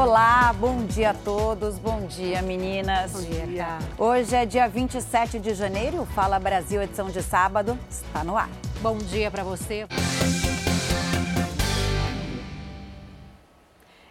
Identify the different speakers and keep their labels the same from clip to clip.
Speaker 1: Olá, bom dia a todos, bom dia meninas.
Speaker 2: Bom dia.
Speaker 1: Hoje é dia 27 de janeiro, Fala Brasil, edição de sábado, está no ar.
Speaker 2: Bom dia para você.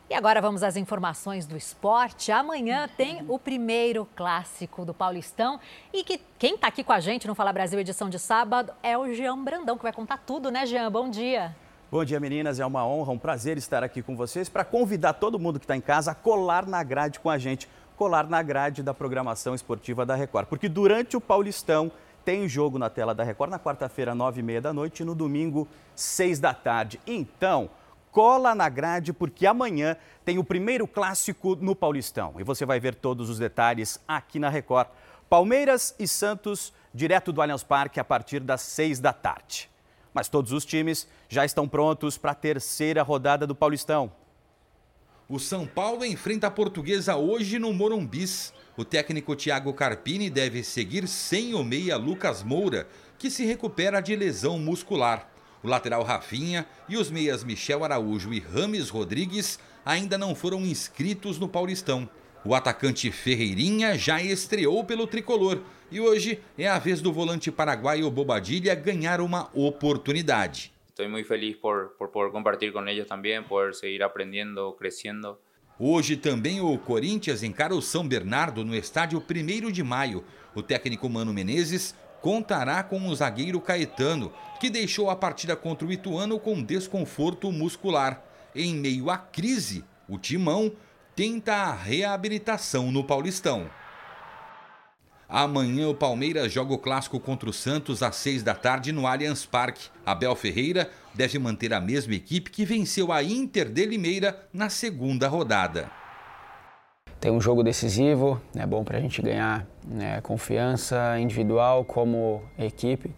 Speaker 2: E agora vamos às informações do esporte. Amanhã tem o primeiro clássico do Paulistão. E que quem está aqui com a gente no Fala Brasil, edição de sábado, é o Jean Brandão, que vai contar tudo, né, Jean? Bom dia.
Speaker 3: Bom dia, meninas. É uma honra, um prazer estar aqui com vocês para convidar todo mundo que está em casa a colar na grade com a gente, colar na grade da programação esportiva da Record. Porque durante o Paulistão tem jogo na tela da Record na quarta-feira, nove e meia da noite e no domingo, seis da tarde. Então, cola na grade porque amanhã tem o primeiro clássico no Paulistão e você vai ver todos os detalhes aqui na Record. Palmeiras e Santos, direto do Allianz Parque a partir das seis da tarde. Mas todos os times já estão prontos para a terceira rodada do Paulistão.
Speaker 4: O São Paulo enfrenta a Portuguesa hoje no Morumbis. O técnico Thiago Carpini deve seguir sem o meia Lucas Moura, que se recupera de lesão muscular. O lateral Rafinha e os meias Michel Araújo e Rames Rodrigues ainda não foram inscritos no Paulistão. O atacante Ferreirinha já estreou pelo tricolor e hoje é a vez do volante paraguaio Bobadilha ganhar uma oportunidade.
Speaker 5: Estou muito feliz por, por poder compartilhar com eles também, poder seguir aprendendo, crescendo.
Speaker 4: Hoje também o Corinthians encara o São Bernardo no estádio 1 de maio. O técnico Mano Menezes contará com o zagueiro Caetano, que deixou a partida contra o Ituano com desconforto muscular. Em meio à crise, o Timão tenta a reabilitação no Paulistão. Amanhã o Palmeiras joga o clássico contra o Santos às seis da tarde no Allianz Parque. Abel Ferreira deve manter a mesma equipe que venceu a Inter de Limeira na segunda rodada.
Speaker 6: Tem um jogo decisivo, é bom para a gente ganhar né, confiança individual como equipe.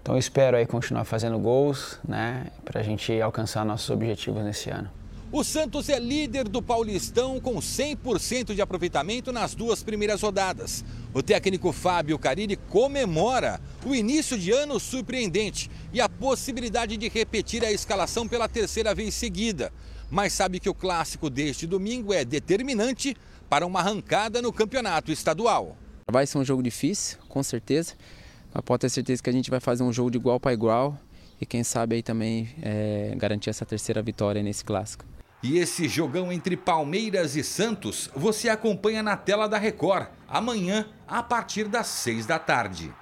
Speaker 6: Então espero aí continuar fazendo gols, né, para a gente alcançar nossos objetivos nesse ano.
Speaker 4: O Santos é líder do Paulistão com 100% de aproveitamento nas duas primeiras rodadas. O técnico Fábio Carilli comemora o início de ano surpreendente e a possibilidade de repetir a escalação pela terceira vez seguida. Mas sabe que o clássico deste domingo é determinante para uma arrancada no campeonato estadual.
Speaker 7: Vai ser um jogo difícil, com certeza. Mas pode ter certeza que a gente vai fazer um jogo de igual para igual e quem sabe aí também é, garantir essa terceira vitória nesse clássico.
Speaker 4: E esse jogão entre Palmeiras e Santos você acompanha na tela da Record, amanhã, a partir das seis da tarde.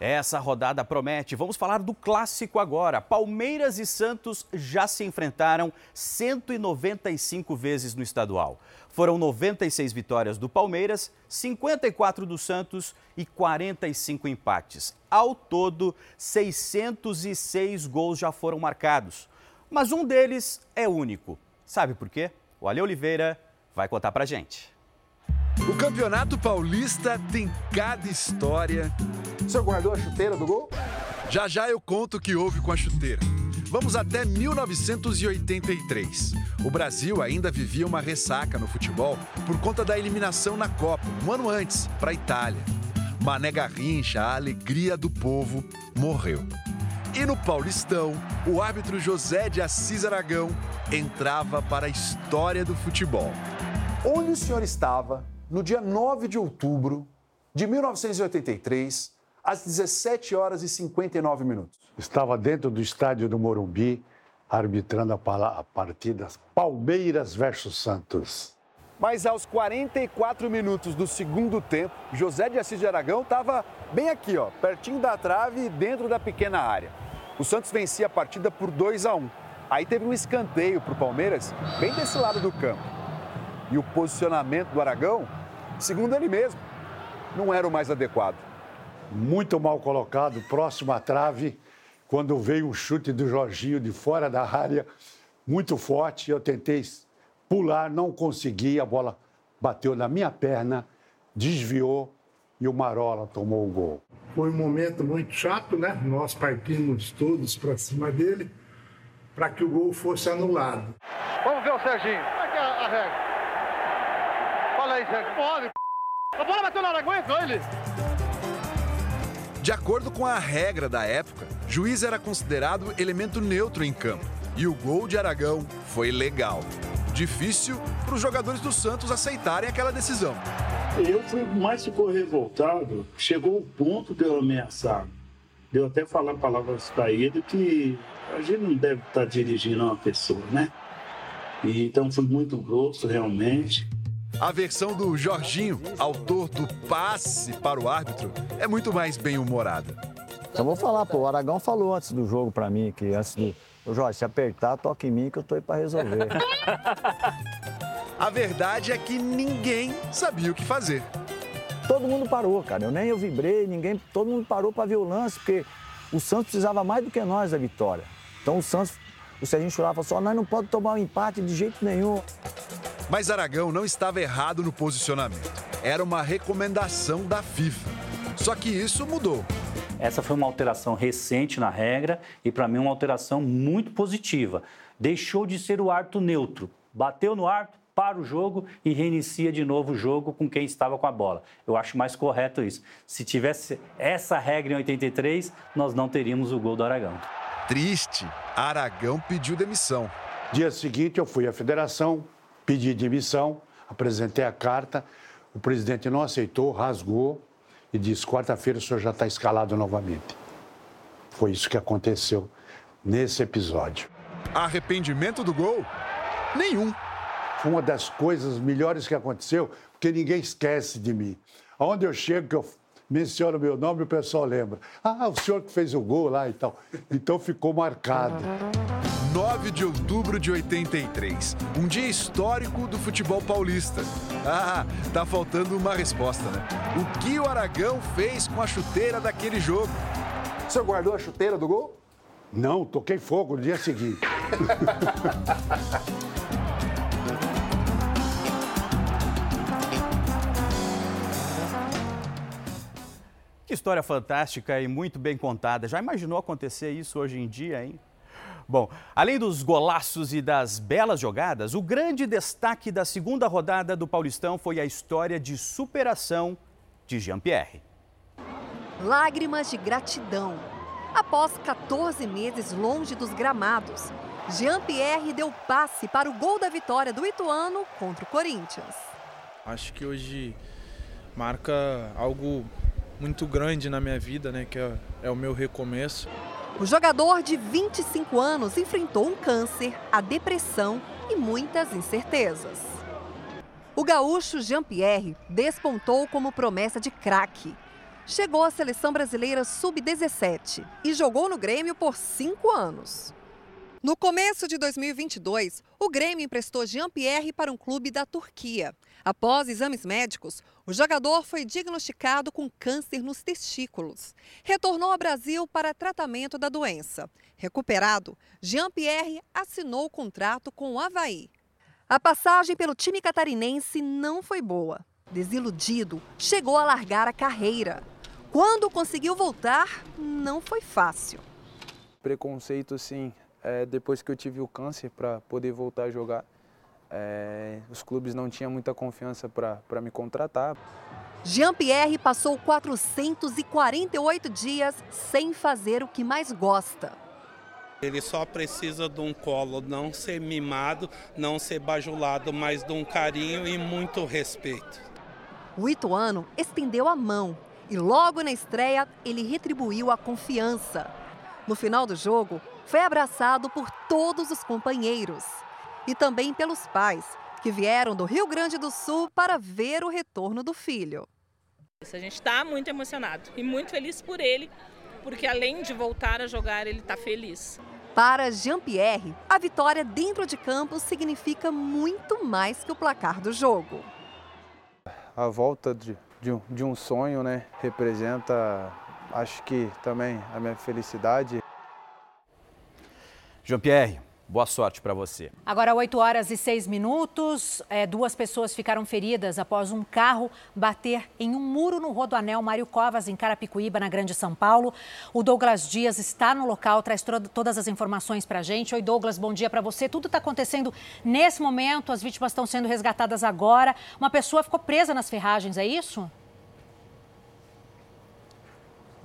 Speaker 3: Essa rodada promete. Vamos falar do clássico agora. Palmeiras e Santos já se enfrentaram 195 vezes no estadual. Foram 96 vitórias do Palmeiras, 54 do Santos e 45 empates. Ao todo, 606 gols já foram marcados mas um deles é único. Sabe por quê? O Ale Oliveira vai contar pra gente.
Speaker 8: O Campeonato Paulista tem cada história.
Speaker 9: O senhor guardou a chuteira do gol?
Speaker 8: Já já eu conto o que houve com a chuteira. Vamos até 1983. O Brasil ainda vivia uma ressaca no futebol por conta da eliminação na Copa, um ano antes, para a Itália. Mané Garrincha, a alegria do povo, morreu. E no Paulistão, o árbitro José de Assis Aragão entrava para a história do futebol.
Speaker 9: Onde o senhor estava no dia 9 de outubro de 1983, às 17 horas e 59 minutos?
Speaker 10: Estava dentro do estádio do Morumbi, arbitrando a partida Palmeiras versus Santos.
Speaker 9: Mas aos 44 minutos do segundo tempo, José de Assis de Aragão estava bem aqui, ó, pertinho da trave, dentro da pequena área. O Santos vencia a partida por 2 a 1. Aí teve um escanteio para o Palmeiras, bem desse lado do campo. E o posicionamento do Aragão, segundo ele mesmo, não era o mais adequado.
Speaker 10: Muito mal colocado, próximo à trave, quando veio um chute do Jorginho de fora da área, muito forte. Eu tentei pular, não consegui, a bola bateu na minha perna, desviou e o Marola tomou o gol.
Speaker 11: Foi um momento muito chato, né? Nós partimos todos para cima dele para que o gol fosse anulado.
Speaker 12: Vamos ver o Serginho. Como é que é a regra? Fala aí, Serginho. Pode. A bola bateu na aguenta ele.
Speaker 8: De acordo com a regra da época, juiz era considerado elemento neutro em campo. E o gol de Aragão foi legal. Difícil para os jogadores do Santos aceitarem aquela decisão.
Speaker 13: Eu fui mais ficou revoltado, chegou o ponto de eu ameaçar, de eu até falar palavras para ele que a gente não deve estar tá dirigindo uma pessoa, né? E, então fui muito grosso realmente.
Speaker 8: A versão do Jorginho, autor do passe para o árbitro, é muito mais bem-humorada.
Speaker 14: Só vou falar, pô, o Aragão falou antes do jogo para mim, que antes do. Ô Jorge, se apertar, toca em mim que eu tô aí para resolver.
Speaker 8: A verdade é que ninguém sabia o que fazer.
Speaker 14: Todo mundo parou, cara. Eu nem eu vibrei, ninguém, todo mundo parou para ver o lance, porque o Santos precisava mais do que nós da vitória. Então o Santos, o Serginho chorava só, nós não podemos tomar um empate de jeito nenhum.
Speaker 8: Mas Aragão não estava errado no posicionamento. Era uma recomendação da FIFA. Só que isso mudou.
Speaker 5: Essa foi uma alteração recente na regra e, para mim, uma alteração muito positiva. Deixou de ser o árbitro neutro. Bateu no árbitro, para o jogo e reinicia de novo o jogo com quem estava com a bola. Eu acho mais correto isso. Se tivesse essa regra em 83, nós não teríamos o gol do Aragão.
Speaker 8: Triste, Aragão pediu demissão.
Speaker 10: Dia seguinte eu fui à federação, pedi demissão, apresentei a carta, o presidente não aceitou, rasgou e disse: quarta-feira o senhor já está escalado novamente. Foi isso que aconteceu nesse episódio.
Speaker 8: Arrependimento do gol? Nenhum.
Speaker 10: Foi uma das coisas melhores que aconteceu, porque ninguém esquece de mim. Aonde eu chego, que eu menciono meu nome, o pessoal lembra. Ah, o senhor que fez o gol lá e tal. Então ficou marcado.
Speaker 8: 9 de outubro de 83, um dia histórico do futebol paulista. Ah, tá faltando uma resposta, né? O que o Aragão fez com a chuteira daquele jogo?
Speaker 9: O senhor guardou a chuteira do gol?
Speaker 10: Não, toquei fogo no dia seguinte.
Speaker 3: Que história fantástica e muito bem contada. Já imaginou acontecer isso hoje em dia, hein? Bom, além dos golaços e das belas jogadas, o grande destaque da segunda rodada do Paulistão foi a história de superação de Jean-Pierre.
Speaker 15: Lágrimas de gratidão. Após 14 meses longe dos gramados, Jean-Pierre deu passe para o gol da vitória do Ituano contra o Corinthians.
Speaker 16: Acho que hoje marca algo muito grande na minha vida, né? Que é, é o meu recomeço.
Speaker 15: O jogador de 25 anos enfrentou um câncer, a depressão e muitas incertezas. O gaúcho Jean-Pierre despontou como promessa de craque. Chegou à seleção brasileira sub-17 e jogou no Grêmio por cinco anos. No começo de 2022, o Grêmio emprestou Jean-Pierre para um clube da Turquia. Após exames médicos, o jogador foi diagnosticado com câncer nos testículos. Retornou ao Brasil para tratamento da doença. Recuperado, Jean-Pierre assinou o contrato com o Havaí. A passagem pelo time catarinense não foi boa. Desiludido, chegou a largar a carreira. Quando conseguiu voltar, não foi fácil.
Speaker 17: Preconceito, sim. É, depois que eu tive o câncer para poder voltar a jogar, é, os clubes não tinham muita confiança para me contratar.
Speaker 15: Jean-Pierre passou 448 dias sem fazer o que mais gosta.
Speaker 18: Ele só precisa de um colo, não ser mimado, não ser bajulado, mas de um carinho e muito respeito.
Speaker 15: O Ituano estendeu a mão e logo na estreia ele retribuiu a confiança. No final do jogo, foi abraçado por todos os companheiros e também pelos pais, que vieram do Rio Grande do Sul para ver o retorno do filho.
Speaker 19: A gente está muito emocionado e muito feliz por ele, porque além de voltar a jogar, ele está feliz.
Speaker 15: Para Jean-Pierre, a vitória dentro de campo significa muito mais que o placar do jogo.
Speaker 17: A volta de, de, um, de um sonho né, representa, acho que também a minha felicidade.
Speaker 3: Jean-Pierre, Boa sorte para você.
Speaker 2: Agora, 8 horas e 6 minutos. É, duas pessoas ficaram feridas após um carro bater em um muro no Rodoanel Mário Covas, em Carapicuíba, na Grande São Paulo. O Douglas Dias está no local, traz todas as informações para a gente. Oi, Douglas, bom dia para você. Tudo está acontecendo nesse momento, as vítimas estão sendo resgatadas agora. Uma pessoa ficou presa nas ferragens, é isso?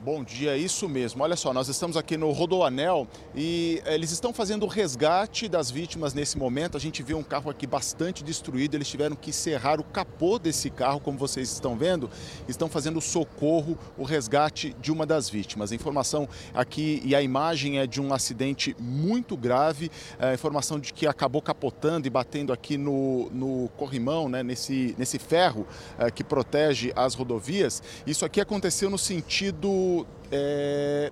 Speaker 20: Bom dia, isso mesmo. Olha só, nós estamos aqui no Rodoanel e eh, eles estão fazendo o resgate das vítimas nesse momento. A gente vê um carro aqui bastante destruído, eles tiveram que serrar o capô desse carro, como vocês estão vendo. Estão fazendo o socorro, o resgate de uma das vítimas. A informação aqui e a imagem é de um acidente muito grave, a informação de que acabou capotando e batendo aqui no, no corrimão, né, nesse, nesse ferro eh, que protege as rodovias. Isso aqui aconteceu no sentido é,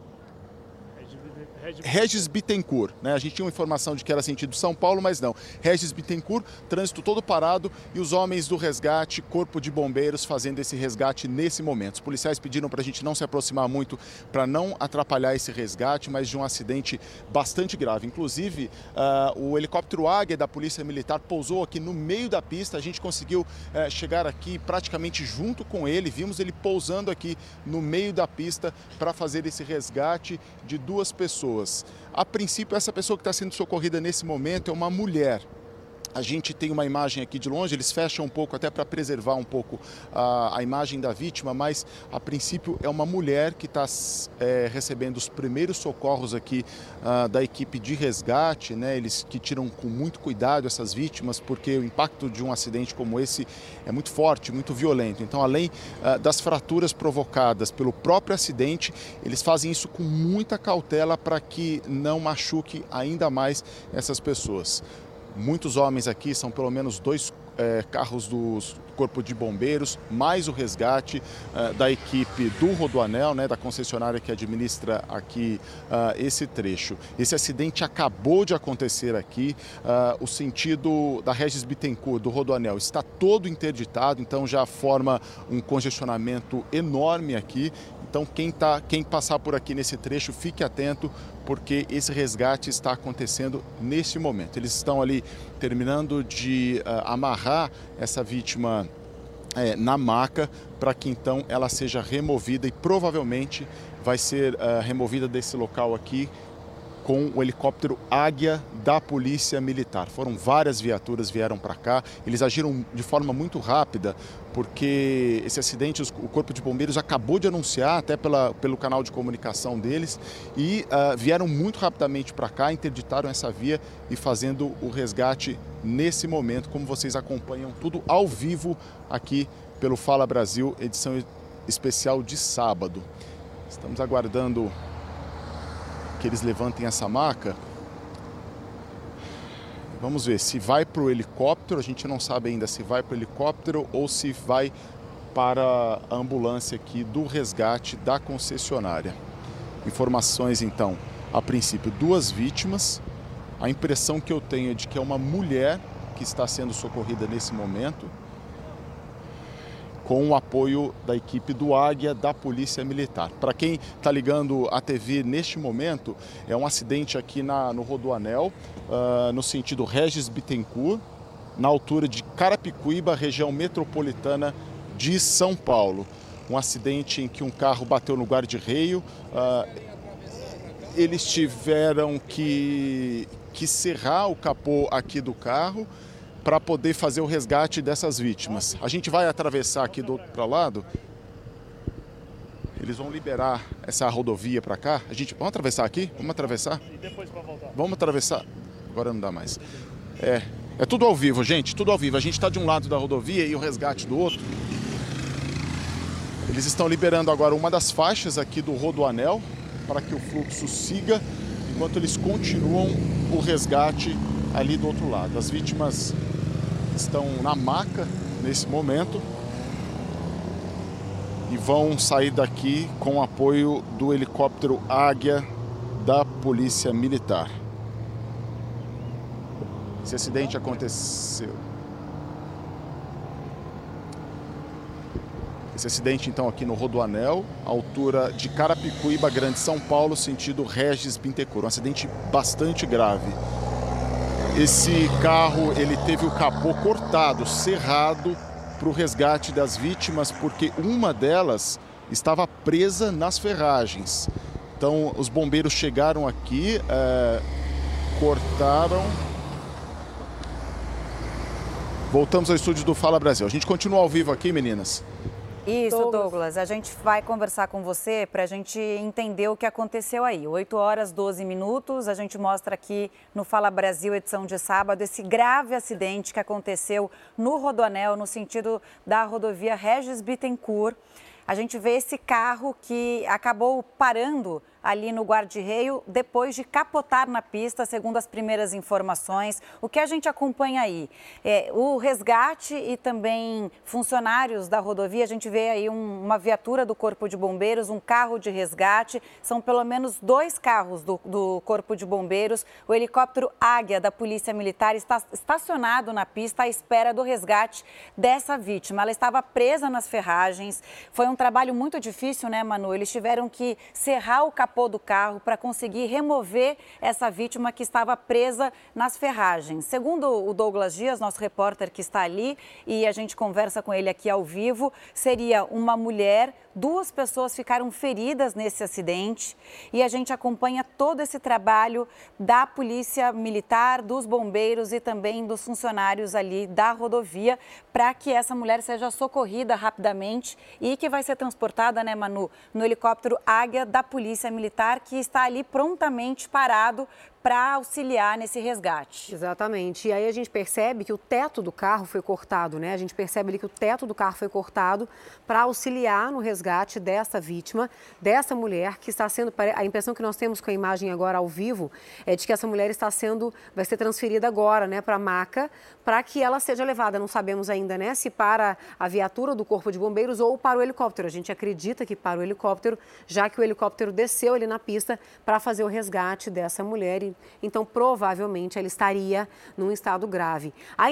Speaker 20: Regis Bittencourt, né? A gente tinha uma informação de que era sentido São Paulo, mas não. Regis Bittencourt, trânsito todo parado e os homens do resgate, corpo de bombeiros fazendo esse resgate nesse momento. Os policiais pediram para a gente não se aproximar muito para não atrapalhar esse resgate, mas de um acidente bastante grave. Inclusive, uh, o helicóptero Águia da Polícia Militar pousou aqui no meio da pista. A gente conseguiu uh, chegar aqui praticamente junto com ele. Vimos ele pousando aqui no meio da pista para fazer esse resgate de duas pessoas pessoas. A princípio, essa pessoa que está sendo socorrida nesse momento é uma mulher. A gente tem uma imagem aqui de longe, eles fecham um pouco até para preservar um pouco a, a, imagem da vítima, mas a princípio é uma mulher que está é, recebendo os primeiros socorros aqui uh, da equipe de resgate, né? Eles que tiram com muito cuidado essas vítimas, porque o impacto de um acidente como esse é muito forte, muito violento. Então, além uh, das fraturas provocadas pelo próprio acidente, eles fazem isso com muita cautela para que não machuque ainda mais essas pessoas muitos homens aqui, são pelo menos dois é, carros do Corpo de Bombeiros, mais o resgate é, da equipe do Rodoanel, né, da concessionária que administra aqui é, esse trecho. Esse acidente acabou de acontecer aqui, o sentido da Regis Bittencourt, do Rodoanel, está todo interditado, então já forma um congestionamento enorme aqui. Então quem, tá, quem passar por aqui nesse trecho, fique atento, porque esse resgate está acontecendo nesse momento. Eles estão ali terminando de uh, amarrar essa vítima é, na maca para que então ela seja removida e provavelmente vai ser uh, removida desse local aqui com o helicóptero Águia da Polícia Militar. Foram várias viaturas vieram para cá. Eles agiram de forma muito rápida, porque esse acidente o Corpo de Bombeiros acabou de anunciar, até pela, pelo canal de comunicação deles, e uh, vieram muito rapidamente para cá, interditaram essa via e fazendo o resgate nesse momento, como vocês acompanham tudo ao vivo aqui pelo Fala Brasil, edição especial de sábado. Estamos aguardando que eles levantem essa maca. Vamos ver se vai para o helicóptero. A gente não sabe ainda se vai para o helicóptero ou se vai para a ambulância aqui do resgate da concessionária. Informações então, a princípio, duas vítimas. A impressão que eu tenho é de que é uma mulher que está sendo socorrida nesse momento com o apoio da equipe do Águia da Polícia Militar. Para quem está ligando a TV neste momento, é um acidente aqui na, no Rodoanel, uh, no sentido Regis Bittencourt, na altura de Carapicuíba, região metropolitana de São Paulo. Um acidente em que um carro bateu no guarda-reio. Uh, eles tiveram que, que serrar o capô aqui do carro para poder fazer o resgate dessas vítimas. A gente vai atravessar aqui do outro lado. Eles vão liberar essa rodovia para cá. A gente vamos atravessar aqui? Vamos atravessar? E depois para voltar. Vamos atravessar. Agora não dá mais. É, é tudo ao vivo, gente, tudo ao vivo. A gente está de um lado da rodovia e o resgate do outro. Eles estão liberando agora uma das faixas aqui do Rodoanel para que o fluxo siga, enquanto eles continuam o resgate ali do outro lado. As vítimas estão na maca nesse momento e vão sair daqui com o apoio do helicóptero Águia da Polícia Militar. Esse acidente aconteceu. Esse acidente então aqui no Rodoanel, altura de Carapicuíba, Grande São Paulo, sentido Regis Bittencourt. Um acidente bastante grave. Esse carro ele teve o capô cortado, cerrado para o resgate das vítimas, porque uma delas estava presa nas ferragens. Então os bombeiros chegaram aqui, é, cortaram. Voltamos ao estúdio do Fala Brasil. A gente continua ao vivo aqui, meninas.
Speaker 1: Isso, Douglas. Douglas. A gente vai conversar com você para a gente entender o que aconteceu aí. 8 horas 12 minutos. A gente mostra aqui no Fala Brasil, edição de sábado, esse grave acidente que aconteceu no Rodoanel, no sentido da rodovia Regis Bittencourt. A gente vê esse carro que acabou parando ali no guarda-reio depois de capotar na pista, segundo as primeiras informações. O que a gente acompanha aí? É, o resgate e também funcionários da rodovia, a gente vê aí um, uma viatura do Corpo de Bombeiros, um carro de resgate, são pelo menos dois carros do, do Corpo de Bombeiros. O helicóptero Águia da Polícia Militar está estacionado na pista à espera do resgate dessa vítima. Ela estava presa nas ferragens. Foi um trabalho muito difícil, né, Manu? Eles tiveram que serrar o capô capô do carro para conseguir remover essa vítima que estava presa nas ferragens. Segundo o Douglas Dias, nosso repórter que está ali, e a gente conversa com ele aqui ao vivo, seria uma mulher Duas pessoas ficaram feridas nesse acidente e a gente acompanha todo esse trabalho da Polícia Militar, dos bombeiros e também dos funcionários ali da rodovia para que essa mulher seja socorrida rapidamente e que vai ser transportada, né, Manu, no helicóptero Águia da Polícia Militar que está ali prontamente parado para auxiliar nesse resgate.
Speaker 21: Exatamente. E aí a gente percebe que o teto do carro foi cortado, né? A gente percebe ali que o teto do carro foi cortado para auxiliar no resgate dessa vítima, dessa mulher que está sendo. A impressão que nós temos com a imagem agora ao vivo é de que essa mulher está sendo, vai ser transferida agora, né, para maca, para que ela seja levada. Não sabemos ainda, né, se para a viatura do Corpo de Bombeiros ou para o helicóptero. A gente acredita que para o helicóptero, já que o helicóptero desceu ali na pista para fazer o resgate dessa mulher então provavelmente ela estaria num estado grave. Há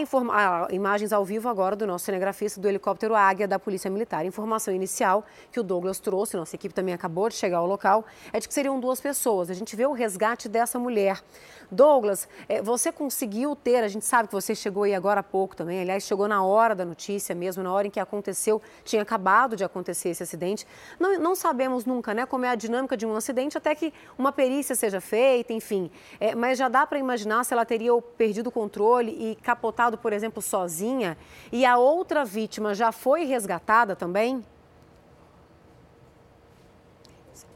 Speaker 21: imagens ao vivo agora do nosso cinegrafista do helicóptero Águia da Polícia Militar. Informação inicial que o Douglas trouxe, nossa equipe também acabou de chegar ao local, é de que seriam duas pessoas. A gente vê o resgate dessa mulher. Douglas, é, você conseguiu ter, a gente sabe que você chegou aí agora há pouco também, aliás, chegou na hora da notícia mesmo, na hora em que aconteceu, tinha acabado de acontecer esse acidente. Não, não sabemos nunca, né, como é a dinâmica de um acidente até que uma perícia seja feita, enfim. É, mas já dá para imaginar se ela teria perdido o controle e capotado, por exemplo, sozinha, e a outra vítima já foi resgatada também?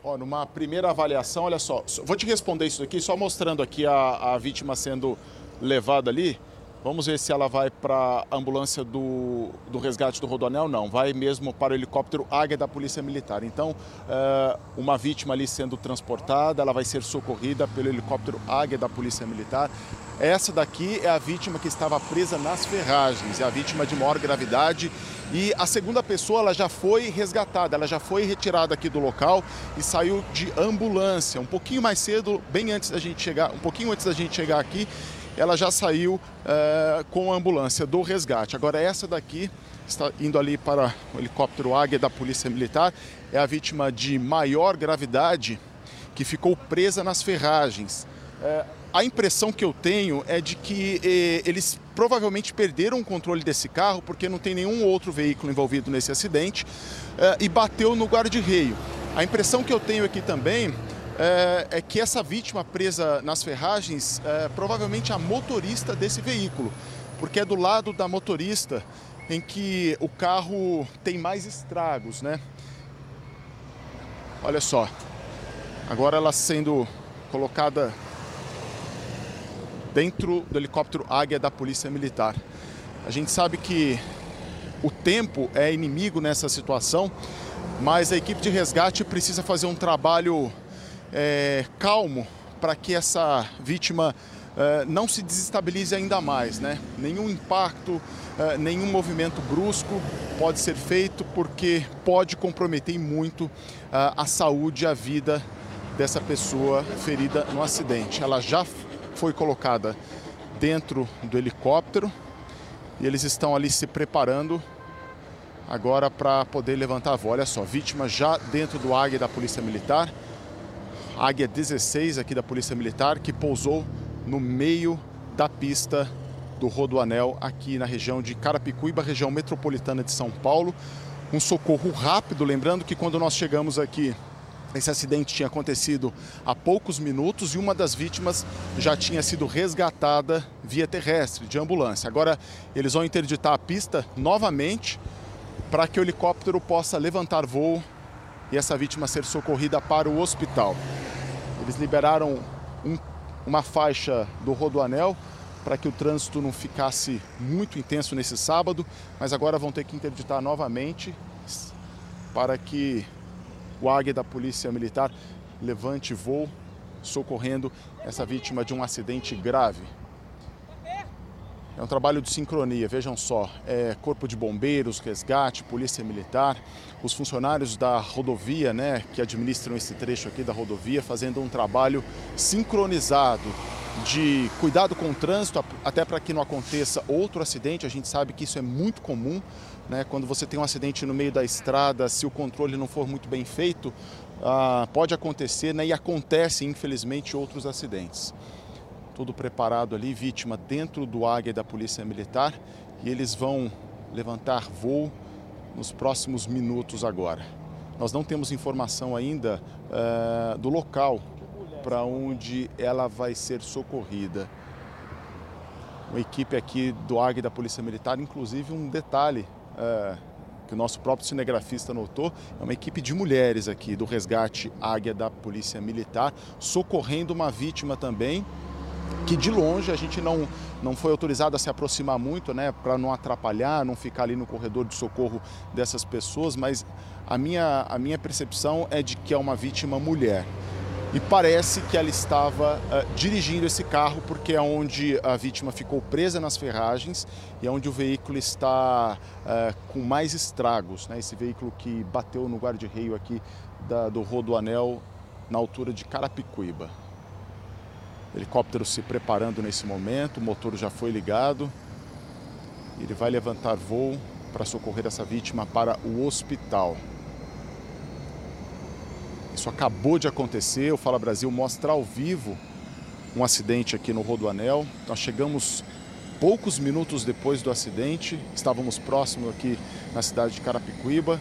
Speaker 20: Ó, numa primeira avaliação, olha só, vou te responder isso aqui, só mostrando aqui a, a vítima sendo levada ali. Vamos ver se ela vai para a ambulância do, do resgate do Rodoanel. Não, vai mesmo para o helicóptero Águia da Polícia Militar. Então, uh, uma vítima ali sendo transportada, ela vai ser socorrida pelo helicóptero Águia da Polícia Militar. Essa daqui é a vítima que estava presa nas ferragens, é a vítima de maior gravidade. E a segunda pessoa ela já foi resgatada, ela já foi retirada aqui do local e saiu de ambulância. Um pouquinho mais cedo, bem antes da gente chegar, um pouquinho antes da gente chegar aqui, ela já saiu uh, com a ambulância do resgate. Agora essa daqui está indo ali para o helicóptero Águia da Polícia Militar, é a vítima de maior gravidade que ficou presa nas ferragens. Uh, a impressão que eu tenho é de que eh, eles provavelmente perderam o controle desse carro porque não tem nenhum outro veículo envolvido nesse acidente eh, e bateu no guarda-reio. A impressão que eu tenho aqui também é, é que essa vítima presa nas ferragens é provavelmente a motorista desse veículo, porque é do lado da motorista em que o carro tem mais estragos, né? Olha só, agora ela sendo colocada dentro do helicóptero Águia da Polícia Militar. A gente sabe que o tempo é inimigo nessa situação, mas a equipe de resgate precisa fazer um trabalho é, calmo para que essa vítima é, não se desestabilize ainda mais. Né? Nenhum impacto, é, nenhum movimento brusco pode ser feito porque pode comprometer muito é, a saúde e a vida dessa pessoa ferida no acidente. Ela já foi colocada dentro do helicóptero e eles estão ali se preparando agora para poder levantar a voz. Olha só, vítima já dentro do águia da Polícia Militar. Águia 16 aqui da Polícia Militar, que pousou no meio da pista do Rodoanel, aqui na região de Carapicuíba, região metropolitana de São Paulo. Um socorro rápido, lembrando que quando nós chegamos aqui, esse acidente tinha acontecido há poucos minutos e uma das vítimas já tinha sido resgatada via terrestre, de ambulância. Agora eles vão interditar a pista novamente para que o helicóptero possa levantar voo e essa vítima ser socorrida para o hospital. Eles liberaram um, uma faixa do Rodoanel para que o trânsito não ficasse muito intenso nesse sábado, mas agora vão ter que interditar novamente para que o Águia da Polícia Militar levante voo socorrendo essa vítima de um acidente grave. É um trabalho de sincronia, vejam só, é Corpo de Bombeiros, Resgate, Polícia Militar, os funcionários da rodovia, né, que administram esse trecho aqui da rodovia, fazendo um trabalho sincronizado de cuidado com o trânsito, até para que não aconteça outro acidente. A gente sabe que isso é muito comum, né? Quando você tem um acidente no meio da estrada, se o controle não for muito bem feito, ah, pode acontecer, né? E acontece, infelizmente, outros acidentes. Tudo preparado ali, vítima dentro do Águia da Polícia Militar, e eles vão levantar voo nos próximos minutos agora. Nós não temos informação ainda uh, do local para onde ela vai ser socorrida. Uma equipe aqui do AG da Polícia Militar, inclusive um detalhe é, que o nosso próprio cinegrafista notou, é uma equipe de mulheres aqui do resgate Águia da Polícia Militar, socorrendo uma vítima também, que de longe a gente não, não foi autorizado a se aproximar muito, né, para não atrapalhar, não ficar ali no corredor de socorro dessas pessoas, mas a minha, a minha percepção é de que é uma vítima mulher e parece que ela estava uh, dirigindo esse carro porque é onde a vítima ficou presa nas ferragens e é onde o veículo está uh, com mais estragos. Né? Esse veículo que bateu no guarda-reio aqui da, do Rodoanel na altura de Carapicuíba. Helicóptero se preparando nesse momento, o motor já foi ligado. Ele vai levantar voo para socorrer essa vítima para o hospital. Isso acabou de acontecer. O Fala Brasil mostra ao vivo um acidente aqui no Rodoanel. Nós chegamos poucos minutos depois do acidente, estávamos próximos aqui na cidade de Carapicuíba.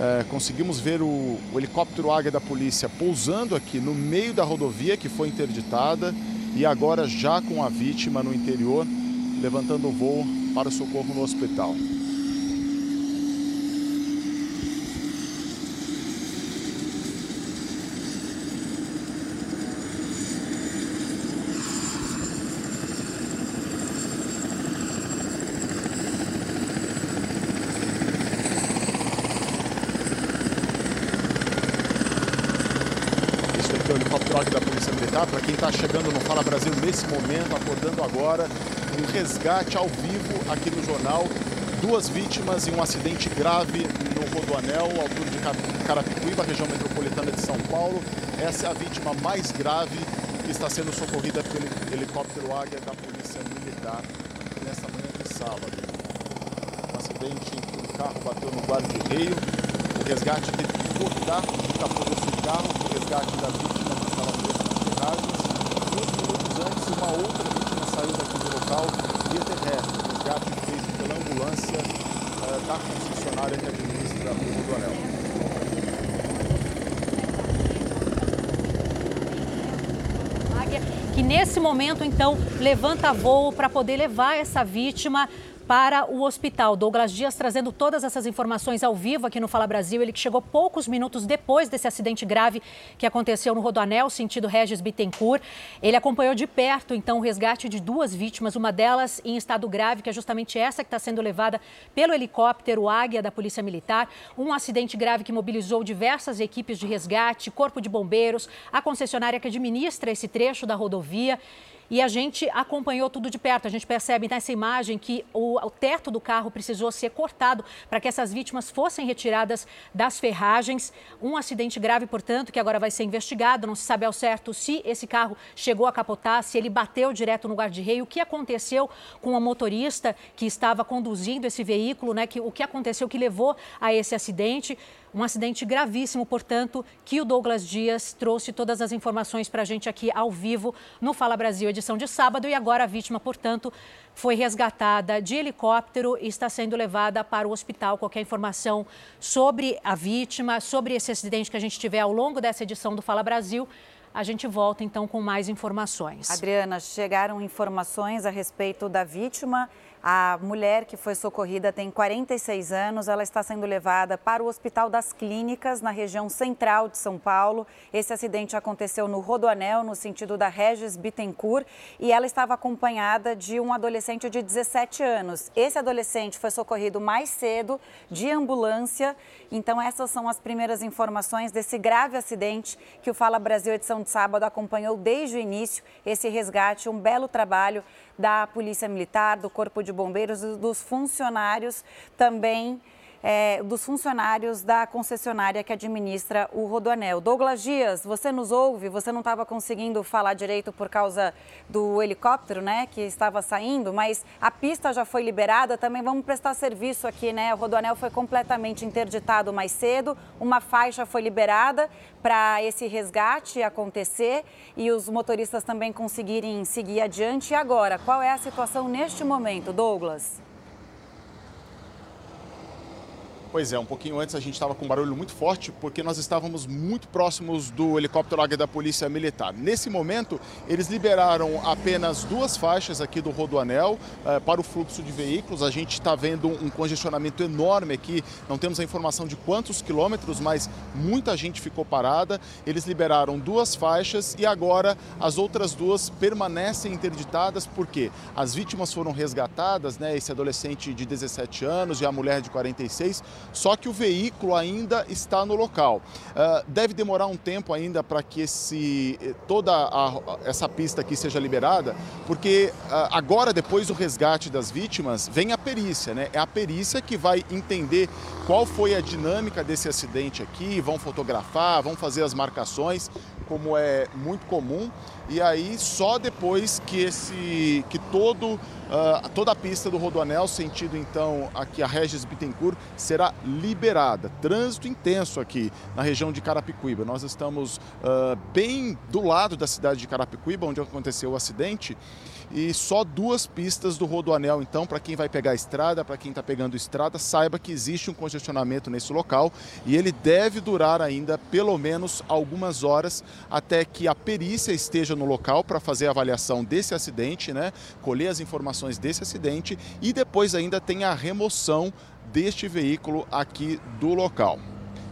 Speaker 20: É, conseguimos ver o, o, helicóptero Águia da polícia pousando aqui no meio da rodovia que foi interditada e agora já com a vítima no interior, levantando o voo para o socorro no hospital. Para quem está chegando no Fala Brasil nesse momento, acordando agora, um resgate ao vivo aqui no jornal. Duas vítimas em um acidente grave no Rodoanel, altura de Carapicuíba, região metropolitana de São Paulo. Essa é a vítima mais grave que está sendo socorrida pelo helicóptero Águia da Polícia Militar nesta manhã de sábado. Um acidente em que um carro bateu no guarda-reio. O resgate teve que cortar o capô desse carro, o resgate da vítima que estava presa imagens. Dois minutos antes, uma outra vítima saiu daqui do local via terrestre. O resgate feito pela ambulância uh, da concessionária que administra o Rodoanel.
Speaker 2: que nesse momento então levanta voo para poder levar essa vítima para o hospital. Douglas Dias trazendo todas essas informações ao vivo aqui no Fala Brasil. Ele que chegou poucos minutos depois desse acidente grave que aconteceu no Rodoanel, sentido Regis Bittencourt. Ele acompanhou de perto, então, o resgate de duas vítimas, uma delas em estado grave, que é justamente essa que está sendo levada pelo helicóptero Águia da Polícia Militar. Um acidente grave que mobilizou diversas equipes de resgate, corpo de bombeiros, a concessionária que administra esse trecho da rodovia. E a gente acompanhou tudo de perto. A gente percebe nessa imagem que o, o teto do carro precisou ser cortado para que essas vítimas fossem retiradas das ferragens. Um acidente grave, portanto, que agora vai ser investigado. Não se sabe ao certo se esse carro chegou a capotar, se ele bateu direto no guarda-reio, o que aconteceu com a motorista que estava conduzindo esse veículo, né? Que, o que aconteceu que levou a esse acidente. Um acidente gravíssimo, portanto, que o Douglas Dias trouxe todas as informações para a gente aqui ao vivo no Fala Brasil, edição de sábado. E agora a vítima, portanto, foi resgatada de helicóptero e está sendo levada para o hospital. Qualquer informação sobre a vítima, sobre esse acidente que a gente tiver ao longo dessa edição do Fala Brasil, a gente volta então com mais informações.
Speaker 1: Adriana, chegaram informações a respeito da vítima A mulher que foi socorrida tem 46 anos, ela está sendo levada para o Hospital das Clínicas, na região central de São Paulo. Esse acidente aconteceu no Rodoanel, no sentido da Regis Bittencourt, e ela estava acompanhada de um adolescente de 17 anos. Esse adolescente foi socorrido mais cedo de ambulância. Então, essas são as primeiras informações desse grave acidente que o Fala Brasil edição de sábado acompanhou desde o início. Esse resgate, um belo trabalho da Polícia Militar, do Corpo de Bombeiros e dos funcionários também. É, dos funcionários da concessionária que administra o Rodoanel. Douglas Dias, você nos ouve? Você não estava conseguindo falar direito por causa do helicóptero, né, que estava saindo, mas a pista já foi liberada. Também vamos prestar serviço aqui, né? O Rodoanel foi completamente interditado mais cedo, uma faixa foi liberada para esse resgate acontecer e os motoristas também conseguirem seguir adiante. E agora, qual é a situação neste momento, Douglas?
Speaker 20: Pois é, um pouquinho antes a gente estava com um barulho muito forte porque nós estávamos muito próximos do helicóptero Águia da Polícia Militar. Nesse momento, eles liberaram apenas duas faixas aqui do Rodoanel eh, para o fluxo de veículos. A gente está vendo um congestionamento enorme aqui, não temos a informação de quantos quilômetros, mas muita gente ficou parada. Eles liberaram duas faixas e agora as outras duas permanecem interditadas porque as vítimas foram resgatadas, né? Esse adolescente de 17 anos e a mulher de 46 só que o veículo ainda está no local. Uh, deve demorar um tempo ainda para que esse, eh, toda a, essa pista aqui seja liberada, porque uh, agora, depois do resgate das vítimas, vem a perícia, né? É a perícia que vai entender qual foi a dinâmica desse acidente aqui, vão fotografar, vão fazer as marcações, como é muito comum, e aí só depois que esse que todo uh, toda a pista do Rodoanel, sentido então aqui a Regis Bittencourt, será liberada. Trânsito intenso aqui na região de Carapicuíba. Nós estamos uh, bem do lado da cidade de Carapicuíba, onde aconteceu o acidente e só duas pistas do Rodoanel. Então, para quem vai pegar a estrada, para quem está pegando estrada, saiba que existe um congestionamento nesse local e ele deve durar ainda pelo menos algumas horas até que a perícia esteja no local para fazer a avaliação desse acidente, né? colher as informações desse acidente e depois ainda tem a remoção deste veículo aqui do local.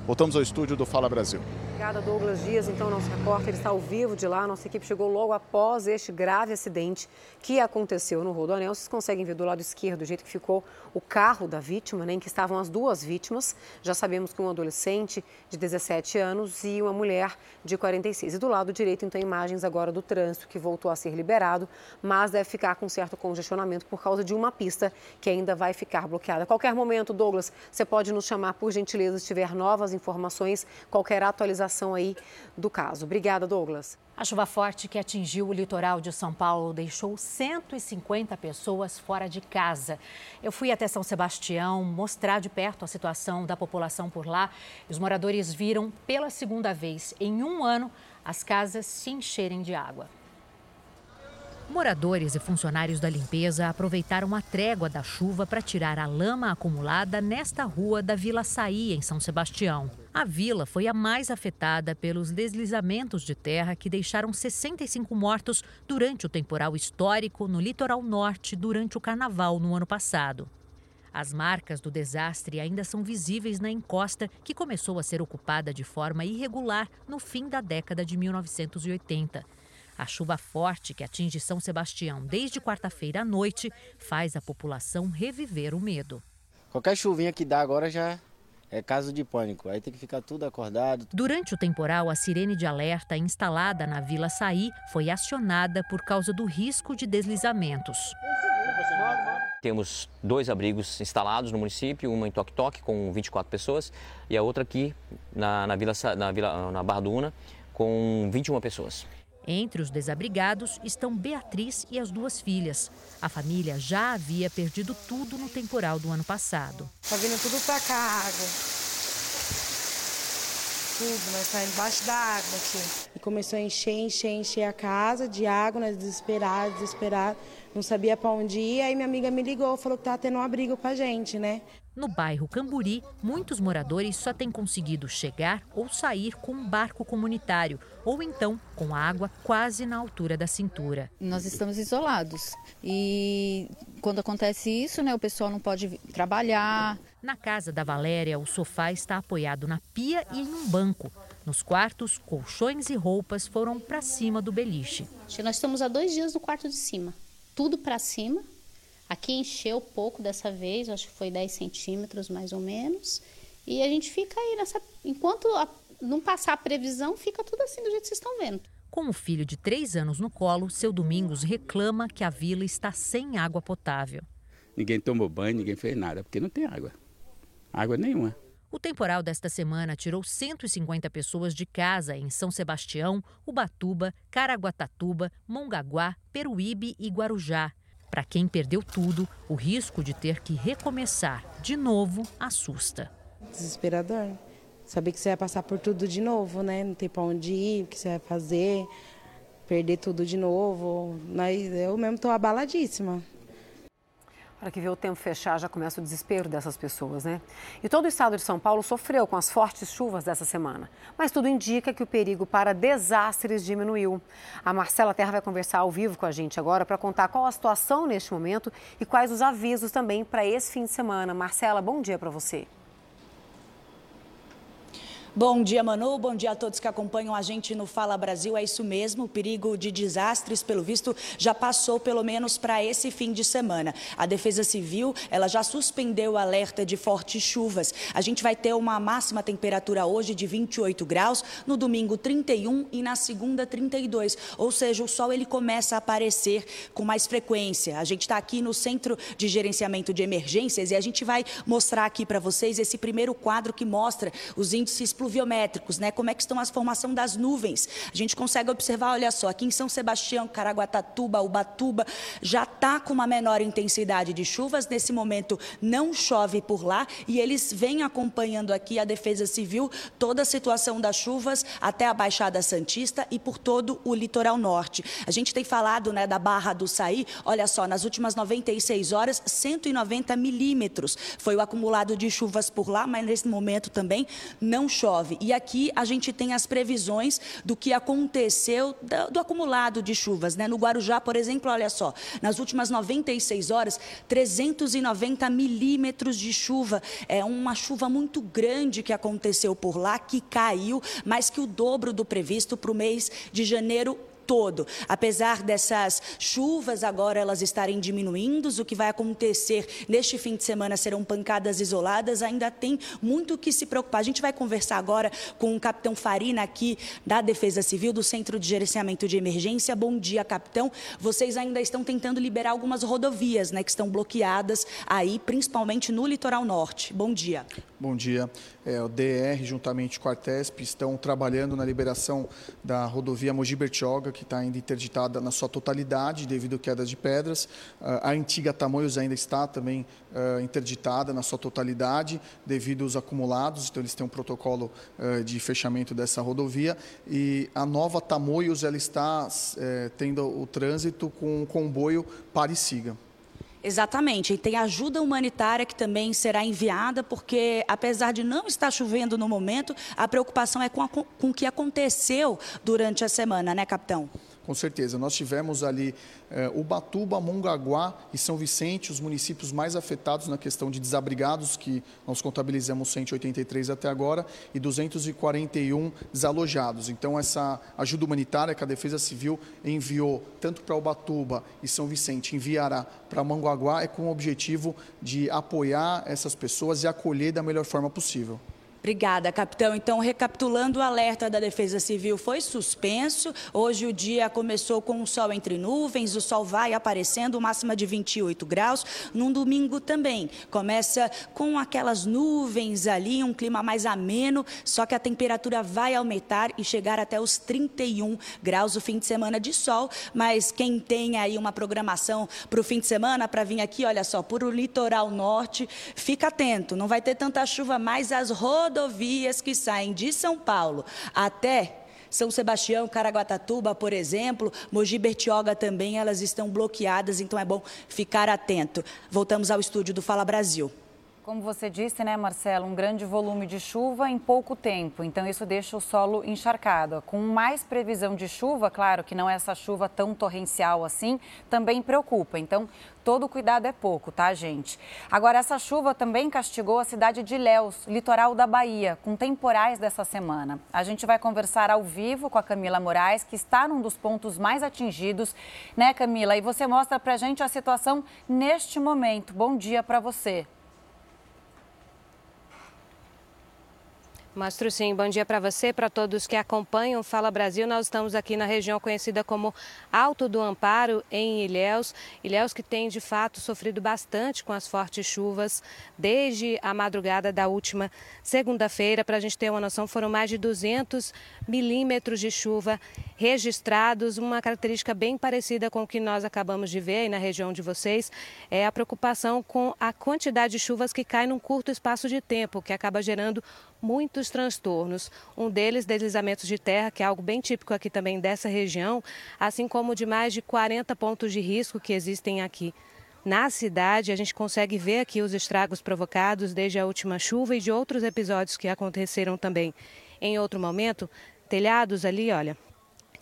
Speaker 20: Voltamos ao estúdio do Fala Brasil.
Speaker 21: Obrigada, Douglas Dias. Então, nosso repórter está ao vivo de lá. Nossa equipe chegou logo após este grave acidente que aconteceu no Rodoanel. Vocês conseguem ver do lado esquerdo o jeito que ficou o carro da vítima, né, em que estavam as duas vítimas. Já sabemos que um adolescente de 17 anos e uma mulher de 46. E do lado direito, então, imagens agora do trânsito que voltou a ser liberado, mas deve ficar com certo congestionamento por causa de uma pista que ainda vai ficar bloqueada. A qualquer momento, Douglas, você pode nos chamar, por gentileza, se tiver novas informações, qualquer atualização atualização aí do caso. Obrigada, Douglas.
Speaker 2: A chuva forte que atingiu o litoral de São Paulo deixou 150 pessoas fora de casa. Eu fui até São Sebastião mostrar de perto a situação da população por lá. Os moradores viram pela segunda vez em um ano as casas se encherem de água. Moradores e funcionários da limpeza aproveitaram a trégua da chuva para tirar a lama acumulada nesta rua da Vila Saí, em São Sebastião. A vila foi a mais afetada pelos deslizamentos de terra que deixaram 65 mortos durante o temporal histórico no litoral norte durante o carnaval no ano passado. As marcas do desastre ainda são visíveis na encosta, que começou a ser ocupada de forma irregular no fim da década de 1980. A chuva forte que atinge São Sebastião desde quarta-feira à noite faz a população reviver o medo.
Speaker 22: Qualquer chuvinha que dá agora já é caso de pânico. Aí tem que ficar tudo acordado.
Speaker 2: Durante o temporal, a sirene de alerta instalada na Vila Saí foi acionada por causa do risco de deslizamentos.
Speaker 23: Temos dois abrigos instalados no município, uma em Toque Toque com 24 pessoas e a outra aqui na, na, Vila, na, Vila, na Barra do Una com 21 pessoas.
Speaker 2: Entre os desabrigados estão Beatriz e as duas filhas. A família já havia perdido tudo no temporal do ano passado.
Speaker 24: Tá vindo tudo para cá, água. Tudo, nós tá embaixo da água aqui. E começou a encher, encher, encher a casa de água, nós desesperados, desesperados. Não sabia para onde ir. Aí minha amiga me ligou, falou que tá tendo um abrigo pra gente, né?
Speaker 2: No bairro Camburi, muitos moradores só têm conseguido chegar ou sair com um barco comunitário, ou então com água quase na altura da cintura.
Speaker 25: Nós estamos isolados e
Speaker 26: quando acontece isso, né, o pessoal não pode trabalhar.
Speaker 2: Na casa da Valéria, o sofá está apoiado na pia e em um banco. Nos quartos, colchões e roupas foram para cima do beliche.
Speaker 27: Nós estamos há dois dias no quarto de cima. Tudo para cima. Aqui encheu pouco dessa vez, acho que foi 10 centímetros mais ou menos. E a gente fica aí nessa. Enquanto não passar a previsão, fica tudo assim do jeito que vocês estão vendo.
Speaker 2: Com o filho de três anos no colo, seu Domingos reclama que a vila está sem água potável.
Speaker 28: Ninguém tomou banho, ninguém fez nada, porque não tem água. Água nenhuma.
Speaker 2: O temporal desta semana tirou 150 pessoas de casa em São Sebastião, Ubatuba, Caraguatatuba, Mongaguá, Peruíbe e Guarujá. Para quem perdeu tudo, o risco de ter que recomeçar de novo assusta.
Speaker 24: Desesperador. Saber que você vai passar por tudo de novo, né? Não tem para onde ir, o que você vai fazer, perder tudo de novo. Mas eu mesmo estou abaladíssima.
Speaker 21: Para que vê o tempo fechar, já começa o desespero dessas pessoas, né? E todo o estado de São Paulo sofreu com as fortes chuvas dessa semana. Mas tudo indica que o perigo para desastres diminuiu. A Marcela Terra vai conversar ao vivo com a gente agora para contar qual a situação neste momento e quais os avisos também para esse fim de semana. Marcela, bom dia para você.
Speaker 25: Bom dia, Manu. Bom dia a todos que acompanham a gente no Fala Brasil. É isso mesmo, o perigo de desastres, pelo visto, já passou pelo menos para esse fim de semana. A Defesa Civil, ela já suspendeu o alerta de fortes chuvas. A gente vai ter uma máxima temperatura hoje de 28 graus, no domingo 31 e na segunda 32. Ou seja, o sol ele começa a aparecer com mais frequência. A gente está aqui no Centro de Gerenciamento de Emergências e a gente vai mostrar aqui para vocês esse primeiro quadro que mostra os índices pluviométricos, né? Como é que estão as formação das nuvens? A gente consegue observar, olha só, aqui em São Sebastião, Caraguatatuba, Ubatuba, já está com uma menor intensidade de chuvas. Nesse momento não chove por lá e eles vêm acompanhando aqui a Defesa Civil toda a situação das chuvas até a Baixada Santista e por todo o litoral norte. A gente tem falado, né, da Barra do Saí. Olha só, nas últimas 96 horas, 190 milímetros foi o acumulado de chuvas por lá, mas nesse momento também não chove chove. E aqui a gente tem as previsões do que aconteceu do, do acumulado de chuvas. Né? No Guarujá, por exemplo, olha só, nas últimas 96 horas, 390 milímetros de chuva. É uma chuva muito grande que aconteceu por lá, que caiu, mais que o dobro do previsto para o mês de janeiro todo. Apesar dessas chuvas agora elas estarem diminuindo, o que vai acontecer neste fim de semana serão pancadas isoladas, ainda tem muito que se preocupar. A gente vai conversar agora com o capitão Farina aqui da Defesa Civil, do Centro de Gerenciamento de Emergência. Bom dia, capitão. Vocês ainda estão tentando liberar algumas rodovias, né, que estão bloqueadas aí, principalmente no litoral norte. Bom dia.
Speaker 29: Bom dia. É, o DR, juntamente com a Artesp, estão trabalhando na liberação da rodovia Mogi Bertioga, que está ainda interditada na sua totalidade devido a quedas de pedras. A antiga Tamoios ainda está também interditada na sua totalidade devido aos acumulados, então eles têm um protocolo de fechamento dessa rodovia. E a nova Tamoios ela está é, tendo o trânsito com o comboio para e siga.
Speaker 25: Exatamente. E tem ajuda humanitária que também será enviada, porque apesar de não estar chovendo no momento, a preocupação é com, com o que aconteceu durante a semana, né, capitão?
Speaker 29: Com certeza. Nós tivemos ali eh, Ubatuba, Mongaguá e São Vicente, os municípios mais afetados na questão de desabrigados, que nós contabilizamos 183 até agora, e 241 desalojados. Então, essa ajuda humanitária que a Defesa Civil enviou tanto para Ubatuba e São Vicente, enviará para Mongaguá, é com o objetivo de apoiar essas pessoas e acolher da melhor forma possível.
Speaker 25: Obrigada, capitão. Então, recapitulando, o alerta da Defesa Civil foi suspenso. Hoje o dia começou com o sol entre nuvens, o sol vai aparecendo, máxima de 28 graus. Num domingo também. Começa com aquelas nuvens ali, um clima mais ameno, só que a temperatura vai aumentar e chegar até os 31 graus o fim de semana de sol. Mas quem tem aí uma programação para o fim de semana, para vir aqui, olha só, por o litoral norte, fica atento. Não vai ter tanta chuva, mas as rodas rodovias que saem de São Paulo até são Sebastião, Caraguatatuba, por exemplo, Mogi Bertioga também, elas estão bloqueadas, então é bom ficar atento. Voltamos ao estúdio do Fala Brasil.
Speaker 1: Como você disse, né, Marcelo, um grande volume de chuva em pouco tempo. Então, isso deixa o solo encharcado. Com mais previsão de chuva, claro que não é essa chuva tão torrencial assim, também preocupa. Então, todo cuidado é pouco, tá, gente? Agora, essa chuva também castigou a cidade de Ilhéus, litoral da Bahia, com temporais dessa semana. A gente vai conversar ao vivo com a Camila Moraes, que está num dos pontos mais atingidos, né, Camila? E você mostra pra gente a situação neste momento. Bom dia para você.
Speaker 30: Mostro sim. Bom dia para você, para todos que acompanham Fala Brasil. Nós estamos aqui na região conhecida como Alto do Amparo, em Ilhéus. Ilhéus que tem, de fato, sofrido bastante com as fortes chuvas desde a madrugada da última segunda-feira. Para a gente ter uma noção, foram mais de 200 milímetros de chuva registrados. Uma característica bem parecida com o que nós acabamos de ver aí na região de vocês é a preocupação com a quantidade de chuvas que cai num curto espaço de tempo, que acaba gerando muitos transtornos. Um deles, deslizamentos de terra, que é algo bem típico aqui também dessa região, assim como de mais de 40 pontos de risco que existem aqui. Na cidade, a gente consegue ver aqui os estragos provocados desde a última chuva e de outros episódios que aconteceram também. Em outro momento, telhados ali, olha,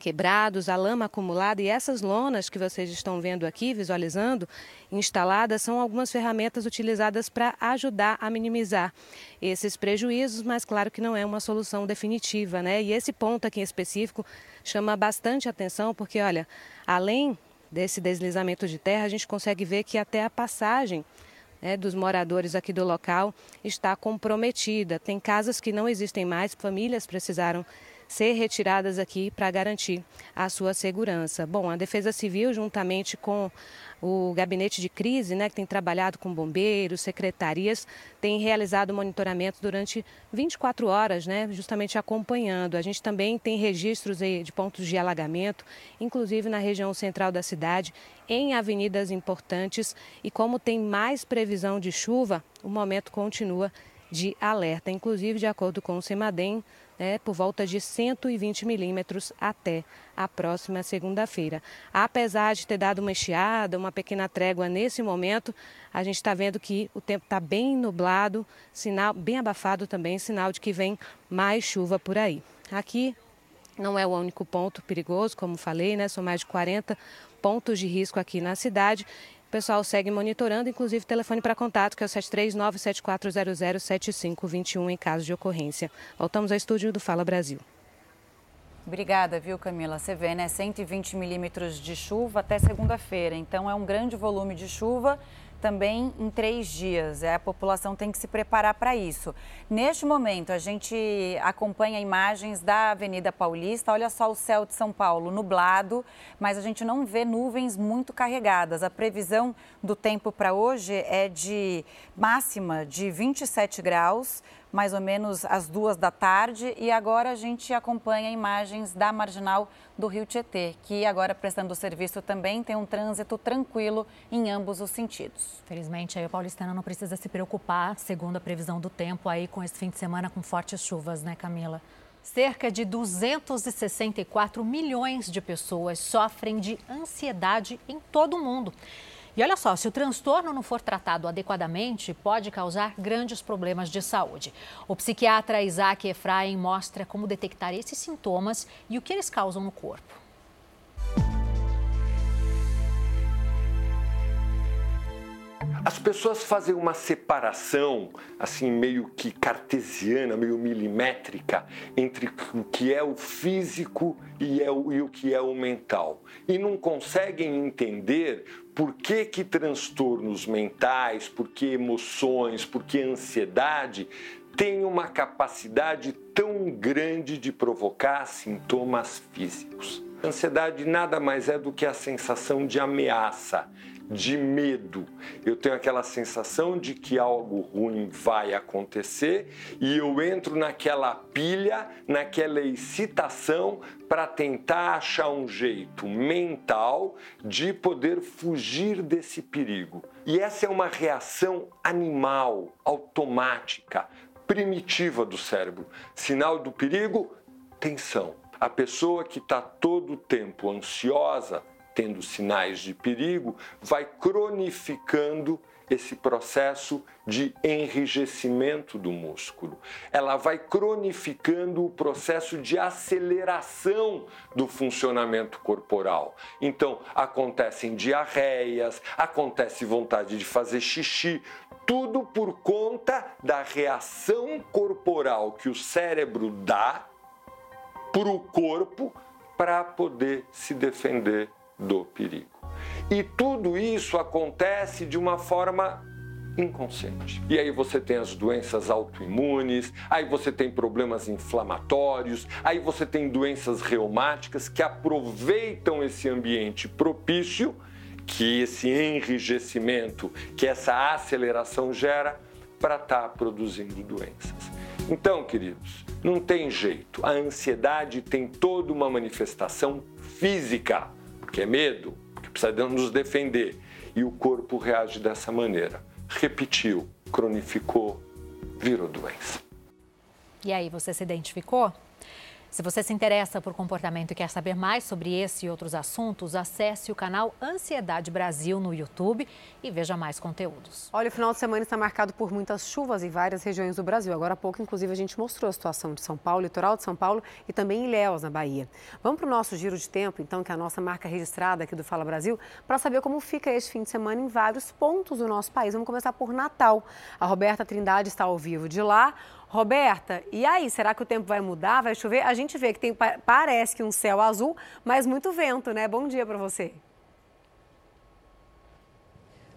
Speaker 30: quebrados, a lama acumulada e essas lonas que vocês estão vendo aqui, visualizando, instaladas, são algumas ferramentas utilizadas para ajudar a minimizar esses prejuízos, mas claro que não é uma solução definitiva, né? E esse ponto aqui em específico chama bastante atenção porque, olha, além desse deslizamento de terra, a gente consegue ver que até a passagem né, dos moradores aqui do local está comprometida. Tem casas que não existem mais, famílias precisaram ser retiradas aqui para garantir a sua segurança. Bom, a Defesa Civil, juntamente com o gabinete de crise, né, que tem trabalhado com bombeiros, secretarias, tem realizado monitoramento durante 24 horas, né, justamente acompanhando. A gente também tem registros de pontos de alagamento, inclusive na região central da cidade, em avenidas importantes. E como tem mais previsão de chuva, o momento continua de alerta. Inclusive, de acordo com o CEMADEM, né, por volta de 120 milímetros até a próxima segunda-feira. Apesar de ter dado uma estiada, uma pequena trégua nesse momento, a gente está vendo que o tempo está bem nublado, sinal bem abafado também, sinal de que vem mais chuva por aí. Aqui não é o único ponto perigoso, como falei, né? São mais de 40 pontos de risco aqui na cidade pessoal segue monitorando, inclusive telefone para contato, que é o 739-7400-7521 em caso de ocorrência. Voltamos ao estúdio do Fala Brasil.
Speaker 1: Obrigada, viu, Camila? Você vê, né? 120 milímetros de chuva até segunda-feira. Então, é um grande volume de chuva também em três dias. É, a população tem que se preparar para isso. Neste momento, a gente acompanha imagens da Avenida Paulista. Olha só o céu de São Paulo nublado, mas a gente não vê nuvens muito carregadas. A previsão do tempo para hoje é de máxima de 27 graus mais ou menos às duas da tarde. E agora a gente acompanha imagens da marginal do Rio Tietê, que agora prestando serviço também tem um trânsito tranquilo em ambos os sentidos.
Speaker 2: Felizmente, aí o paulistano não precisa se preocupar, segundo a previsão do tempo, aí com esse fim de semana com fortes chuvas, né, Camila? Cerca de 264 milhões de pessoas sofrem de ansiedade em todo o mundo. E olha só, se o transtorno não for tratado adequadamente, pode causar grandes problemas de saúde. O psiquiatra Isaac Efraim mostra como detectar esses sintomas e o que eles causam no corpo.
Speaker 31: As pessoas fazem uma separação, assim, meio que cartesiana, meio milimétrica, entre o que é o físico e, é o, e o que é o mental. E não conseguem entender por que, que transtornos mentais, por que emoções, por que ansiedade têm uma capacidade tão grande de provocar sintomas físicos. ansiedade nada mais é do que a sensação de ameaça, de medo. Eu tenho aquela sensação de que algo ruim vai acontecer e eu entro naquela pilha, naquela excitação para tentar achar um jeito mental de poder fugir desse perigo. E essa é uma reação animal, automática, primitiva do cérebro. Sinal do perigo, tensão. A pessoa que está todo o tempo ansiosa, tendo sinais de perigo, vai cronificando esse processo de enrijecimento do músculo. Ela vai cronificando o processo de aceleração do funcionamento corporal. Então, acontecem diarreias, acontece vontade de fazer xixi, tudo por conta da reação corporal que o cérebro dá para o corpo para poder se defender do perigo. E tudo isso acontece de uma forma inconsciente. E aí você tem as doenças autoimunes, aí você tem problemas inflamatórios, aí você tem doenças reumáticas que aproveitam esse ambiente propício que esse enrijecimento, que essa aceleração gera para estar tá produzindo doenças. Então, queridos, não tem jeito. A ansiedade tem toda uma manifestação física, que é medo, precisa nos defender. E o corpo reage dessa maneira. Repetiu, cronificou, virou doença.
Speaker 2: E aí, você se identificou? Se você se interessa por comportamento e quer saber mais sobre esse e outros assuntos, acesse o canal Ansiedade Brasil no YouTube e veja mais conteúdos.
Speaker 21: Olha, o final de semana está marcado por muitas chuvas em várias regiões do Brasil. Agora há pouco, inclusive, a gente mostrou a situação de São Paulo, litoral de São Paulo e também Ilhéus, na Bahia. Vamos para o nosso giro de tempo, então, que é a nossa marca registrada aqui do Fala Brasil, para saber como fica este fim de semana em vários pontos do nosso país. Vamos começar por Natal. A Roberta Trindade está ao vivo de lá. Roberta, e aí, será que o tempo vai mudar? Vai chover? A gente vê que tem, parece que um céu azul, mas muito vento, né? Bom dia para você.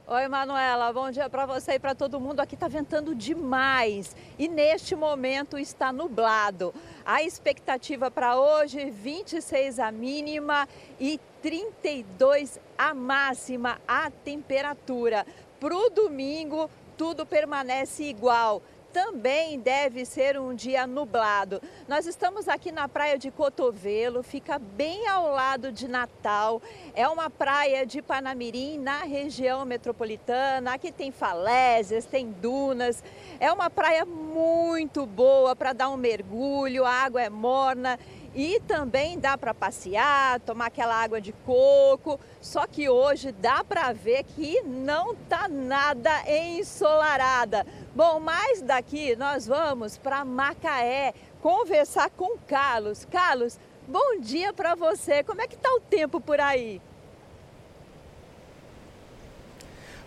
Speaker 32: Oi, Manuela, bom dia para você e para todo mundo. Aqui está ventando demais e neste momento está nublado. A expectativa para hoje, 26 a mínima e 32 a máxima a temperatura. Para o domingo, tudo permanece igual também deve ser um dia nublado. Nós estamos aqui na praia de Cotovelo, fica bem ao lado de Natal. É uma praia de Panamirim, na região metropolitana. Aqui tem falésias, tem dunas. É uma praia muito boa para dar um mergulho, a água é morna e também dá para passear, tomar aquela água de coco. Só que hoje dá para ver que não tá nada ensolarada. Bom, mas daqui nós vamos para Macaé conversar com Carlos. Carlos, bom dia para você. Como é que tá o tempo por aí?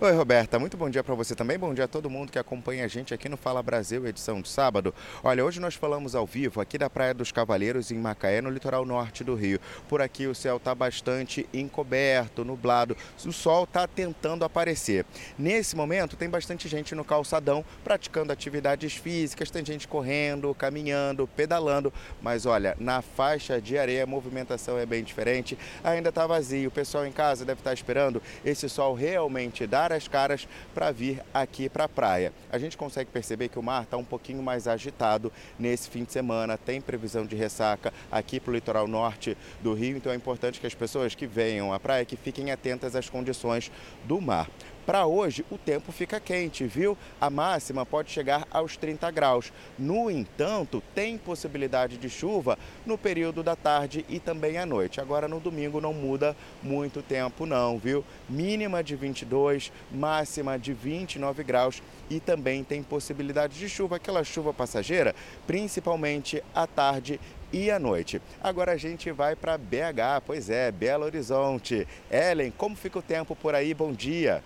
Speaker 33: Oi, Roberta, muito bom dia para você também. Bom dia a todo mundo que acompanha a gente aqui no Fala Brasil, edição de sábado. Olha, hoje nós falamos ao vivo aqui da Praia dos Cavaleiros, em Macaé, no litoral norte do Rio. Por aqui o céu está bastante encoberto, nublado, o sol está tentando aparecer. Nesse momento, tem bastante gente no calçadão praticando atividades físicas, tem gente correndo, caminhando, pedalando, mas olha, na faixa de areia a movimentação é bem diferente, ainda está vazio. O pessoal em casa deve estar tá esperando esse sol realmente dar as caras para vir aqui para a praia. A gente consegue perceber que o mar está um pouquinho mais agitado nesse fim de semana, tem previsão de ressaca aqui para o litoral norte do Rio, então é importante que as pessoas que venham à praia que fiquem atentas às condições do mar. Para hoje, o tempo fica quente, viu? A máxima pode chegar aos 30 graus. No entanto, tem possibilidade de chuva no período da tarde e também à noite. Agora, no domingo, não muda muito tempo, não, viu? Mínima de 22, máxima de 29 graus e também tem possibilidade de chuva, aquela chuva passageira, principalmente à tarde e à noite. Agora a gente vai para BH, pois é, Belo Horizonte. Ellen, como fica o tempo por aí? Bom dia.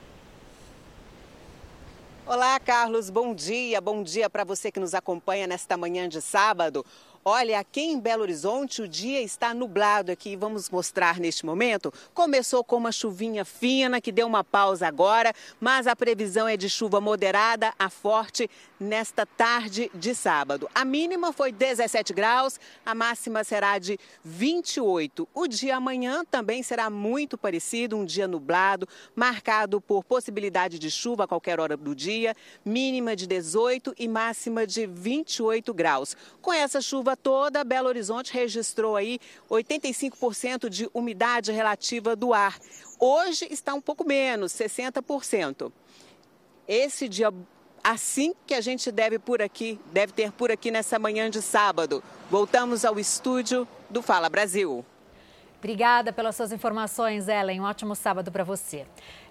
Speaker 34: Olá, Carlos, bom dia. Bom dia para você que nos acompanha nesta manhã de sábado. Olha, aqui em Belo Horizonte o dia está nublado aqui. Vamos mostrar neste momento. Começou com uma chuvinha fina que deu uma pausa agora, mas a previsão é de chuva moderada a forte nesta tarde de sábado. A mínima foi 17 graus, a máxima será de 28. O dia amanhã também será muito parecido, um dia nublado, marcado por possibilidade de chuva a qualquer hora do dia, mínima de 18 e máxima de 28 graus. Com essa chuva toda, Belo Horizonte registrou aí 85% de umidade relativa do ar. Hoje está um pouco menos, 60%. Esse dia assim que a gente deve por aqui, deve ter por aqui nessa manhã de sábado. Voltamos ao estúdio do Fala Brasil.
Speaker 2: Obrigada pelas suas informações, Ellen. Um ótimo sábado para você.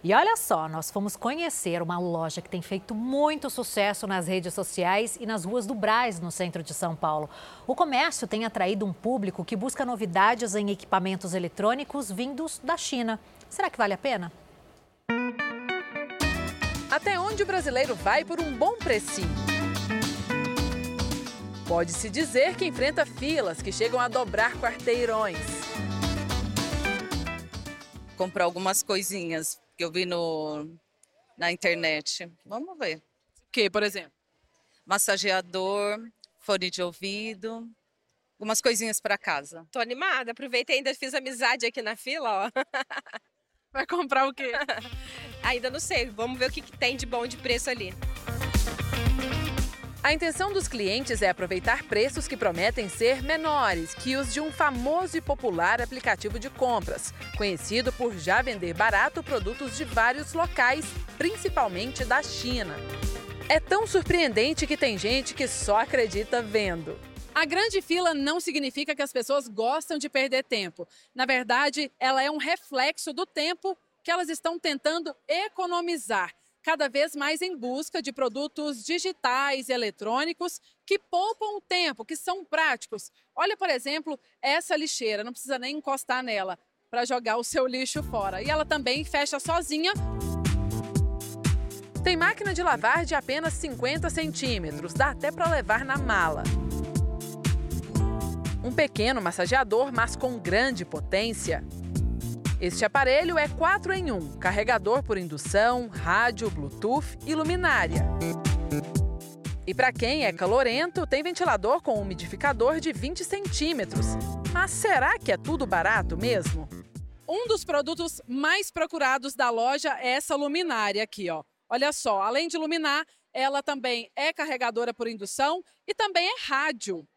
Speaker 2: E olha só, nós fomos conhecer uma loja que tem feito muito sucesso nas redes sociais e nas ruas do Braz, no centro de São Paulo. O comércio tem atraído um público que busca novidades em equipamentos eletrônicos vindos da China. Será que vale a pena?
Speaker 35: Até onde o brasileiro vai por um bom precinho? Pode-se dizer que enfrenta filas que chegam a dobrar quarteirões.
Speaker 36: Comprar algumas coisinhas que eu vi no, na internet. Vamos ver.
Speaker 35: O que, por exemplo?
Speaker 36: Massageador, fone de ouvido, algumas coisinhas para casa.
Speaker 37: Tô animada, aproveitei ainda fiz amizade aqui na fila, ó.
Speaker 35: Vai comprar o quê?
Speaker 37: ainda não sei, vamos ver o que, que tem de bom de preço ali.
Speaker 35: A intenção dos clientes é aproveitar preços que prometem ser menores que os de um famoso e popular aplicativo de compras, conhecido por já vender barato produtos de vários locais, principalmente da China. É tão surpreendente que tem gente que só acredita vendo. A grande fila não significa que as pessoas gostam de perder tempo. Na verdade, ela é um reflexo do tempo que elas estão tentando economizar cada vez mais em busca de produtos digitais e eletrônicos que poupam o tempo, que são práticos. Olha, por exemplo, essa lixeira, não precisa nem encostar nela para jogar o seu lixo fora. E ela também fecha sozinha. Tem máquina de lavar de apenas 50 centímetros, dá até para levar na mala. Um pequeno massageador, mas com grande potência, este aparelho é 4 em 1, carregador por indução, rádio, Bluetooth e luminária. E para quem é calorento, tem ventilador com umidificador de 20 centímetros. Mas será que é tudo barato mesmo? Um dos produtos mais procurados da loja é essa luminária aqui, ó. Olha só, além de iluminar, ela também é carregadora por indução e também é rádio.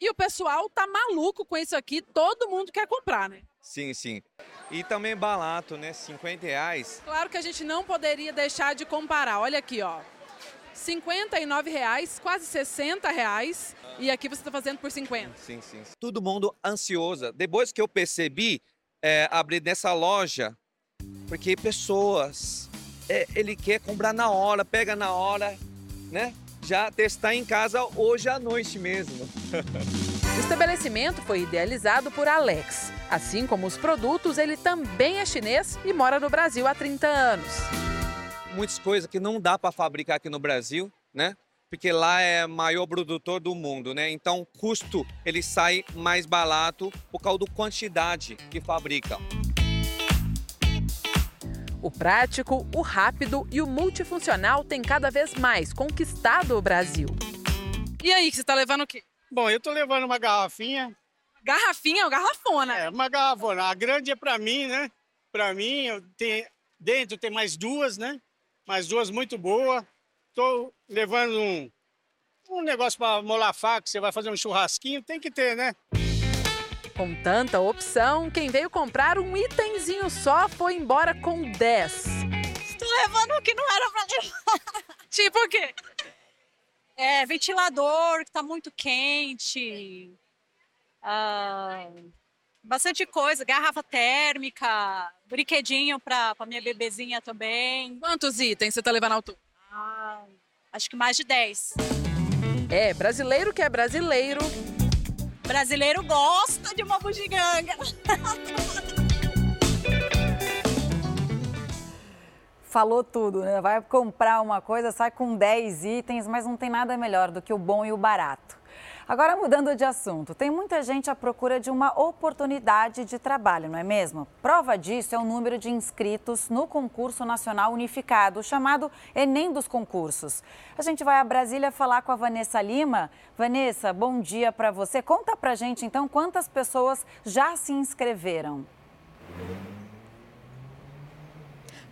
Speaker 35: E o pessoal tá maluco com isso aqui, todo mundo quer comprar, né?
Speaker 32: Sim, sim. E também barato, né? 50 reais.
Speaker 35: Claro que a gente não poderia deixar de comparar. Olha aqui, ó. 59 reais, quase 60 reais. E aqui você está fazendo por 50.
Speaker 32: Sim, sim. Todo mundo ansioso. Depois que eu percebi é, abrir nessa loja, porque pessoas, é, ele quer comprar na hora, pega na hora, né? Já testar em casa hoje à noite mesmo.
Speaker 35: o estabelecimento foi idealizado por Alex. Assim como os produtos, ele também é chinês e mora no Brasil há 30 anos.
Speaker 32: Muitas coisas que não dá para fabricar aqui no Brasil, né? Porque lá é o maior produtor do mundo, né? Então, o custo ele sai mais barato por causa da quantidade que fabrica.
Speaker 35: O prático, o rápido e o multifuncional tem cada vez mais conquistado o Brasil. E aí, você está levando o quê?
Speaker 38: Bom, eu estou levando uma garrafinha
Speaker 35: Garrafinha ou garrafona?
Speaker 38: É, uma garrafona. A grande é para mim, né? Para mim, eu tenho, dentro tem mais duas, né? Mais duas muito boas. Estou levando um, um negócio para molar faca, você vai fazer um churrasquinho, tem que ter, né?
Speaker 35: Com tanta opção, quem veio comprar um itemzinho só foi embora com 10.
Speaker 37: Estou levando o que não era para levar.
Speaker 35: tipo o quê?
Speaker 37: É, ventilador que tá muito quente. Ah, bastante coisa, garrafa térmica, brinquedinho para minha bebezinha também.
Speaker 35: Quantos itens você está levando ao todo?
Speaker 37: Ah, acho que mais de 10.
Speaker 35: É, brasileiro que é brasileiro.
Speaker 37: Brasileiro gosta de uma bugiganga.
Speaker 1: Falou tudo, né? Vai comprar uma coisa, sai com 10 itens, mas não tem nada melhor do que o bom e o barato. Agora, mudando de assunto, tem muita gente à procura de uma oportunidade de trabalho, não é mesmo? Prova disso é o número de inscritos no concurso nacional unificado, chamado Enem dos Concursos. A gente vai a Brasília falar com a Vanessa Lima. Vanessa, bom dia para você. Conta pra gente então quantas pessoas já se inscreveram.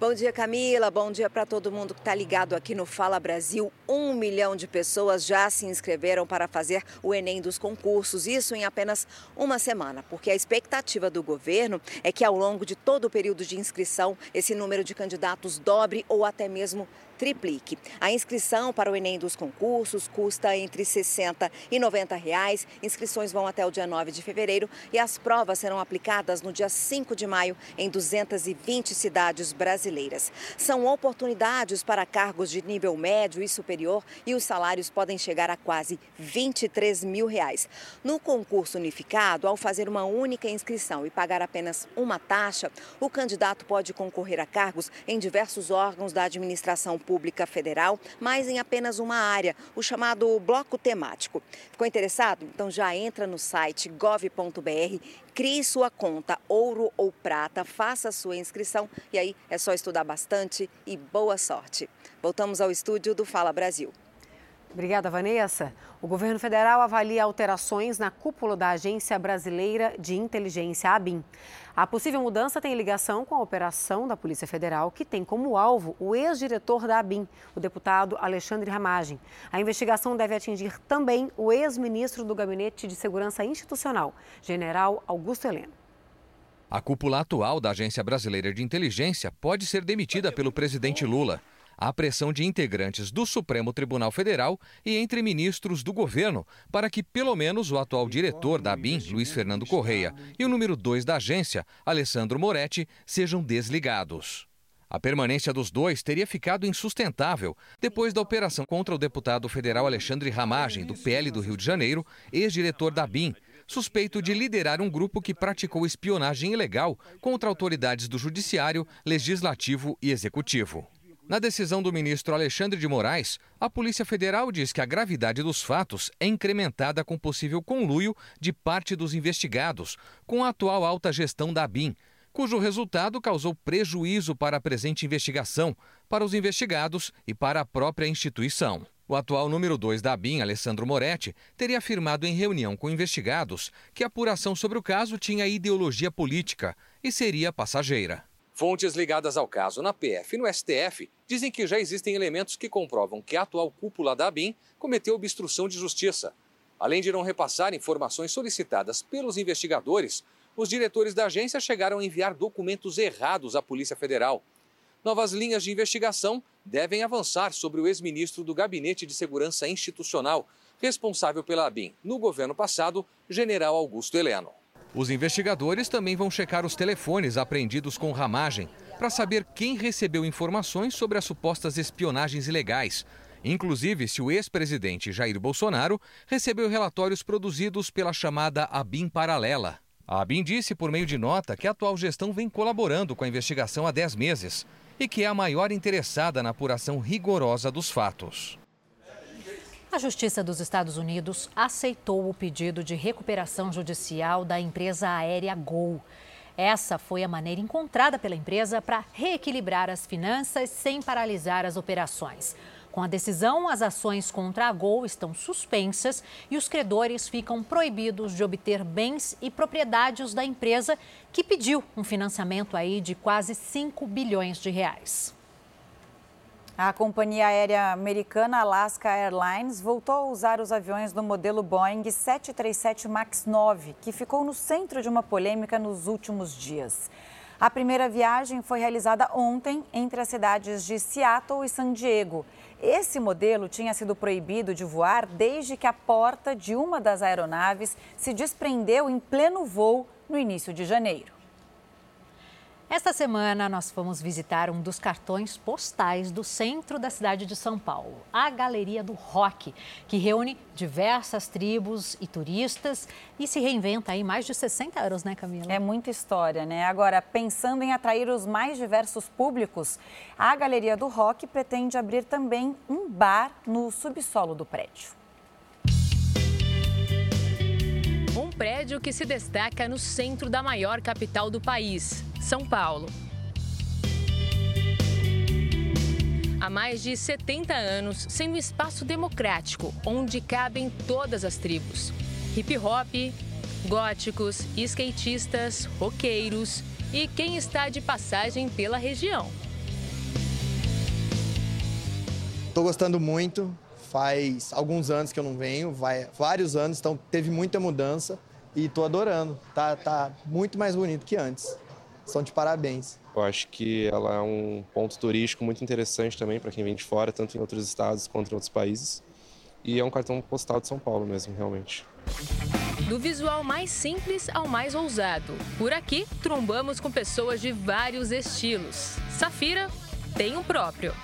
Speaker 39: Bom dia, Camila. Bom dia para todo mundo que está ligado aqui no Fala Brasil. Um milhão de pessoas já se inscreveram para fazer o Enem dos concursos, isso em apenas uma semana, porque a expectativa do governo é que ao longo de todo o período de inscrição, esse número de candidatos dobre ou até mesmo triplique. A inscrição para o Enem dos concursos custa entre 60 e 90 reais. Inscrições vão até o dia 9 de fevereiro e as provas serão aplicadas no dia 5 de maio em 220 cidades brasileiras. São oportunidades para cargos de nível médio e superior e os salários podem chegar a quase 23 mil reais. No concurso unificado, ao fazer uma única inscrição e pagar apenas uma taxa, o candidato pode concorrer a cargos em diversos órgãos da administração pública federal, mas em apenas uma área, o chamado bloco temático. Ficou interessado? Então já entra no site gov.br, crie sua conta ouro ou prata, faça sua inscrição e aí é só estudar bastante e boa sorte. Voltamos ao estúdio do Fala Brasil.
Speaker 21: Obrigada, Vanessa. O governo federal avalia alterações na cúpula da Agência Brasileira de Inteligência, ABIN. A possível mudança tem ligação com a operação da Polícia Federal, que tem como alvo o ex-diretor da ABIN, o deputado Alexandre Ramagem. A investigação deve atingir também o ex-ministro do Gabinete de Segurança Institucional, general Augusto Heleno.
Speaker 4: A cúpula atual da Agência Brasileira de Inteligência pode ser demitida pelo presidente Lula a pressão de integrantes do Supremo Tribunal Federal e entre ministros do governo para que pelo menos o atual diretor da ABIN, Luiz Fernando Correia, e o número 2 da agência, Alessandro Moretti, sejam desligados. A permanência dos dois teria ficado insustentável depois da operação contra o deputado federal Alexandre Ramagem, do PL do Rio de Janeiro, ex-diretor da BIM, suspeito de liderar um grupo que praticou espionagem ilegal contra autoridades do Judiciário, Legislativo e Executivo. Na decisão do ministro Alexandre de Moraes, a Polícia Federal diz que a gravidade dos fatos é incrementada com possível conluio de parte dos investigados com a atual alta gestão da ABIN, cujo resultado causou prejuízo para a presente investigação, para os investigados e para a própria instituição. O atual número 2 da ABIN, Alessandro Moretti, teria afirmado em reunião com investigados que a apuração sobre o caso tinha ideologia política e seria passageira. Fontes ligadas ao caso na PF e no STF dizem que já existem elementos que comprovam que a atual cúpula da ABIN cometeu obstrução de justiça. Além de não repassar informações solicitadas pelos investigadores, os diretores da agência chegaram a enviar documentos errados à Polícia Federal. Novas linhas de investigação devem avançar sobre o ex-ministro do Gabinete de Segurança Institucional, responsável pela ABIN no governo passado, general Augusto Heleno. Os investigadores também vão checar os telefones apreendidos com ramagem para saber quem recebeu informações sobre as supostas espionagens ilegais, inclusive se o ex-presidente Jair Bolsonaro recebeu relatórios produzidos pela chamada ABIN Paralela. A ABIN disse por meio de nota que a atual gestão vem colaborando com a investigação há 10 meses e que é a maior interessada na apuração rigorosa dos fatos.
Speaker 2: A Justiça dos Estados Unidos aceitou o pedido de recuperação judicial da empresa aérea Gol. Essa foi a maneira encontrada pela empresa para reequilibrar as finanças sem paralisar as operações. Com a decisão, as ações contra a Gol estão suspensas e os credores ficam proibidos de obter bens e propriedades da empresa que pediu um financiamento aí de quase 5 bilhões de reais.
Speaker 1: A companhia aérea americana Alaska Airlines voltou a usar os aviões do modelo Boeing 737 MAX 9, que ficou no centro de uma polêmica nos últimos dias. A primeira viagem foi realizada ontem entre as cidades de Seattle e San Diego. Esse modelo tinha sido proibido de voar desde que a porta de uma das aeronaves se desprendeu em pleno voo no início de janeiro.
Speaker 2: Esta semana nós fomos visitar um dos cartões postais do centro da cidade de São Paulo, a Galeria do Rock, que reúne diversas tribos e turistas e se reinventa aí mais de 60 anos, né, Camila?
Speaker 1: É muita história, né? Agora, pensando em atrair os mais diversos públicos, a Galeria do Rock pretende abrir também um bar no subsolo do prédio.
Speaker 40: Prédio que se destaca no centro da maior capital do país, São Paulo. Há mais de 70 anos, sendo um espaço democrático, onde cabem todas as tribos. Hip hop, góticos, skatistas, roqueiros e quem está de passagem pela região.
Speaker 41: Estou gostando muito, faz alguns anos que eu não venho, vai, vários anos, então teve muita mudança e estou adorando. Tá, tá muito mais bonito que antes.
Speaker 42: estão de parabéns.
Speaker 43: Eu acho que ela é um ponto turístico muito interessante também para quem vem de fora, tanto em outros estados quanto em outros países. E é um cartão postal de São Paulo mesmo, realmente.
Speaker 40: Do visual mais simples ao mais ousado. Por aqui, trombamos com pessoas de vários estilos. Safira tem o um próprio.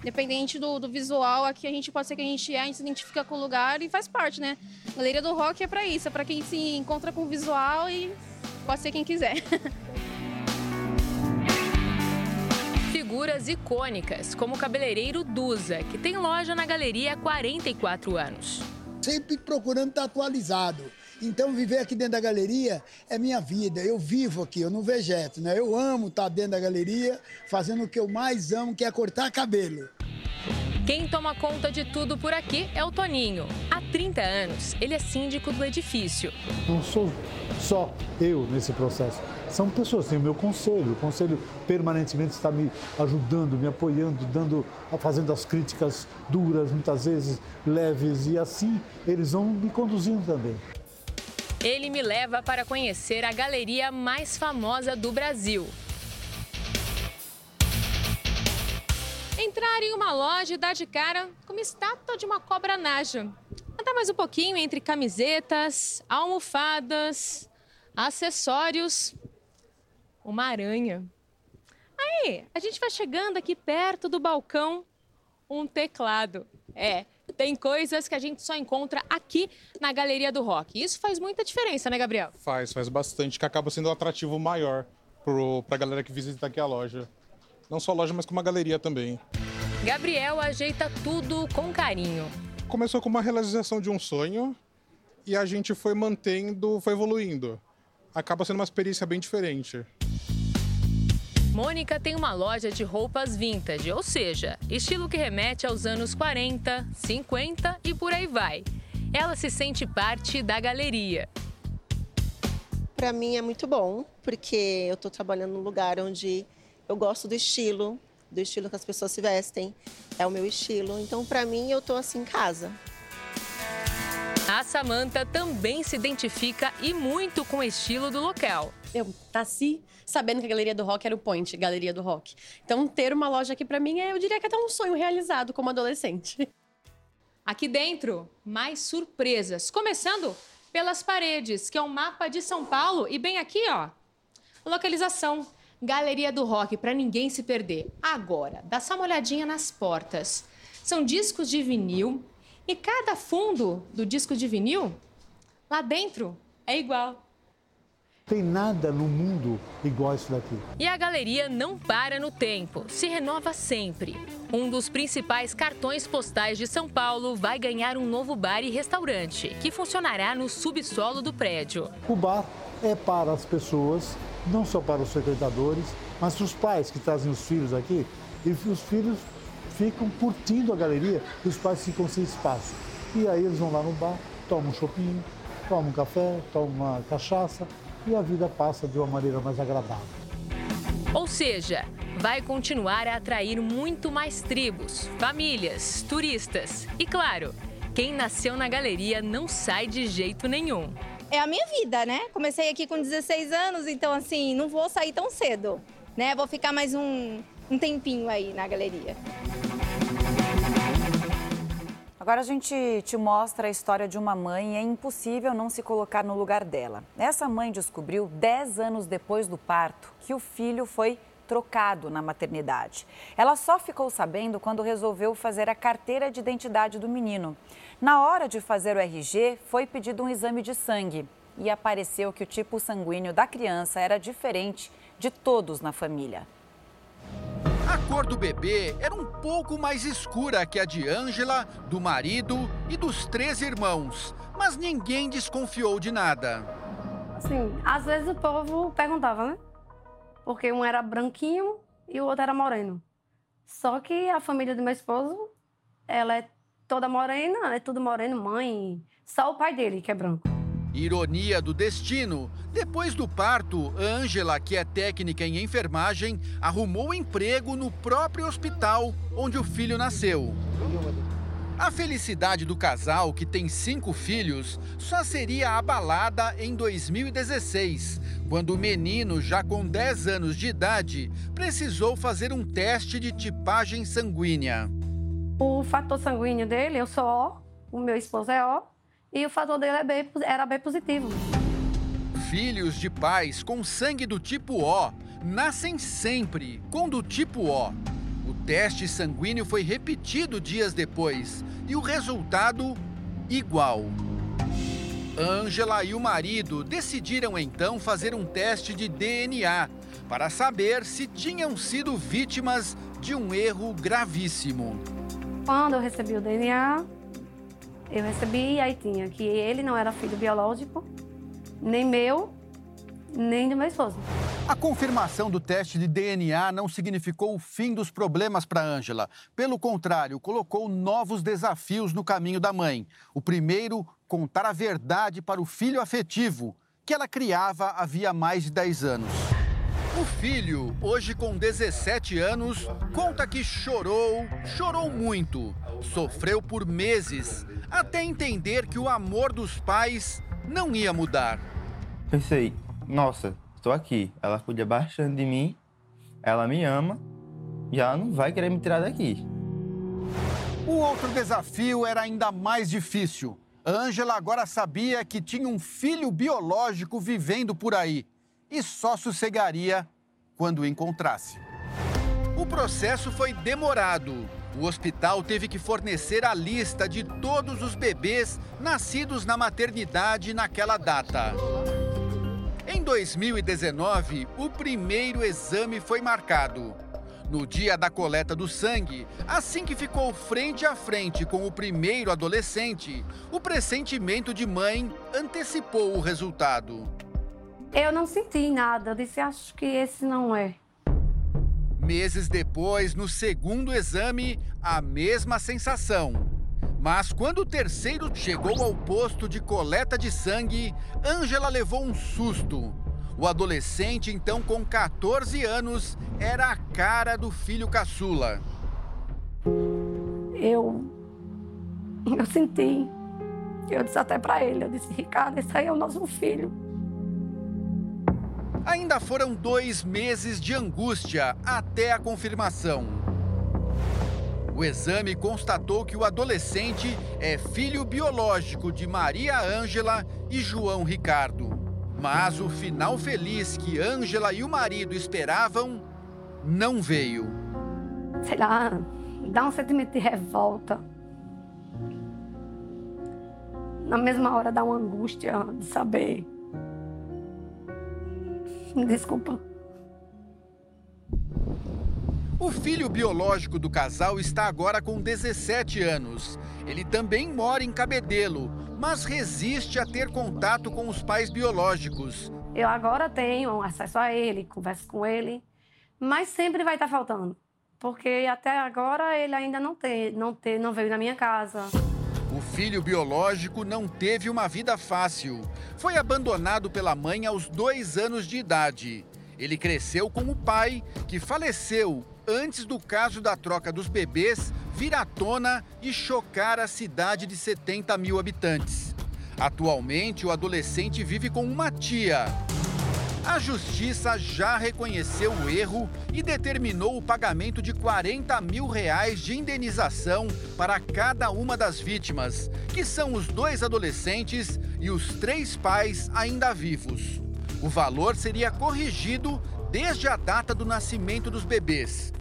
Speaker 37: Independente do, do, visual, aqui a gente pode ser que a gente é, a gente se identifica com o lugar e faz parte, né? A Galeria do Rock é para isso, é para quem se encontra com o visual e pode ser quem quiser.
Speaker 40: Figuras icônicas, como o cabeleireiro Duza, que tem loja na galeria há 44 anos.
Speaker 41: Sempre procurando estar atualizado. Então, viver aqui dentro da galeria é minha vida. Eu vivo aqui, eu não vegeto, né? Eu amo estar dentro da galeria, fazendo o que eu mais amo, que é cortar cabelo.
Speaker 40: Quem toma conta de tudo por aqui é o Toninho. Há 30 anos, ele é síndico do edifício.
Speaker 44: Não sou só eu nesse processo. São pessoas, tem o meu conselho. O conselho permanentemente está me ajudando, me apoiando, dando, fazendo as críticas duras, muitas vezes leves, e assim eles vão me conduzindo também.
Speaker 40: Ele me leva para conhecer a galeria mais famosa do Brasil, Entrar em uma loja e dar de cara com uma estátua de uma cobra naja. Andar mais um pouquinho entre camisetas, almofadas, acessórios, uma aranha. Aí, a gente vai chegando aqui perto do balcão, um teclado. É, tem coisas que a gente só encontra aqui na Galeria do Rock. Isso faz muita diferença, né, Gabriel?
Speaker 45: Faz, faz bastante, que acaba sendo um atrativo maior para a galera que visita aqui a loja. Não só a loja, mas como a galeria também.
Speaker 40: Gabriel ajeita tudo com carinho.
Speaker 45: Começou com uma realização de um sonho e a gente foi mantendo, foi evoluindo. Acaba sendo uma experiência bem diferente.
Speaker 40: Mônica tem uma loja de roupas vintage, ou seja, estilo que remete aos anos 40, 50 e por aí vai. Ela se sente parte da galeria.
Speaker 46: Para mim é muito bom, porque eu estou trabalhando num lugar onde eu gosto do estilo, do estilo que as pessoas se vestem. É o meu estilo. Então, para mim, eu tô assim em casa.
Speaker 40: A Samanta também se identifica e muito com o estilo do local.
Speaker 47: Eu nasci sabendo que a Galeria do Rock era o point, Galeria do Rock. Então, ter uma loja aqui para mim é, eu diria que é até um sonho realizado como adolescente.
Speaker 40: Aqui dentro, mais surpresas. Começando pelas paredes, que é um mapa de São Paulo. E bem aqui, ó, localização Galeria do Rock, para ninguém se perder. Agora, dá só uma olhadinha nas portas. São discos de vinil e cada fundo do disco de vinil, lá dentro, é igual.
Speaker 44: Tem nada no mundo igual isso daqui.
Speaker 40: E a galeria não para no tempo, se renova sempre. Um dos principais cartões postais de São Paulo vai ganhar um novo bar e restaurante, que funcionará no subsolo do prédio.
Speaker 44: O bar é para as pessoas não só para os frequentadores, mas para os pais que trazem os filhos aqui. E os filhos ficam curtindo a galeria e os pais ficam sem espaço. E aí eles vão lá no bar, tomam um chopinho, tomam um café, tomam uma cachaça e a vida passa de uma maneira mais agradável.
Speaker 40: Ou seja, vai continuar a atrair muito mais tribos, famílias, turistas e, claro, quem nasceu na galeria não sai de jeito nenhum
Speaker 37: é a minha vida, né? Comecei aqui com 16 anos, então assim, não vou sair tão cedo, né? Vou ficar mais um, um tempinho aí na galeria.
Speaker 1: Agora a gente te mostra a história de uma mãe e é impossível não se colocar no lugar dela. Essa mãe descobriu 10 anos depois do parto que o filho foi trocado na maternidade. Ela só ficou sabendo quando resolveu fazer a carteira de identidade do menino. Na hora de fazer o RG, foi pedido um exame de sangue e apareceu que o tipo sanguíneo da criança era diferente de todos na família.
Speaker 8: A cor do bebê era um pouco mais escura que a de Ângela, do marido e dos três irmãos, mas ninguém desconfiou de nada.
Speaker 48: Assim, às vezes o povo perguntava, né? Porque um era branquinho e o outro era moreno. Só que a família do meu esposo, ela é toda morena, é tudo moreno, mãe. Só o pai dele que é branco.
Speaker 8: Ironia do destino. Depois do parto, Ângela, que é técnica em enfermagem, arrumou emprego no próprio hospital onde o filho nasceu.
Speaker 49: A felicidade do casal, que tem cinco filhos, só seria abalada em 2016, quando o menino, já com 10 anos de idade, precisou fazer um teste de tipagem sanguínea.
Speaker 48: O fator sanguíneo dele, eu sou O, o meu esposo é O, e o fator dele é B, era B positivo.
Speaker 49: Filhos de pais com sangue do tipo O nascem sempre com do tipo O. O teste sanguíneo foi repetido dias depois e o resultado igual. Ângela e o marido decidiram então fazer um teste de DNA para saber se tinham sido vítimas de um erro gravíssimo.
Speaker 48: Quando eu recebi o DNA, eu recebi e aí tinha que ele não era filho biológico, nem meu, nem do meu esposo.
Speaker 49: A confirmação do teste de DNA não significou o fim dos problemas para Ângela. Pelo contrário, colocou novos desafios no caminho da mãe. O primeiro, contar a verdade para o filho afetivo, que ela criava havia mais de 10 anos. O filho, hoje com 17 anos, conta que chorou, chorou muito, sofreu por meses, até entender que o amor dos pais não ia mudar.
Speaker 50: Pensei, nossa, estou aqui. Ela cuida bastante de mim, ela me ama e ela não vai querer me tirar daqui.
Speaker 49: O outro desafio era ainda mais difícil. Ângela agora sabia que tinha um filho biológico vivendo por aí e só sossegaria quando o encontrasse. O processo foi demorado. O hospital teve que fornecer a lista de todos os bebês nascidos na maternidade naquela data. Em 2019, o primeiro exame foi marcado. No dia da coleta do sangue, assim que ficou frente a frente com o primeiro adolescente, o pressentimento de mãe antecipou o resultado.
Speaker 48: Eu não senti nada, eu disse, acho que esse não é.
Speaker 49: Meses depois, no segundo exame, a mesma sensação. Mas quando o terceiro chegou ao posto de coleta de sangue, Ângela levou um susto. O adolescente, então com 14 anos, era a cara do filho caçula.
Speaker 48: Eu. Eu senti. Eu disse até para ele: eu disse, Ricardo, esse aí é o nosso filho.
Speaker 49: Ainda foram dois meses de angústia até a confirmação. O exame constatou que o adolescente é filho biológico de Maria Ângela e João Ricardo. Mas o final feliz que Ângela e o marido esperavam não veio.
Speaker 48: Sei lá, dá um sentimento de revolta. Na mesma hora dá uma angústia de saber. Desculpa.
Speaker 49: O filho biológico do casal está agora com 17 anos. Ele também mora em Cabedelo, mas resiste a ter contato com os pais biológicos.
Speaker 48: Eu agora tenho acesso a ele, converso com ele, mas sempre vai estar faltando, porque até agora ele ainda não tem, não tem, não veio na minha casa.
Speaker 49: O filho biológico não teve uma vida fácil. Foi abandonado pela mãe aos dois anos de idade. Ele cresceu com o pai, que faleceu antes do caso da troca dos bebês vir à tona e chocar a cidade de 70 mil habitantes. Atualmente, o adolescente vive com uma tia. A justiça já reconheceu o erro e determinou o pagamento de 40 mil reais de indenização para cada uma das vítimas, que são os dois adolescentes e os três pais ainda vivos. O valor seria corrigido desde a data do nascimento dos bebês.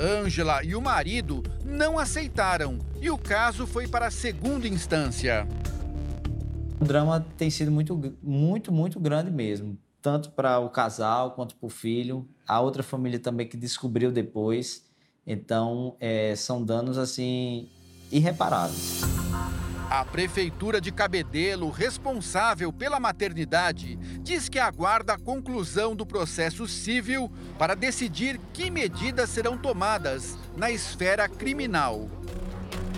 Speaker 49: Ângela e o marido não aceitaram e o caso foi para a segunda instância.
Speaker 50: O drama tem sido muito, muito, muito grande mesmo, tanto para o casal quanto para o filho. A outra família também que descobriu depois. Então, é, são danos assim irreparáveis.
Speaker 49: A Prefeitura de Cabedelo, responsável pela maternidade, diz que aguarda a conclusão do processo civil para decidir que medidas serão tomadas na esfera criminal.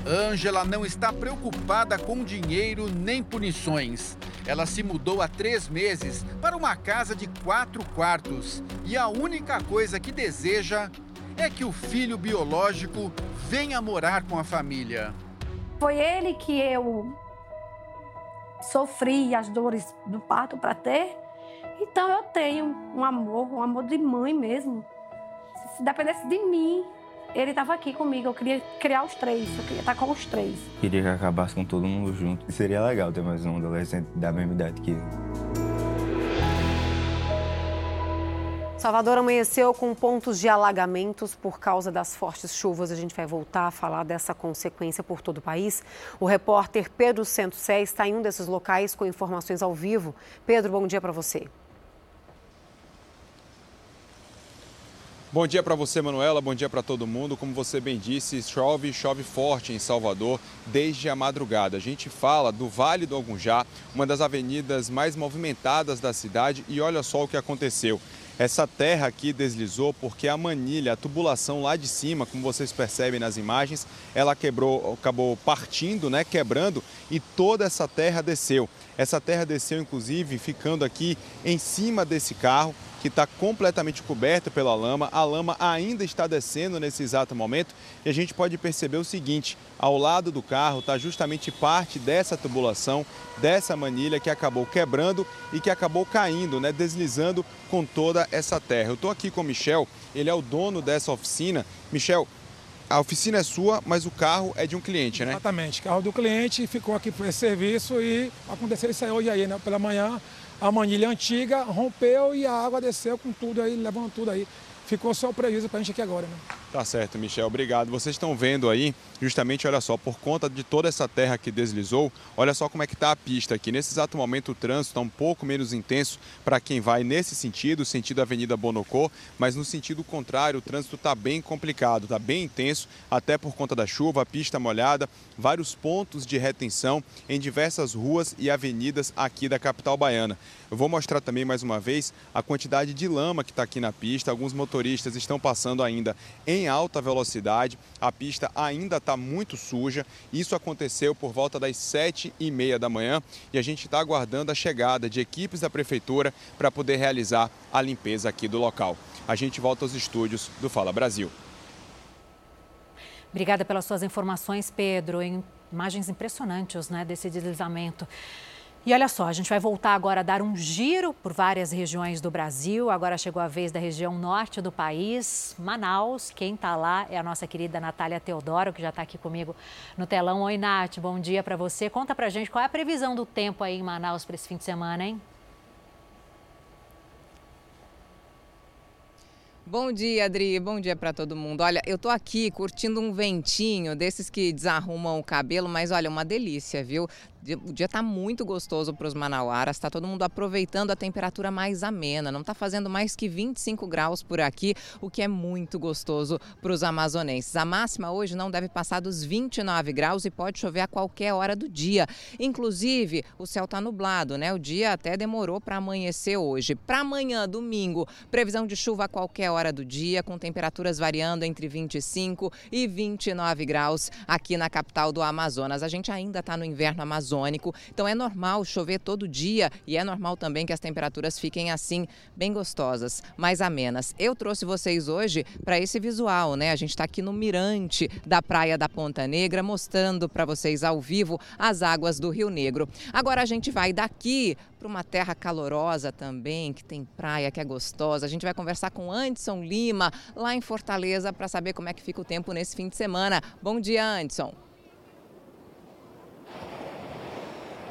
Speaker 49: Ângela não está preocupada com dinheiro nem punições. Ela se mudou há três meses para uma casa de quatro quartos e a única coisa que deseja é que o filho biológico venha morar com a família.
Speaker 48: Foi ele que eu sofri as dores do parto para ter. Então eu tenho um amor, um amor de mãe mesmo. Se dependesse de mim, ele estava aqui comigo. Eu queria criar os três, eu queria estar com os três.
Speaker 51: Queria que acabasse com todo mundo junto. Seria legal ter mais um adolescente da mesma idade que eu.
Speaker 21: Salvador amanheceu com pontos de alagamentos por causa das fortes chuvas. A gente vai voltar a falar dessa consequência por todo o país. O repórter Pedro Santos Sé está em um desses locais com informações ao vivo. Pedro, bom dia para você.
Speaker 20: Bom dia para você, Manuela. Bom dia para todo mundo. Como você bem disse, chove, chove forte em Salvador desde a madrugada. A gente fala do Vale do Algunjá, uma das avenidas mais movimentadas da cidade, e olha só o que aconteceu. Essa terra aqui deslizou porque a manilha, a tubulação lá de cima, como vocês percebem nas imagens, ela quebrou, acabou partindo, né, quebrando e toda essa terra desceu. Essa terra desceu inclusive ficando aqui em cima desse carro que está completamente coberta pela lama. A lama ainda está descendo nesse exato momento e a gente pode perceber o seguinte: ao lado do carro está justamente parte dessa tubulação, dessa manilha que acabou quebrando e que acabou caindo, né, deslizando com toda essa terra. Eu estou aqui com o Michel, ele é o dono dessa oficina. Michel, a oficina é sua, mas o carro é de um cliente, né?
Speaker 52: Exatamente, carro do cliente ficou aqui por esse serviço e aconteceu isso aí hoje aí, né? Pela manhã, a manilha antiga rompeu e a água desceu com tudo aí, levando tudo aí. Ficou só o prejuízo para a gente aqui agora, né?
Speaker 20: Tá certo, Michel. Obrigado. Vocês estão vendo aí, justamente, olha só, por conta de toda essa terra que deslizou, olha só como é que está a pista aqui. Nesse exato momento, o trânsito está um pouco menos intenso para quem vai nesse sentido, sentido Avenida Bonocô, mas no sentido contrário, o trânsito está bem complicado, está bem intenso, até por conta da chuva, a pista molhada, vários pontos de retenção em diversas ruas e avenidas aqui da capital baiana. Eu vou mostrar também mais uma vez a quantidade de lama que está aqui na pista. Alguns motoristas estão passando ainda em alta velocidade. A pista ainda está muito suja. Isso aconteceu por volta das sete e meia da manhã e a gente está aguardando a chegada de equipes da prefeitura para poder realizar a limpeza aqui do local. A gente volta aos estúdios do Fala Brasil.
Speaker 2: Obrigada pelas suas informações, Pedro. Imagens impressionantes né, desse deslizamento. E olha só, a gente vai voltar agora a dar um giro por várias regiões do Brasil. Agora chegou a vez da região norte do país, Manaus. Quem está lá é a nossa querida Natália Teodoro, que já está aqui comigo no telão. Oi, Nath, bom dia para você. Conta para gente qual é a previsão do tempo aí em Manaus para esse fim de semana, hein?
Speaker 53: Bom dia, Adri. Bom dia para todo mundo. Olha, eu tô aqui curtindo um ventinho desses que desarrumam o cabelo, mas olha, uma delícia, viu? O dia está muito gostoso para os manauaras, está todo mundo aproveitando a temperatura mais amena, não está fazendo mais que 25 graus por aqui, o que é muito gostoso para os amazonenses. A máxima hoje não deve passar dos 29 graus e pode chover a qualquer hora do dia. Inclusive, o céu está nublado, né? O dia até demorou para amanhecer hoje. Para amanhã, domingo, previsão de chuva a qualquer hora do dia, com temperaturas variando entre 25 e 29 graus aqui na capital do Amazonas. A gente ainda está no inverno amazônico Então é normal chover todo dia e é normal também que as temperaturas fiquem assim, bem gostosas, mais amenas. Eu trouxe vocês hoje para esse visual, né? A gente está aqui no mirante da Praia da Ponta Negra, mostrando para vocês ao vivo as águas do Rio Negro. Agora a gente vai daqui para uma terra calorosa também, que tem praia, que é gostosa. A gente vai conversar com Anderson Lima, lá em Fortaleza, para saber como é que fica o tempo nesse fim de semana. Bom dia, Anderson.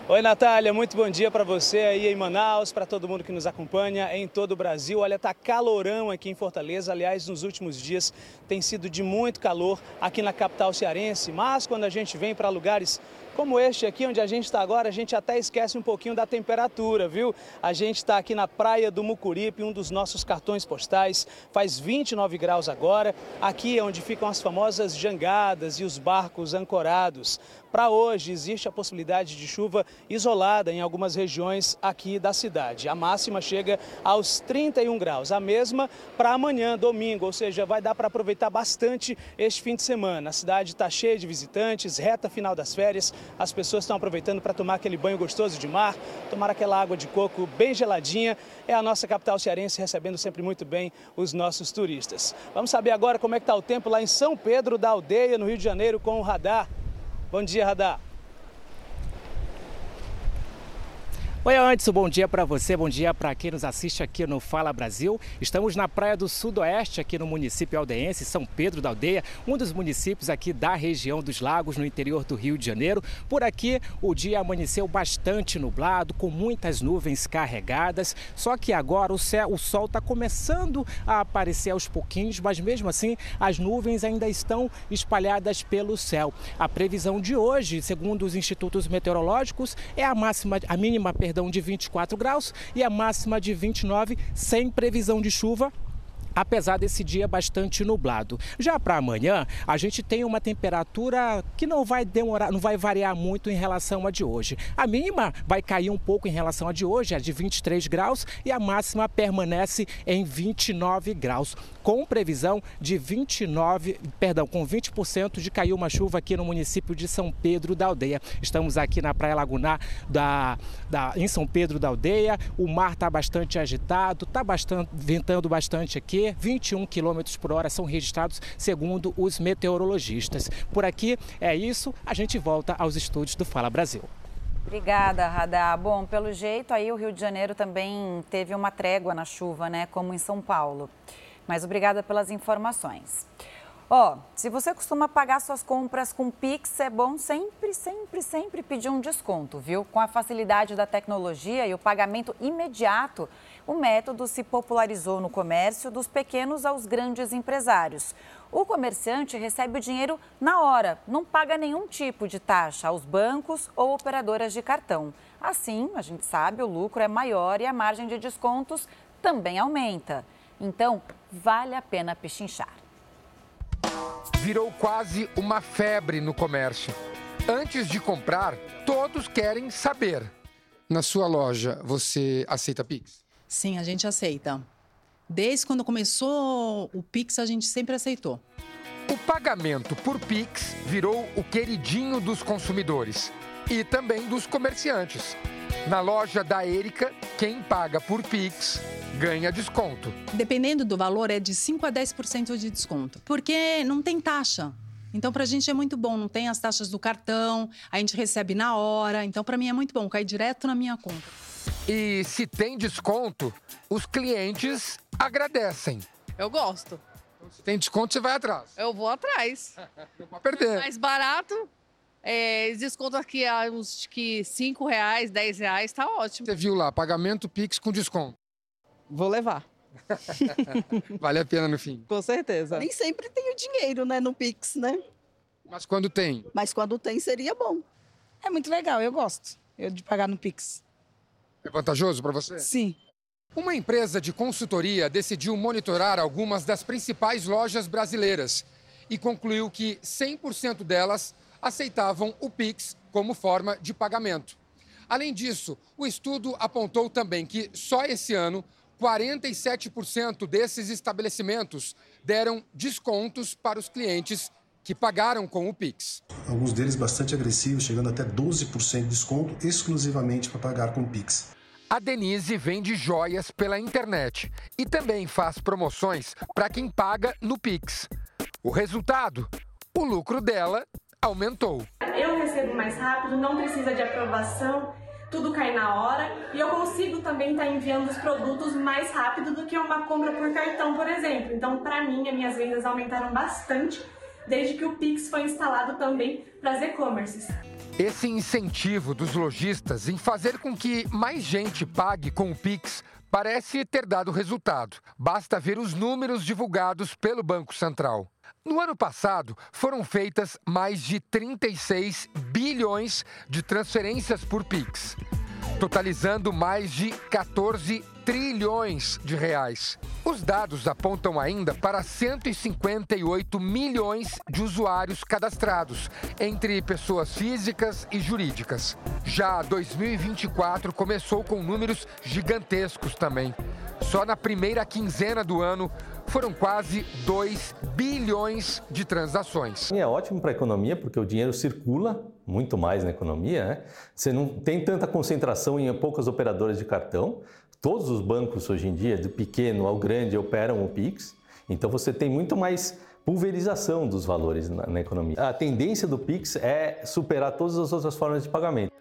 Speaker 54: Oi, Natália, muito bom dia para você aí em Manaus, para todo mundo que nos acompanha em todo o Brasil. Olha, tá calorão aqui em Fortaleza. Aliás, nos últimos dias tem sido de muito calor aqui na capital cearense, mas quando a gente vem para lugares como este aqui, onde a gente está agora, a gente até esquece um pouquinho da temperatura, viu? A gente está aqui na praia do Mucuripe, um dos nossos cartões postais, faz 29 graus agora. Aqui é onde ficam as famosas jangadas e os barcos ancorados. Para hoje, existe a possibilidade de chuva isolada em algumas regiões aqui da cidade. A máxima chega aos 31 graus, a mesma para amanhã, domingo, ou seja, vai dar para aproveitar bastante este fim de semana. A cidade está cheia de visitantes, reta final das férias, as pessoas estão aproveitando para tomar aquele banho gostoso de mar, tomar aquela água de coco bem geladinha. É a nossa capital cearense recebendo sempre muito bem os nossos turistas. Vamos saber agora como é que está o tempo lá em São Pedro da Aldeia, no Rio de Janeiro, com o radar.
Speaker 55: Bom dia, Radar. Oi, antes, bom dia para você, bom dia para quem nos assiste aqui no Fala Brasil. Estamos na Praia do Sudoeste, aqui no município aldense, São Pedro da Aldeia, um dos municípios aqui da região dos Lagos, no interior do Rio de Janeiro. Por aqui, o dia amanheceu bastante nublado, com muitas nuvens carregadas, só que agora o, céu, o sol está começando a aparecer aos pouquinhos, mas mesmo assim as nuvens ainda estão espalhadas pelo céu. A previsão de hoje, segundo os institutos meteorológicos, é a máxima, a mínima, perdão, de 24 graus e a máxima de 29, sem previsão de chuva apesar desse dia bastante nublado. Já para amanhã, a gente tem uma temperatura que não vai demorar, não vai variar muito em relação a de hoje. A mínima vai cair um pouco em relação a de hoje, a de 23 graus, e a máxima permanece em 29 graus, com previsão de 29, perdão, com 20% de cair uma chuva aqui no município de São Pedro da Aldeia. Estamos aqui na Praia Lagunar da, da em São Pedro da Aldeia. O mar está bastante agitado, está bastante ventando bastante aqui 21 km por hora são registrados, segundo os meteorologistas. Por aqui é isso, a gente volta aos estúdios do Fala Brasil.
Speaker 1: Obrigada, Radar. Bom, pelo jeito aí o Rio de Janeiro também teve uma trégua na chuva, né, como em São Paulo. Mas obrigada pelas informações. Ó, oh, se você costuma pagar suas compras com Pix, é bom sempre, sempre, sempre pedir um desconto, viu? Com a facilidade da tecnologia e o pagamento imediato, o método se popularizou no comércio dos pequenos aos grandes empresários. O comerciante recebe o dinheiro na hora, não paga nenhum tipo de taxa aos bancos ou operadoras de cartão. Assim, a gente sabe, o lucro é maior e a margem de descontos também aumenta. Então, vale a pena pechinchar.
Speaker 56: Virou quase uma febre no comércio. Antes de comprar, todos querem saber. Na sua loja, você aceita Pix?
Speaker 57: Sim, a gente aceita. Desde quando começou o Pix, a gente sempre aceitou.
Speaker 56: O pagamento por Pix virou o queridinho dos consumidores e também dos comerciantes. Na loja da Erika, quem paga por Pix ganha desconto.
Speaker 57: Dependendo do valor, é de 5 a 10% de desconto, porque não tem taxa. Então, para a gente é muito bom, não tem as taxas do cartão, a gente recebe na hora. Então, para mim é muito bom, cai direto na minha conta.
Speaker 56: E se tem desconto, os clientes agradecem.
Speaker 58: Eu gosto.
Speaker 56: Se tem desconto, você vai atrás.
Speaker 58: Eu vou atrás.
Speaker 56: Não pode perder.
Speaker 58: Mais barato, é, desconto aqui a uns que 5 reais, 10 reais, tá ótimo.
Speaker 56: Você viu lá, pagamento Pix com desconto.
Speaker 58: Vou levar.
Speaker 56: vale a pena no fim.
Speaker 58: Com certeza.
Speaker 59: Nem sempre tem o dinheiro, né, no Pix, né?
Speaker 56: Mas quando tem?
Speaker 59: Mas quando tem, seria bom.
Speaker 58: É muito legal, eu gosto eu de pagar no Pix.
Speaker 56: É vantajoso para você?
Speaker 58: Sim.
Speaker 56: Uma empresa de consultoria decidiu monitorar algumas das principais lojas brasileiras e concluiu que 100% delas aceitavam o Pix como forma de pagamento. Além disso, o estudo apontou também que só esse ano 47% desses estabelecimentos deram descontos para os clientes que pagaram com o Pix.
Speaker 60: Alguns deles bastante agressivos, chegando até 12% de desconto exclusivamente para pagar com o Pix.
Speaker 56: A Denise vende joias pela internet e também faz promoções para quem paga no Pix. O resultado? O lucro dela aumentou.
Speaker 61: Eu recebo mais rápido, não precisa de aprovação, tudo cai na hora e eu consigo também estar tá enviando os produtos mais rápido do que uma compra por cartão, por exemplo. Então, para mim, as minhas vendas aumentaram bastante desde que o Pix foi instalado também para as e-commerces.
Speaker 56: Esse incentivo dos lojistas em fazer com que mais gente pague com o Pix parece ter dado resultado. Basta ver os números divulgados pelo Banco Central. No ano passado, foram feitas mais de 36 bilhões de transferências por Pix, totalizando mais de 14 trilhões de reais. Os dados apontam ainda para 158 milhões de usuários cadastrados, entre pessoas físicas e jurídicas. Já 2024 começou com números gigantescos também. Só na primeira quinzena do ano, foram quase 2 bilhões de transações.
Speaker 62: É ótimo para a economia, porque o dinheiro circula muito mais na economia. Né? Você não tem tanta concentração em poucas operadoras de cartão. Todos os bancos hoje em dia, do pequeno ao grande, operam o Pix. Então você tem muito mais pulverização dos valores na, na economia. A tendência do Pix é superar todas as outras formas de pagamento.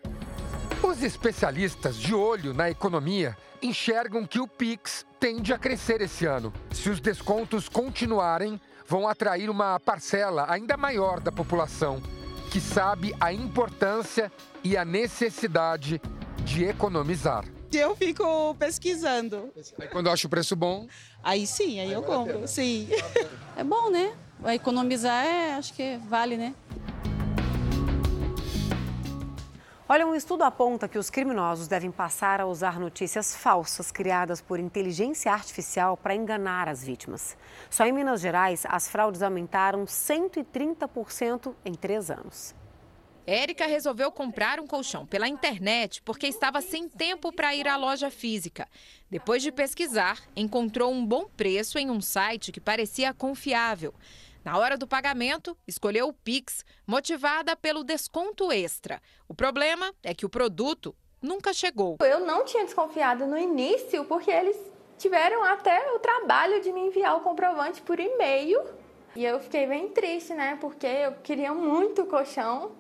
Speaker 56: Os especialistas de olho na economia enxergam que o Pix tende a crescer esse ano. Se os descontos continuarem, vão atrair uma parcela ainda maior da população que sabe a importância e a necessidade de economizar.
Speaker 63: Eu fico pesquisando.
Speaker 56: Aí quando eu acho o preço bom.
Speaker 63: Aí sim, aí, aí eu compro, sim. É bom, né? Economizar é, acho que vale, né?
Speaker 21: Olha, um estudo aponta que os criminosos devem passar a usar notícias falsas criadas por inteligência artificial para enganar as vítimas. Só em Minas Gerais, as fraudes aumentaram 130% em três anos.
Speaker 64: Érica resolveu comprar um colchão pela internet porque estava sem tempo para ir à loja física. Depois de pesquisar, encontrou um bom preço em um site que parecia confiável. Na hora do pagamento, escolheu o Pix, motivada pelo desconto extra. O problema é que o produto nunca chegou.
Speaker 54: Eu não tinha desconfiado no início, porque eles tiveram até o trabalho de me enviar o comprovante por e-mail. E eu fiquei bem triste, né? Porque eu queria muito o colchão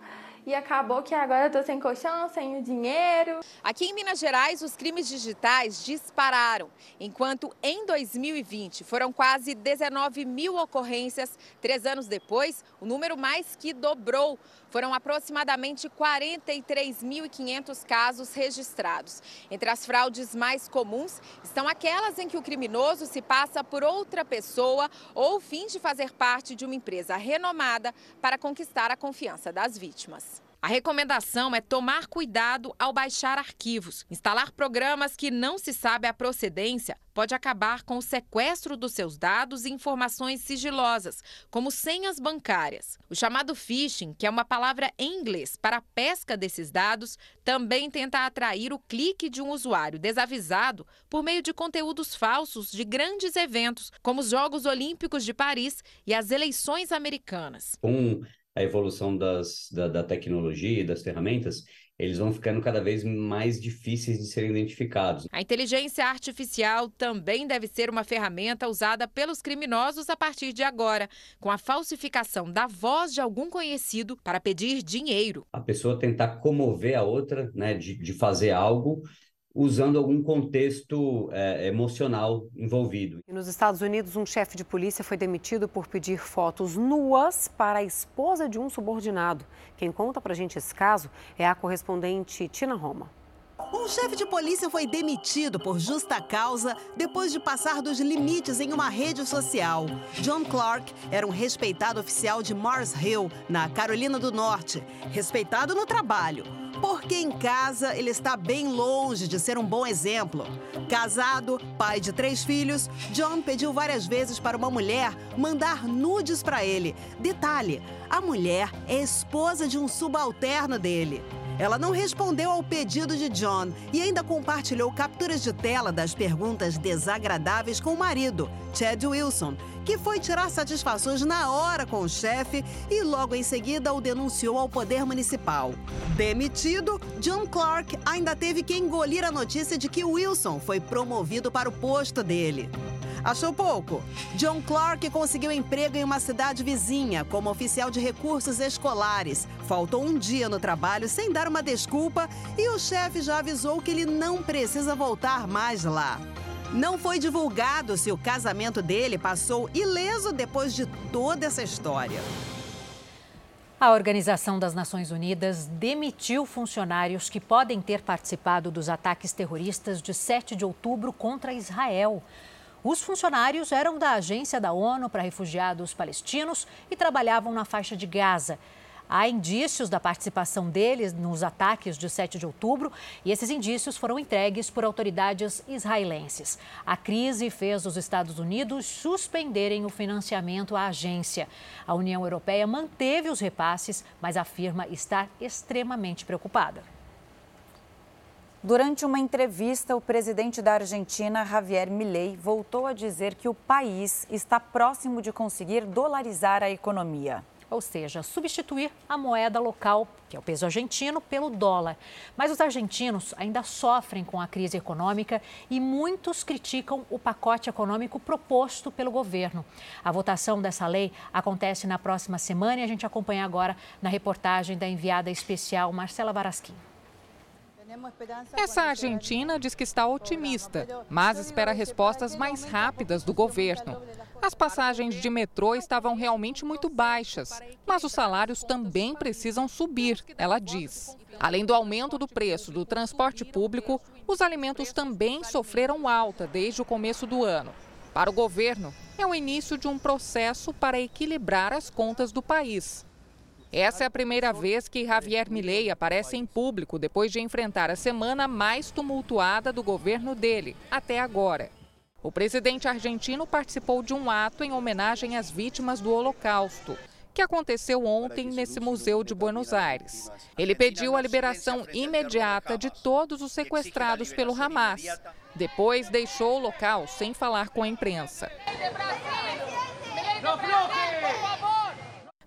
Speaker 54: e acabou que agora eu tô sem colchão, sem o dinheiro.
Speaker 64: Aqui em Minas Gerais, os crimes digitais dispararam. Enquanto em 2020 foram quase 19 mil ocorrências, três anos depois, o número mais que dobrou. Foram aproximadamente 43.500 casos registrados. Entre as fraudes mais comuns estão aquelas em que o criminoso se passa por outra pessoa ou finge fazer parte de uma empresa renomada para conquistar a confiança das vítimas. A recomendação é tomar cuidado ao baixar arquivos. Instalar programas que não se sabe a procedência pode acabar com o sequestro dos seus dados e informações sigilosas, como senhas bancárias. O chamado phishing, que é uma palavra em inglês para a pesca desses dados, também tenta atrair o clique de um usuário desavisado por meio de conteúdos falsos de grandes eventos, como os Jogos Olímpicos de Paris e as eleições americanas.
Speaker 51: Um a evolução das, da, da tecnologia e das ferramentas, eles vão ficando cada vez mais difíceis de serem identificados.
Speaker 64: A inteligência artificial também deve ser uma ferramenta usada pelos criminosos a partir de agora, com a falsificação da voz de algum conhecido para pedir dinheiro.
Speaker 51: A pessoa tentar comover a outra, né, de, de fazer algo usando algum contexto é, emocional envolvido.
Speaker 21: E nos Estados Unidos, um chefe de polícia foi demitido por pedir fotos nuas para a esposa de um subordinado. Quem conta pra gente esse caso é a correspondente Tina Roma.
Speaker 34: Um chefe de polícia foi demitido por justa causa depois de passar dos limites em uma rede social. John Clark era um respeitado oficial de Mars Hill, na Carolina do Norte. Respeitado no trabalho porque em casa ele está bem longe de ser um bom exemplo. Casado, pai de três filhos, John pediu várias vezes para uma mulher mandar nudes para ele. Detalhe: a mulher é esposa de um subalterno dele. Ela não respondeu ao pedido de John e ainda compartilhou capturas de tela das perguntas desagradáveis com o marido, Chad Wilson, que foi tirar satisfações na hora com o chefe e logo em seguida o denunciou ao poder municipal. Demitido, John Clark ainda teve que engolir a notícia de que Wilson foi promovido para o posto dele. Achou pouco? John Clark conseguiu emprego em uma cidade vizinha como oficial de recursos escolares. Faltou um dia no trabalho sem dar uma desculpa e o chefe já avisou que ele não precisa voltar mais lá. Não foi divulgado se o casamento dele passou ileso depois de toda essa história.
Speaker 2: A Organização das Nações Unidas demitiu funcionários que podem ter participado dos ataques terroristas de 7 de outubro contra Israel. Os funcionários eram da Agência da ONU para Refugiados Palestinos e trabalhavam na faixa de Gaza. Há indícios da participação deles nos ataques de 7 de outubro e esses indícios foram entregues por autoridades israelenses. A crise fez os Estados Unidos suspenderem o financiamento à agência. A União Europeia manteve os repasses, mas afirma estar extremamente preocupada.
Speaker 1: Durante uma entrevista, o presidente da Argentina, Javier Milei, voltou a dizer que o país está próximo de conseguir dolarizar a economia.
Speaker 2: ou seja, substituir a moeda local, que é o peso argentino, pelo dólar. Mas os argentinos ainda sofrem com a crise econômica e muitos criticam o pacote econômico proposto pelo governo. A votação dessa lei acontece na próxima semana e a gente acompanha agora na reportagem da enviada especial Marcela Varasquim.
Speaker 65: Essa Argentina diz que está otimista, mas espera respostas mais rápidas do governo. As passagens de metrô estavam realmente muito baixas, mas os salários também precisam subir, ela diz. Além do aumento do preço do transporte público, os alimentos também sofreram alta desde o começo do ano. Para o governo, é o início de um processo para equilibrar as contas do país. Essa é a primeira vez que Javier Milei aparece em público depois de enfrentar a semana mais tumultuada do governo dele, até agora. O presidente argentino participou de um ato em homenagem às vítimas do Holocausto, que aconteceu ontem nesse museu de Buenos Aires. Ele pediu a liberação imediata de todos os sequestrados pelo Hamas. Depois deixou o local sem falar com a imprensa.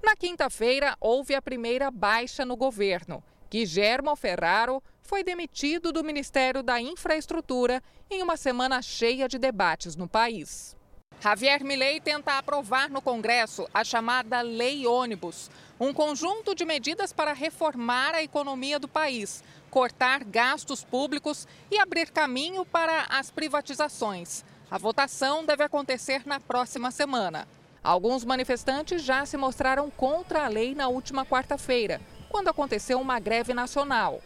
Speaker 65: Na quinta-feira, houve a primeira baixa no governo. Guillermo Ferraro foi demitido do Ministério da Infraestrutura em uma semana cheia de debates no país. Javier Milei tenta aprovar no Congresso a chamada Lei Ônibus, um conjunto de medidas para reformar a economia do país, cortar gastos públicos e abrir caminho para as privatizações. A votação deve acontecer na próxima semana. Alguns manifestantes já se mostraram contra a lei na última quarta-feira, quando aconteceu uma greve nacional.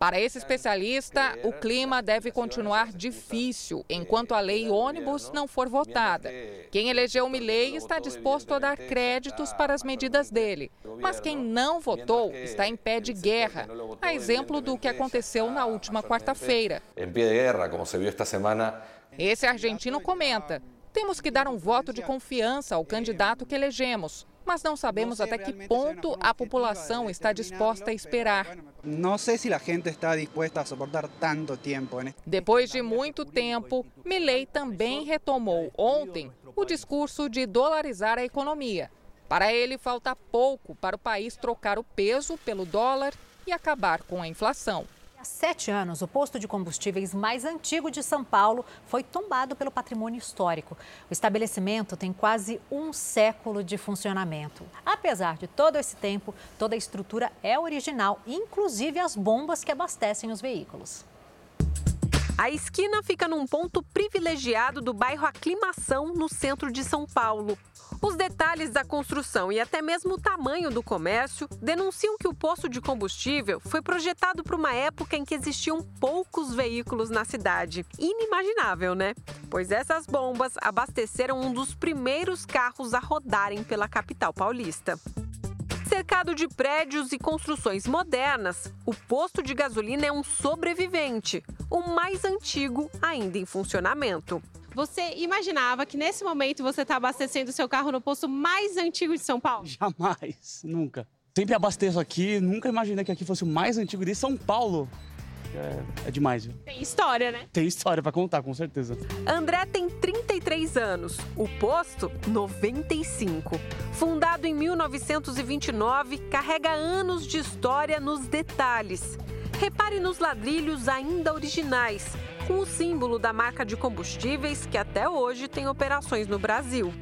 Speaker 65: Para esse especialista, o clima deve continuar difícil enquanto a lei ônibus não for votada. Quem elegeu Milei está disposto a dar créditos para as medidas dele, mas quem não votou está em pé de guerra, a exemplo do que aconteceu na última quarta-feira.
Speaker 66: Em pé de guerra, como se viu esta semana.
Speaker 65: Esse argentino comenta: temos que dar um voto de confiança ao candidato que elegemos, mas não sabemos até que ponto a população está disposta a esperar.
Speaker 67: Não sei se a gente está disposta a suportar tanto tempo.
Speaker 65: Depois de muito tempo, Milley também retomou ontem o discurso de dolarizar a economia. Para ele, falta pouco para o país trocar o peso pelo dólar e acabar com a inflação.
Speaker 2: Há sete anos, o posto de combustíveis mais antigo de São Paulo foi tombado pelo patrimônio histórico. O estabelecimento tem quase um século de funcionamento. Apesar de todo esse tempo, toda a estrutura é original, inclusive as bombas que abastecem os veículos.
Speaker 68: A esquina fica num ponto privilegiado do bairro Aclimação, no centro de São Paulo. Os detalhes da construção e até mesmo o tamanho do comércio denunciam que o posto de combustível foi projetado para uma época em que existiam poucos veículos na cidade. Inimaginável, né? Pois essas bombas abasteceram um dos primeiros carros a rodarem pela capital paulista. Cercado de prédios e construções modernas, o posto de gasolina é um sobrevivente, o mais antigo ainda em funcionamento.
Speaker 37: Você imaginava que nesse momento você está abastecendo seu carro no posto mais antigo de São Paulo?
Speaker 69: Jamais, nunca. Sempre abasteço aqui, nunca imaginei que aqui fosse o mais antigo de São Paulo. É, é, demais, viu?
Speaker 37: Tem história, né?
Speaker 69: Tem história para contar, com certeza.
Speaker 68: André tem 33 anos, o posto 95. Fundado em 1929, carrega anos de história nos detalhes. Repare nos ladrilhos ainda originais, com o símbolo da marca de combustíveis que até hoje tem operações no Brasil.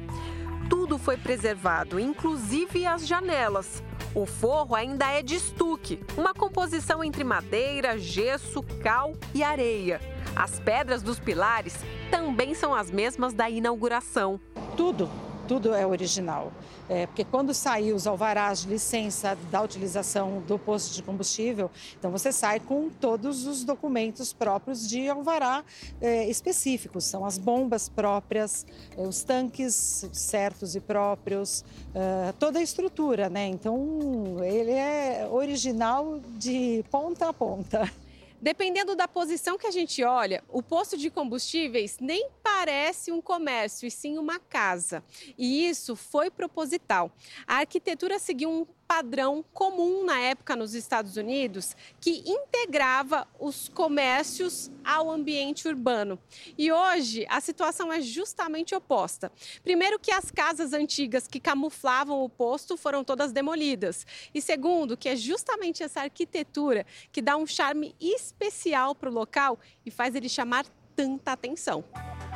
Speaker 68: Tudo foi preservado, inclusive as janelas. O forro ainda é de estuque, uma composição entre madeira, gesso, cal e areia. As pedras dos pilares também são as mesmas da inauguração.
Speaker 70: Tudo tudo é original. É, porque quando saem os alvarás de licença da utilização do posto de combustível, então você sai com todos os documentos próprios de alvará é, específicos. São as bombas próprias, é, os tanques certos e próprios, é, toda a estrutura, né? Então ele é original de ponta a ponta.
Speaker 37: Dependendo da posição que a gente olha, o posto de combustíveis nem parece um comércio, e sim uma casa. E isso foi proposital. A arquitetura seguiu um padrão comum na época nos Estados Unidos que integrava os comércios ao ambiente urbano. E hoje a situação é justamente oposta. Primeiro que as casas antigas que camuflavam o posto foram todas demolidas. E segundo, que é justamente essa arquitetura que dá um charme especial para o local e faz ele chamar tanta atenção.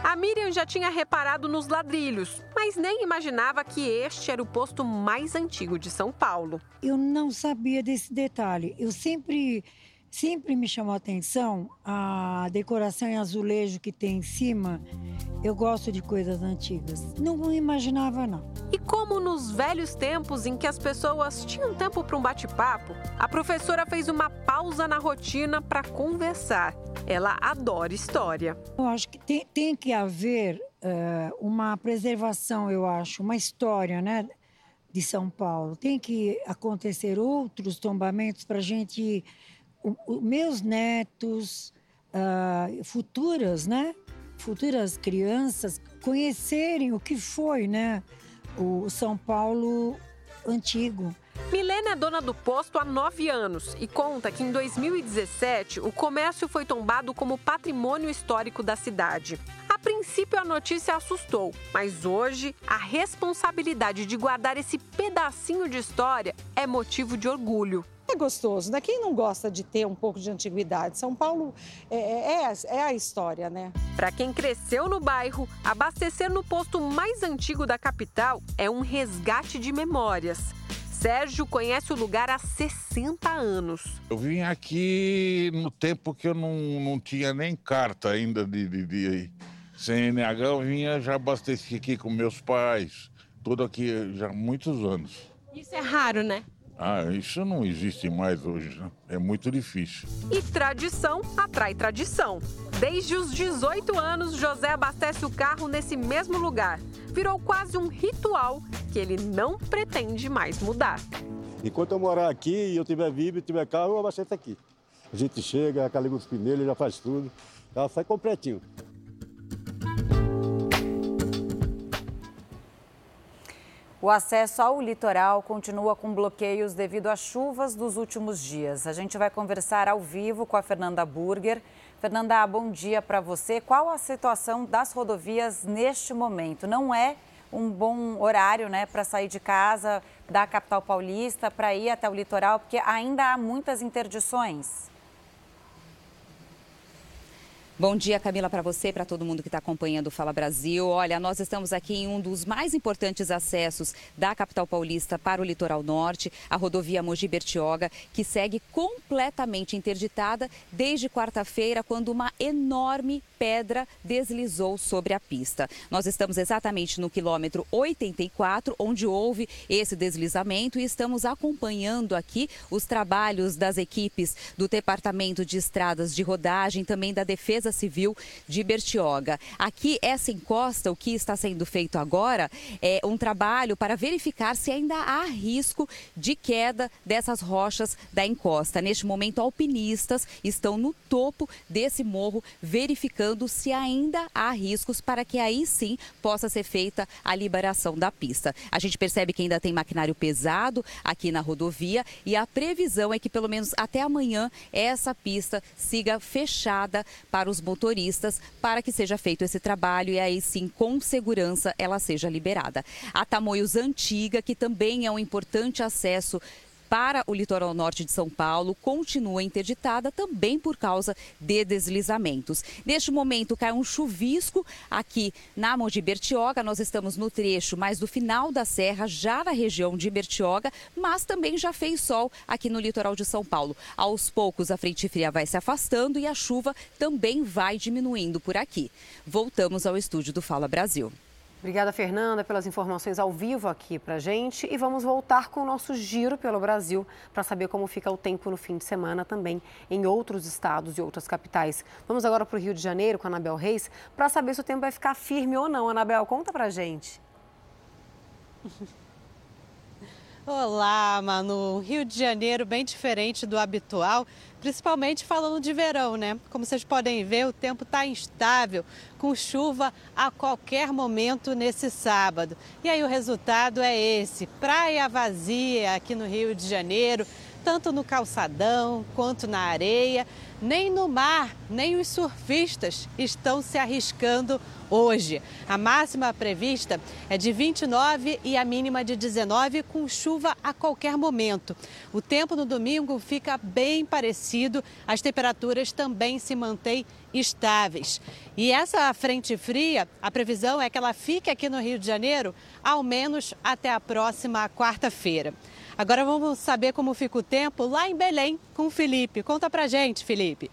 Speaker 37: A Miriam já tinha reparado nos ladrilhos, mas nem imaginava que este era o posto mais antigo de São Paulo.
Speaker 71: Eu não sabia desse detalhe. Eu sempre sempre me chamou a atenção a decoração em azulejo que tem em cima. Eu gosto de coisas antigas. Não imaginava, não.
Speaker 68: E como nos velhos tempos em que as pessoas tinham tempo para um bate-papo, a professora fez uma pausa na rotina para conversar. Ela adora história.
Speaker 71: Eu acho que tem, tem que haver uh, uma preservação, eu acho, uma história, né? De São Paulo. Tem que acontecer outros tombamentos para a gente o, meus netos, uh, futuras, né? Futuras crianças conhecerem o que foi, né? O São Paulo antigo.
Speaker 68: Milena é dona do posto há nove anos e conta que em 2017 o comércio foi tombado como patrimônio histórico da cidade. A princípio a notícia assustou, mas hoje a responsabilidade de guardar esse pedacinho de história é motivo de orgulho
Speaker 72: é gostoso, né? Quem não gosta de ter um pouco de antiguidade? São Paulo é, é, é, é a história, né?
Speaker 68: Para quem cresceu no bairro, abastecer no posto mais antigo da capital é um resgate de memórias. Sérgio conhece o lugar há 60 anos.
Speaker 69: Eu vim aqui no tempo que eu não, não tinha nem carta ainda de, de, de CNH, eu vinha já abasteci aqui com meus pais, tudo aqui já há muitos anos.
Speaker 37: Isso é raro, né?
Speaker 69: Ah, isso não existe mais hoje, né? é muito difícil.
Speaker 68: E tradição atrai tradição. Desde os 18 anos, José abastece o carro nesse mesmo lugar. Virou quase um ritual que ele não pretende mais mudar.
Speaker 73: Enquanto eu morar aqui e eu tiver vivo e tiver carro, eu abasteço aqui. A gente chega, caliga os pneus, ele já faz tudo. Ela sai completinho.
Speaker 1: O acesso ao litoral continua com bloqueios devido às chuvas dos últimos dias. A gente vai conversar ao vivo com a Fernanda Burger. Fernanda, bom dia para você. Qual a situação das rodovias neste momento? Não é um bom horário né, para sair de casa da capital paulista para ir até o litoral, porque ainda há muitas interdições.
Speaker 39: Bom dia, Camila, para você, para todo mundo que está acompanhando o Fala Brasil. Olha, nós estamos aqui em um dos mais importantes acessos da capital paulista para o litoral norte, a rodovia Mogi Bertioga, que segue completamente interditada desde quarta-feira, quando uma enorme pedra deslizou sobre a pista. Nós estamos exatamente no quilômetro 84, onde houve esse deslizamento, e estamos acompanhando aqui os trabalhos das equipes do Departamento de Estradas de Rodagem, também da Defesa Civil de Bertioga. Aqui, essa encosta, o que está sendo feito agora é um trabalho para verificar se ainda há risco de queda dessas rochas da encosta. Neste momento, alpinistas estão no topo desse morro verificando se ainda há riscos para que aí sim possa ser feita a liberação da pista. A gente percebe que ainda tem maquinário pesado aqui na rodovia e a previsão é que pelo menos até amanhã essa pista siga fechada para os motoristas para que seja feito esse trabalho e aí sim com segurança ela seja liberada. A Tamoios Antiga, que também é um importante acesso para o litoral norte de São Paulo continua interditada também por causa de deslizamentos. Neste momento cai um chuvisco aqui na Mogi Bertioga. Nós estamos no trecho mais do final da serra, já na região de Bertioga, mas também já fez sol aqui no litoral de São Paulo. Aos poucos a frente fria vai se afastando e a chuva também vai diminuindo por aqui. Voltamos ao estúdio do Fala Brasil.
Speaker 21: Obrigada, Fernanda, pelas informações ao vivo aqui para gente. E vamos voltar com o nosso giro pelo Brasil para saber como fica o tempo no fim de semana também em outros estados e outras capitais. Vamos agora para o Rio de Janeiro com a Anabel Reis para saber se o tempo vai ficar firme ou não. Anabel, conta para gente.
Speaker 37: Olá, Manu. Rio de Janeiro bem diferente do habitual, principalmente falando de verão, né? Como vocês podem ver, o tempo está instável, com chuva a qualquer momento nesse sábado. E aí o resultado é esse: praia vazia aqui no Rio de Janeiro, tanto no calçadão quanto na areia. Nem no mar, nem os surfistas estão se arriscando hoje. A máxima prevista é de 29 e a mínima de 19, com chuva a qualquer momento. O tempo no domingo fica bem parecido, as temperaturas também se mantêm estáveis. E essa frente fria, a previsão é que ela fique aqui no Rio de Janeiro ao menos até a próxima quarta-feira. Agora vamos saber como fica o tempo lá em Belém com o Felipe. Conta pra gente, Felipe.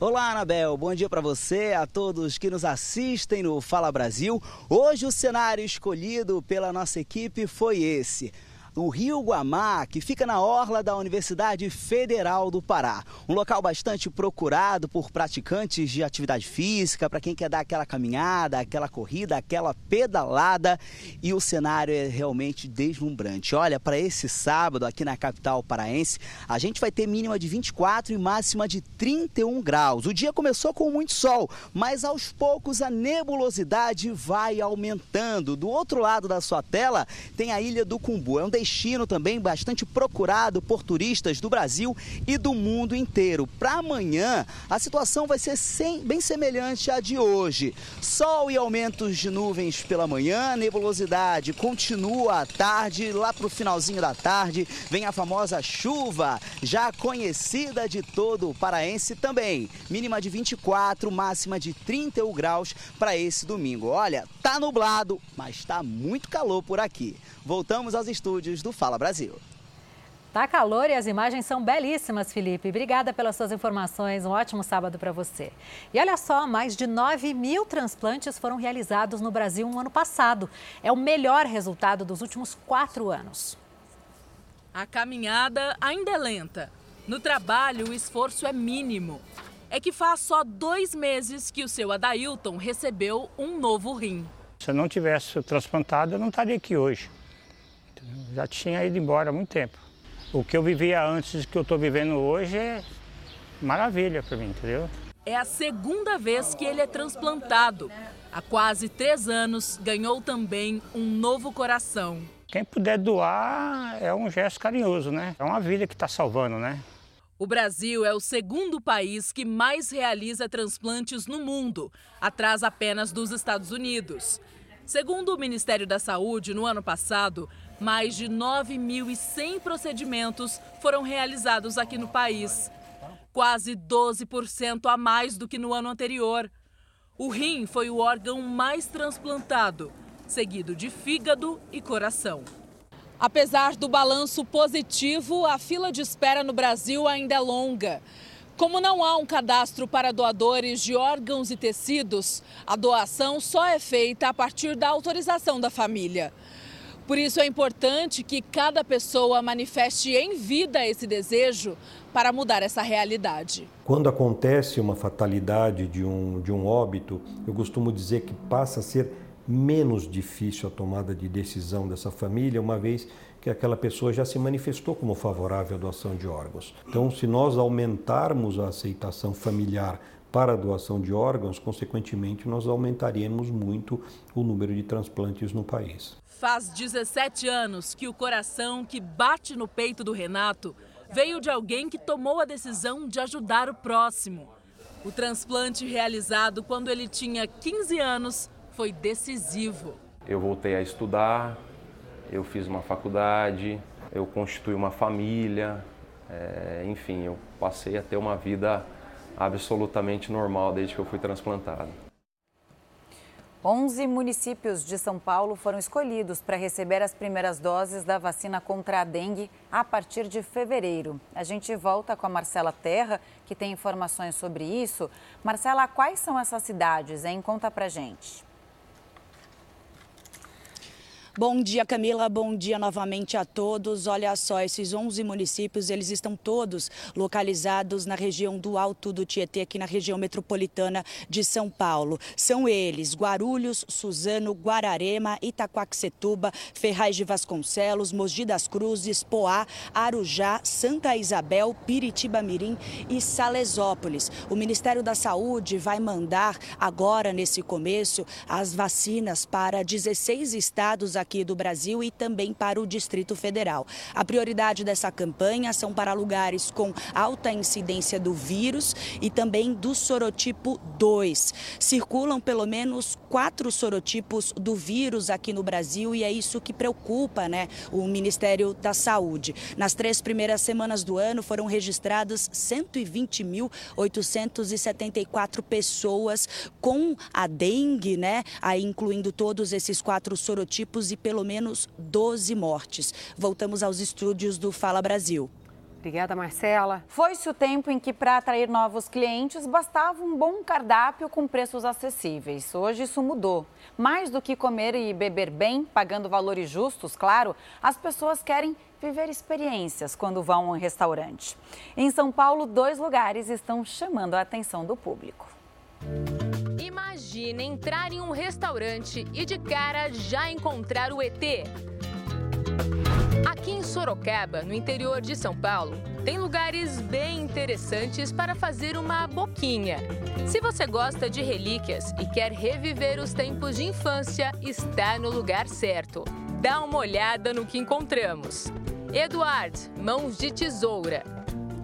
Speaker 74: Olá, Anabel. Bom dia para você, a todos que nos assistem no Fala Brasil. Hoje o cenário escolhido pela nossa equipe foi esse o Rio Guamá, que fica na orla da Universidade Federal do Pará. Um local bastante procurado por praticantes de atividade física, para quem quer dar aquela caminhada, aquela corrida, aquela pedalada. E o cenário é realmente deslumbrante. Olha, para esse sábado aqui na capital paraense, a gente vai ter mínima de 24 e máxima de 31 graus. O dia começou com muito sol, mas aos poucos a nebulosidade vai aumentando. Do outro lado da sua tela tem a Ilha do Cumbu. É um destino também bastante procurado por turistas do Brasil e do mundo inteiro. Para amanhã, a situação vai ser sem, bem semelhante à de hoje. Sol e aumentos de nuvens pela manhã, nebulosidade continua à tarde, lá para o finalzinho da tarde vem a famosa chuva, já conhecida de todo o paraense também. Mínima de 24, máxima de 31 graus para esse domingo. Olha, tá nublado, mas está muito calor por aqui. Voltamos aos estúdios do Fala Brasil.
Speaker 2: Tá calor e as imagens são belíssimas, Felipe. Obrigada pelas suas informações. Um ótimo sábado para você. E olha só, mais de 9 mil transplantes foram realizados no Brasil no ano passado. É o melhor resultado dos últimos quatro anos.
Speaker 35: A caminhada ainda é lenta. No trabalho, o esforço é mínimo. É que faz só dois meses que o seu Adailton recebeu um novo rim.
Speaker 75: Se eu não tivesse transplantado, eu não estaria aqui hoje já tinha ido embora há muito tempo. O que eu vivia antes do que eu estou vivendo hoje é maravilha para mim, entendeu?
Speaker 35: É a segunda vez que ele é transplantado. Há quase três anos, ganhou também um novo coração.
Speaker 75: Quem puder doar é um gesto carinhoso, né? É uma vida que está salvando, né?
Speaker 35: O Brasil é o segundo país que mais realiza transplantes no mundo, atrás apenas dos Estados Unidos. Segundo o Ministério da Saúde, no ano passado, mais de 9.100 procedimentos foram realizados aqui no país, quase 12% a mais do que no ano anterior. O rim foi o órgão mais transplantado, seguido de fígado e coração. Apesar do balanço positivo, a fila de espera no Brasil ainda é longa. Como não há um cadastro para doadores de órgãos e tecidos, a doação só é feita a partir da autorização da família. Por isso é importante que cada pessoa manifeste em vida esse desejo para mudar essa realidade.
Speaker 76: Quando acontece uma fatalidade de um, de um óbito, eu costumo dizer que passa a ser menos difícil a tomada de decisão dessa família, uma vez que aquela pessoa já se manifestou como favorável à doação de órgãos. Então, se nós aumentarmos a aceitação familiar para a doação de órgãos, consequentemente, nós aumentaríamos muito o número de transplantes no país.
Speaker 35: Faz 17 anos que o coração que bate no peito do Renato veio de alguém que tomou a decisão de ajudar o próximo. O transplante realizado quando ele tinha 15 anos foi decisivo.
Speaker 77: Eu voltei a estudar, eu fiz uma faculdade, eu constituí uma família, é, enfim, eu passei a ter uma vida absolutamente normal desde que eu fui transplantado.
Speaker 1: 11 municípios de São Paulo foram escolhidos para receber as primeiras doses da vacina contra a dengue a partir de fevereiro. A gente volta com a Marcela Terra, que tem informações sobre isso. Marcela, quais são essas cidades, hein? Conta pra gente.
Speaker 25: Bom dia, Camila. Bom dia novamente a todos. Olha só, esses 11 municípios, eles estão todos localizados na região do Alto do Tietê, aqui na região metropolitana de São Paulo. São eles Guarulhos, Suzano, Guararema, Itaquaquecetuba, Ferraz de Vasconcelos, Mogi das Cruzes, Poá, Arujá, Santa Isabel, Piritiba Mirim e Salesópolis. O Ministério da Saúde vai mandar agora, nesse começo, as vacinas para 16 estados aqui aqui do Brasil e também para o Distrito Federal. A prioridade dessa campanha são para lugares com alta incidência do vírus e também do sorotipo 2. Circulam pelo menos quatro sorotipos do vírus aqui no Brasil e é isso que preocupa né, o Ministério da Saúde. Nas três primeiras semanas do ano foram registradas 120.874 pessoas com a dengue, né, aí incluindo todos esses quatro sorotipos e pelo menos 12 mortes. Voltamos aos estúdios do Fala Brasil.
Speaker 21: Obrigada, Marcela.
Speaker 1: Foi-se o tempo em que, para atrair novos clientes, bastava um bom cardápio com preços acessíveis. Hoje isso mudou. Mais do que comer e beber bem, pagando valores justos, claro, as pessoas querem viver experiências quando vão a um restaurante. Em São Paulo, dois lugares estão chamando a atenção do público.
Speaker 40: Imagine entrar em um restaurante e de cara já encontrar o ET. Aqui em Sorocaba, no interior de São Paulo, tem lugares bem interessantes para fazer uma boquinha. Se você gosta de relíquias e quer reviver os tempos de infância, está no lugar certo. Dá uma olhada no que encontramos. Eduard, Mãos de Tesoura,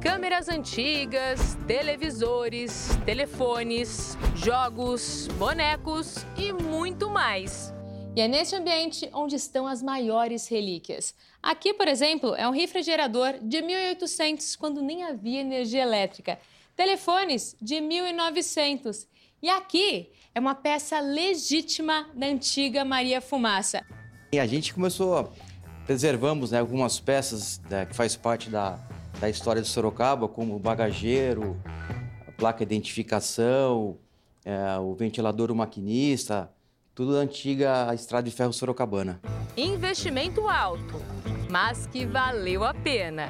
Speaker 40: câmeras antigas, televisores, telefones, jogos, bonecos e muito mais.
Speaker 78: E é neste ambiente onde estão as maiores relíquias. Aqui, por exemplo, é um refrigerador de 1800, quando nem havia energia elétrica. Telefones de 1900. E aqui é uma peça legítima da antiga Maria Fumaça.
Speaker 79: E a gente começou, preservamos né, algumas peças né, que faz parte da, da história de Sorocaba, como o bagageiro, a placa de identificação, é, o ventilador o maquinista, tudo da antiga estrada de ferro sorocabana.
Speaker 40: Investimento alto, mas que valeu a pena.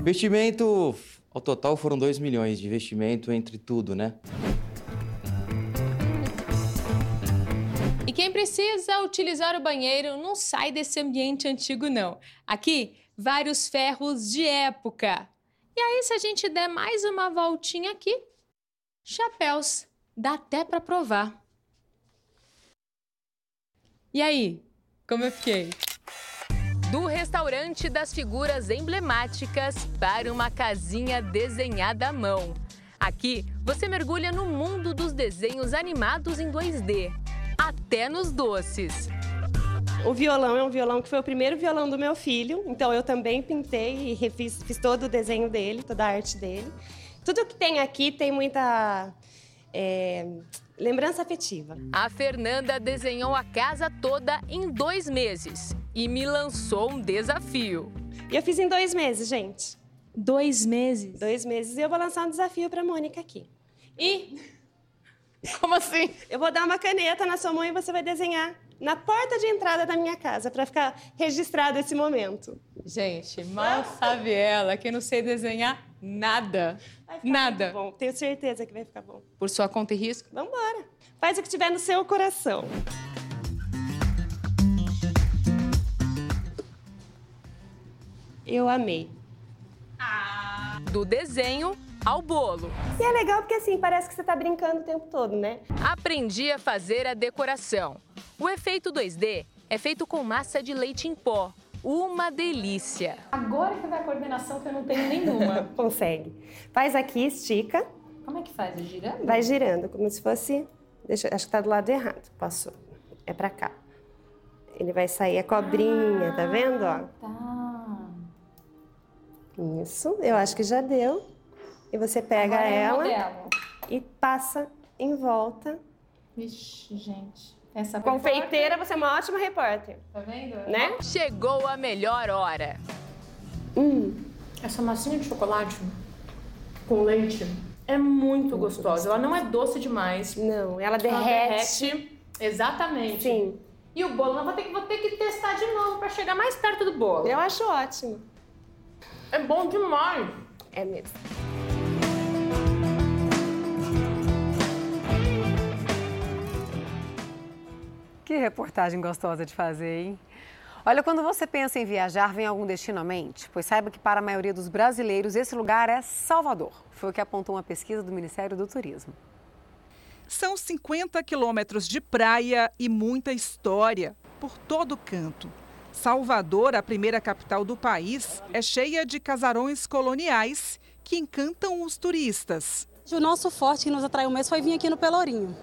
Speaker 79: Investimento, ao total foram 2 milhões de investimento entre tudo, né?
Speaker 78: E quem precisa utilizar o banheiro não sai desse ambiente antigo, não. Aqui vários ferros de época. E aí, se a gente der mais uma voltinha aqui, chapéus, dá até para provar. E aí, como eu fiquei?
Speaker 40: Do restaurante das figuras emblemáticas para uma casinha desenhada à mão. Aqui você mergulha no mundo dos desenhos animados em 2D, até nos doces.
Speaker 80: O violão é um violão que foi o primeiro violão do meu filho, então eu também pintei e refiz, fiz todo o desenho dele, toda a arte dele. Tudo que tem aqui tem muita é, lembrança afetiva.
Speaker 40: A Fernanda desenhou a casa toda em dois meses e me lançou um desafio.
Speaker 80: E eu fiz em dois meses, gente.
Speaker 78: Dois meses?
Speaker 80: Dois meses. E eu vou lançar um desafio para a Mônica aqui.
Speaker 78: E? Como assim?
Speaker 80: Eu vou dar uma caneta na sua mão e você vai desenhar na porta de entrada da minha casa para ficar registrado esse momento.
Speaker 78: Gente, mal sabe ela que eu não sei desenhar nada. Nada.
Speaker 80: Bom, tenho certeza que vai ficar bom.
Speaker 78: Por sua conta e risco?
Speaker 80: Vamos embora. Faz o que tiver no seu coração. Eu amei.
Speaker 40: Do desenho ao bolo.
Speaker 80: E é legal porque assim, parece que você está brincando o tempo todo, né?
Speaker 40: Aprendi a fazer a decoração. O efeito 2D é feito com massa de leite em pó. Uma delícia.
Speaker 78: Agora que vai a coordenação que eu não tenho nenhuma.
Speaker 80: Consegue. Faz aqui, estica.
Speaker 78: Como é que faz? É girando?
Speaker 80: Vai girando, como se fosse... Deixa, acho que tá do lado errado. Passou. É pra cá. Ele vai sair a cobrinha, ah, tá vendo? Ó.
Speaker 78: Tá.
Speaker 80: Isso, eu acho que já deu. E você pega
Speaker 78: Agora é
Speaker 80: ela e passa em volta.
Speaker 78: Vixe, gente. Essa
Speaker 80: Confeiteira, você é uma ótima repórter.
Speaker 78: Tá vendo?
Speaker 80: Né?
Speaker 40: Chegou a melhor hora.
Speaker 78: Hum, essa massinha de chocolate com leite é muito gostosa. Ela não é doce demais.
Speaker 80: Não, ela derrete.
Speaker 78: Ela derrete. Exatamente.
Speaker 80: Sim.
Speaker 81: E o bolo, eu vou ter que, vou ter que testar de novo para chegar mais perto do bolo.
Speaker 37: Eu acho ótimo.
Speaker 81: É bom demais.
Speaker 37: É mesmo. Que reportagem gostosa de fazer, hein? Olha, quando você pensa em viajar, vem algum destino à mente? Pois saiba que para a maioria dos brasileiros, esse lugar é Salvador. Foi o que apontou uma pesquisa do Ministério do Turismo.
Speaker 82: São 50 quilômetros de praia e muita história por todo canto. Salvador, a primeira capital do país, é cheia de casarões coloniais que encantam os turistas.
Speaker 83: O nosso forte que nos atraiu mesmo foi vir aqui no Pelourinho,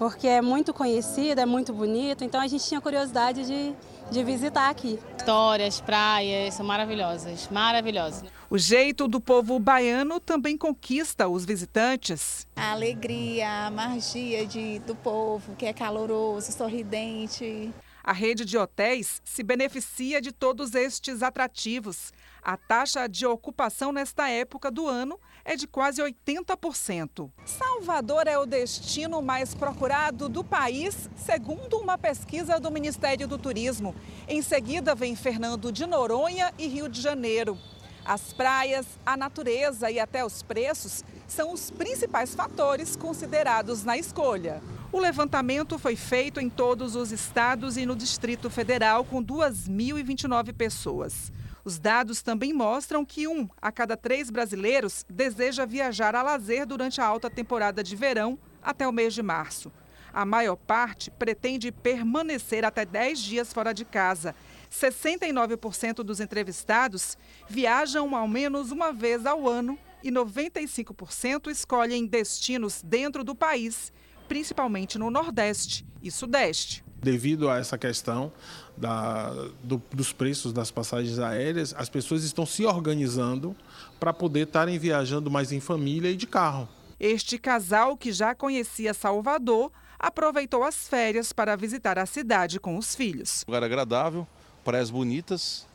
Speaker 83: porque é muito conhecido, é muito bonito, então a gente tinha curiosidade de, de visitar aqui.
Speaker 84: Histórias, praias, são maravilhosas, maravilhosas.
Speaker 82: O jeito do povo baiano também conquista os visitantes.
Speaker 85: A alegria, a magia de, do povo, que é caloroso, sorridente.
Speaker 82: A rede de hotéis se beneficia de todos estes atrativos. A taxa de ocupação nesta época do ano é de quase 80%. Salvador é o destino mais procurado do país, segundo uma pesquisa do Ministério do Turismo. Em seguida vem Fernando de Noronha e Rio de Janeiro. As praias, a natureza e até os preços são os principais fatores considerados na escolha. O levantamento foi feito em todos os estados e no Distrito Federal, com 2.029 pessoas. Os dados também mostram que um a cada três brasileiros deseja viajar a lazer durante a alta temporada de verão até o mês de março. A maior parte pretende permanecer até 10 dias fora de casa. 69% dos entrevistados viajam ao menos uma vez ao ano e 95% escolhem destinos dentro do país principalmente no Nordeste e Sudeste.
Speaker 86: Devido a essa questão da, do, dos preços das passagens aéreas, as pessoas estão se organizando para poder estarem viajando mais em família e de carro.
Speaker 82: Este casal, que já conhecia Salvador, aproveitou as férias para visitar a cidade com os filhos.
Speaker 87: Lugar agradável, praias bonitas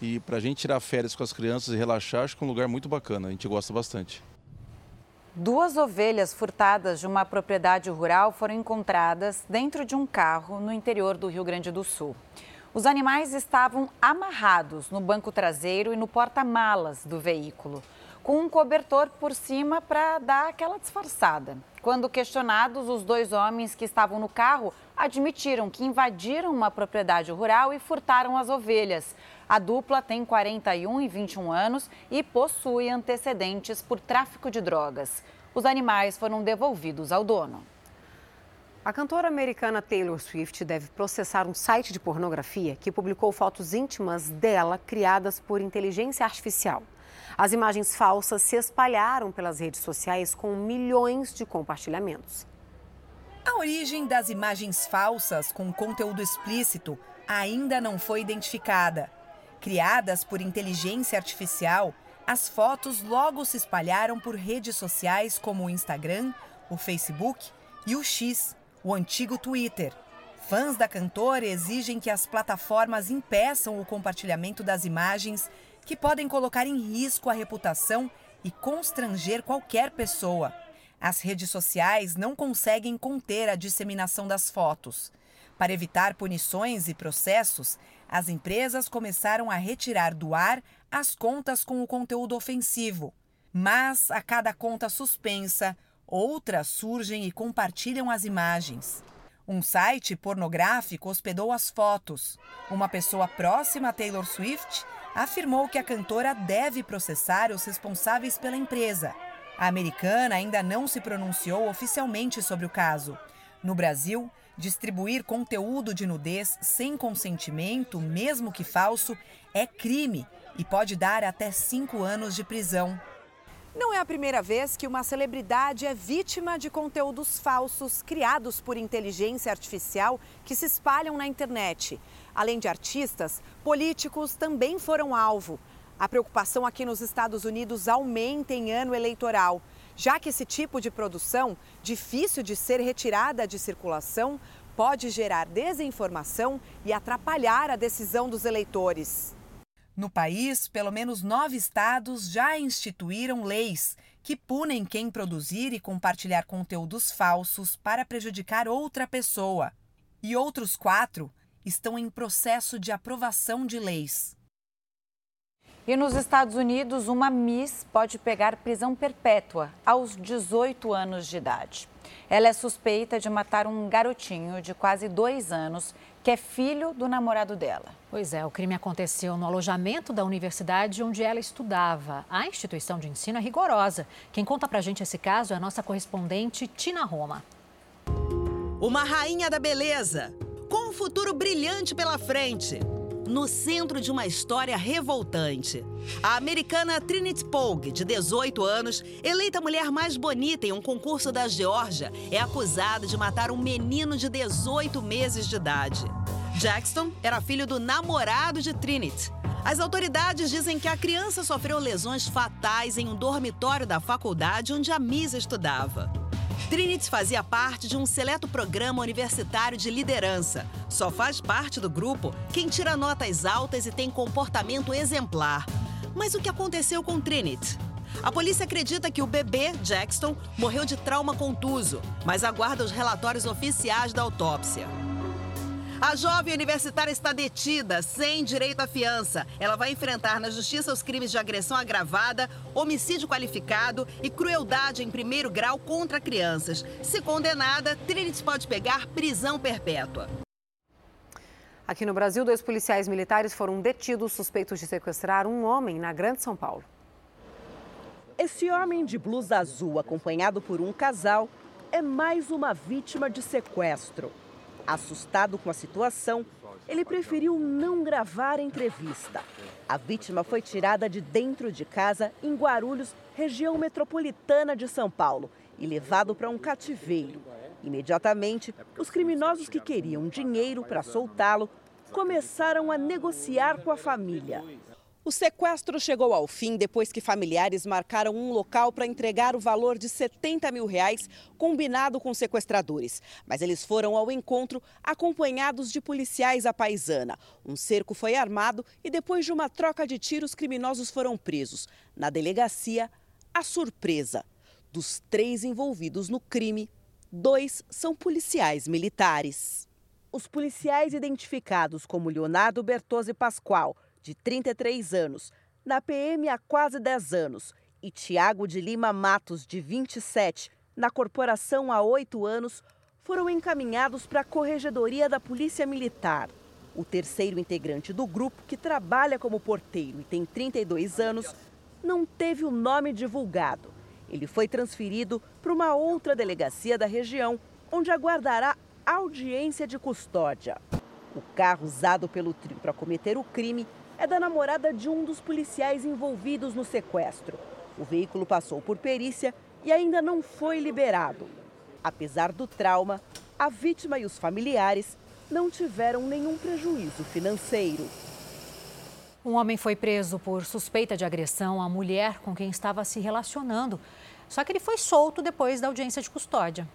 Speaker 87: e para a gente tirar férias com as crianças e relaxar, acho que é um lugar muito bacana, a gente gosta bastante.
Speaker 1: Duas ovelhas furtadas de uma propriedade rural foram encontradas dentro de um carro no interior do Rio Grande do Sul. Os animais estavam amarrados no banco traseiro e no porta-malas do veículo, com um cobertor por cima para dar aquela disfarçada. Quando questionados, os dois homens que estavam no carro admitiram que invadiram uma propriedade rural e furtaram as ovelhas. A dupla tem 41 e 21 anos e possui antecedentes por tráfico de drogas. Os animais foram devolvidos ao dono.
Speaker 21: A cantora americana Taylor Swift deve processar um site de pornografia que publicou fotos íntimas dela criadas por inteligência artificial. As imagens falsas se espalharam pelas redes sociais com milhões de compartilhamentos.
Speaker 88: A origem das imagens falsas com conteúdo explícito ainda não foi identificada. Criadas por inteligência artificial, as fotos logo se espalharam por redes sociais como o Instagram, o Facebook e o X, o antigo Twitter. Fãs da cantora exigem que as plataformas impeçam o compartilhamento das imagens que podem colocar em risco a reputação e constranger qualquer pessoa. As redes sociais não conseguem conter a disseminação das fotos. Para evitar punições e processos, as empresas começaram a retirar do ar as contas com o conteúdo ofensivo. Mas, a cada conta suspensa, outras surgem e compartilham as imagens. Um site pornográfico hospedou as fotos. Uma pessoa próxima a Taylor Swift afirmou que a cantora deve processar os responsáveis pela empresa. A americana ainda não se pronunciou oficialmente sobre o caso. No Brasil, Distribuir conteúdo de nudez sem consentimento, mesmo que falso, é crime e pode dar até cinco anos de prisão. Não é a primeira vez que uma celebridade é vítima de conteúdos falsos criados por inteligência artificial que se espalham na internet. Além de artistas, políticos também foram alvo. A preocupação aqui nos Estados Unidos aumenta em ano eleitoral já que esse tipo de produção, difícil de ser retirada de circulação, pode gerar desinformação e atrapalhar a decisão dos eleitores. No país, pelo menos nove estados já instituíram leis que punem quem produzir e compartilhar conteúdos falsos para prejudicar outra pessoa. e outros quatro estão em processo de aprovação de leis.
Speaker 1: E nos Estados Unidos, uma Miss pode pegar prisão perpétua aos 18 anos de idade. Ela é suspeita de matar um garotinho de quase dois anos, que é filho do namorado dela.
Speaker 2: Pois é, o crime aconteceu no alojamento da universidade onde ela estudava. A instituição de ensino é rigorosa. Quem conta pra gente esse caso é a nossa correspondente Tina Roma.
Speaker 34: Uma rainha da beleza, com um futuro brilhante pela frente no centro de uma história revoltante. A americana Trinity Pogue, de 18 anos, eleita mulher mais bonita em um concurso da Geórgia, é acusada de matar um menino de 18 meses de idade. Jackson era filho do namorado de Trinity. As autoridades dizem que a criança sofreu lesões fatais em um dormitório da faculdade onde a Miss estudava. Trinity fazia parte de um seleto programa universitário de liderança. Só faz parte do grupo quem tira notas altas e tem comportamento exemplar. Mas o que aconteceu com Trinity? A polícia acredita que o bebê, Jackson, morreu de trauma contuso, mas aguarda os relatórios oficiais da autópsia. A jovem universitária está detida, sem direito à fiança. Ela vai enfrentar na justiça os crimes de agressão agravada, homicídio qualificado e crueldade em primeiro grau contra crianças. Se condenada, Trinity pode pegar prisão perpétua.
Speaker 21: Aqui no Brasil, dois policiais militares foram detidos suspeitos de sequestrar um homem na Grande São Paulo.
Speaker 89: Esse homem de blusa azul, acompanhado por um casal, é mais uma vítima de sequestro. Assustado com a situação, ele preferiu não gravar a entrevista. A vítima foi tirada de dentro de casa em Guarulhos, região metropolitana de São Paulo, e levado para um cativeiro. Imediatamente, os criminosos que queriam dinheiro para soltá-lo começaram a negociar com a família. O sequestro chegou ao fim depois que familiares marcaram um local para entregar o valor de 70 mil reais combinado com sequestradores. Mas eles foram ao encontro acompanhados de policiais à paisana. Um cerco foi armado e depois de uma troca de tiros, criminosos foram presos. Na delegacia, a surpresa. Dos três envolvidos no crime, dois são policiais militares. Os policiais identificados como Leonardo Bertozzi Pascoal de 33 anos, na PM há quase 10 anos, e Tiago de Lima Matos, de 27, na corporação há 8 anos, foram encaminhados para a Corregedoria da Polícia Militar. O terceiro integrante do grupo, que trabalha como porteiro e tem 32 anos, não teve o nome divulgado. Ele foi transferido para uma outra delegacia da região, onde aguardará audiência de custódia. O carro usado pelo trio para cometer o crime é da namorada de um dos policiais envolvidos no sequestro. O veículo passou por perícia e ainda não foi liberado. Apesar do trauma, a vítima e os familiares não tiveram nenhum prejuízo financeiro.
Speaker 2: Um homem foi preso por suspeita de agressão à mulher com quem estava se relacionando. Só que ele foi solto depois da audiência de custódia.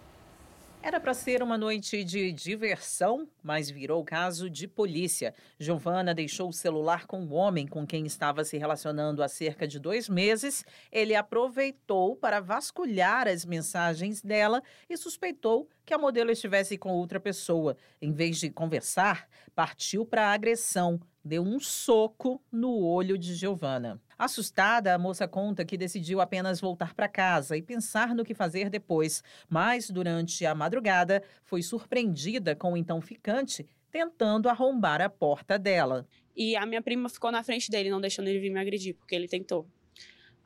Speaker 44: Era para ser uma noite de diversão, mas virou caso de polícia. Giovana deixou o celular com o homem com quem estava se relacionando há cerca de dois meses. Ele aproveitou para vasculhar as mensagens dela e suspeitou que a modelo estivesse com outra pessoa. Em vez de conversar, partiu para a agressão. Deu um soco no olho de Giovana. Assustada, a moça conta que decidiu apenas voltar para casa e pensar no que fazer depois, mas durante a madrugada foi surpreendida com o então ficante tentando arrombar a porta dela.
Speaker 80: E a minha prima ficou na frente dele, não deixando ele vir me agredir, porque ele tentou.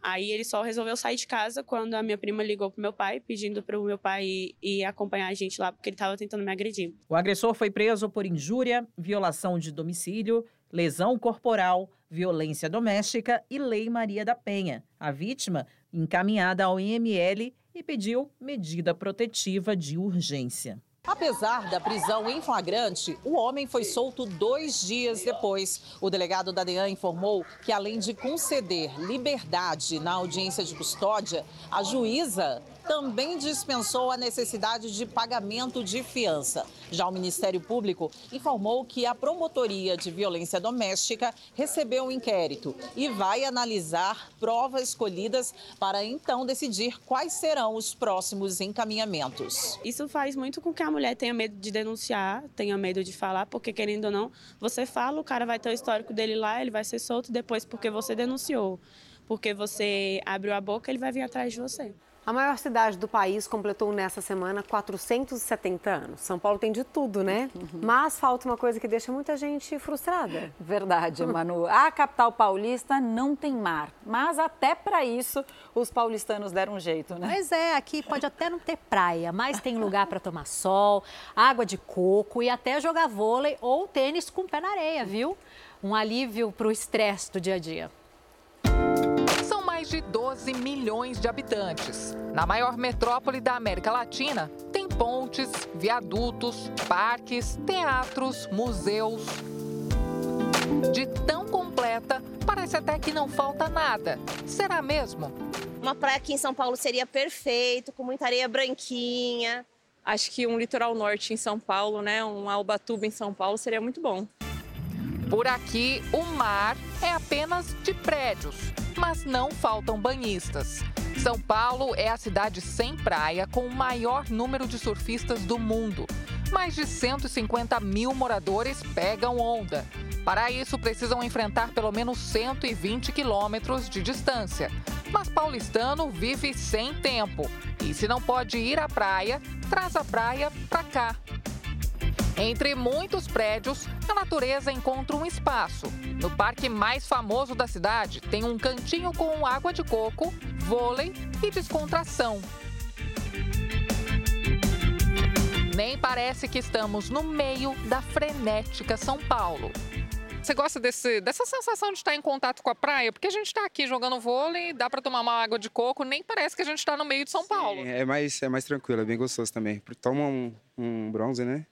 Speaker 80: Aí ele só resolveu sair de casa quando a minha prima ligou pro meu pai, pedindo para o meu pai ir, ir, acompanhar a gente lá, porque ele estava tentando me agredir.
Speaker 44: O agressor foi preso por injúria, violação de domicílio, lesão corporal, violência doméstica e Lei Maria da Penha. A vítima, encaminhada ao IML e pediu medida protetiva de urgência.
Speaker 89: Apesar da prisão em flagrante, o homem foi solto dois dias depois. O delegado da DEAN informou que, além de conceder liberdade na audiência de custódia, a juíza
Speaker 44: também dispensou a necessidade de pagamento de fiança. Já o Ministério Público informou que a Promotoria de Violência Doméstica recebeu um inquérito e vai analisar provas escolhidas para então decidir quais serão os próximos encaminhamentos.
Speaker 80: Isso faz muito com que a mulher tenha medo de denunciar, tenha medo de falar, porque querendo ou não, você fala, o cara vai ter o histórico dele lá, ele vai ser solto depois porque você denunciou. Porque você abriu a boca, ele vai vir atrás de você.
Speaker 21: A maior cidade do país completou nessa semana 470 anos. São Paulo tem de tudo, né? Uhum. Mas falta uma coisa que deixa muita gente frustrada.
Speaker 1: Verdade, Manu. A capital paulista não tem mar, mas até para isso os paulistanos deram um jeito, né?
Speaker 2: Mas é, aqui pode até não ter praia, mas tem lugar para tomar sol, água de coco e até jogar vôlei ou tênis com pé na areia, viu? Um alívio para o estresse do dia a dia
Speaker 65: mais de 12 milhões de habitantes. Na maior metrópole da América Latina, tem pontes, viadutos, parques, teatros, museus. De tão completa, parece até que não falta nada. Será mesmo?
Speaker 90: Uma praia aqui em São Paulo seria perfeito, com muita areia branquinha.
Speaker 91: Acho que um litoral norte em São Paulo, né, um Albatuba em São Paulo seria muito bom.
Speaker 65: Por aqui, o mar é apenas de prédios, mas não faltam banhistas. São Paulo é a cidade sem praia com o maior número de surfistas do mundo. Mais de 150 mil moradores pegam onda. Para isso, precisam enfrentar pelo menos 120 quilômetros de distância. Mas paulistano vive sem tempo. E se não pode ir à praia, traz a praia para cá. Entre muitos prédios, a natureza encontra um espaço. No parque mais famoso da cidade, tem um cantinho com água de coco, vôlei e descontração. Nem parece que estamos no meio da frenética São Paulo.
Speaker 91: Você gosta desse, dessa sensação de estar em contato com a praia? Porque a gente está aqui jogando vôlei, dá para tomar uma água de coco, nem parece que a gente está no meio de São Paulo.
Speaker 92: é mais, é mais tranquilo, é bem gostoso também. Toma um, um bronze, né?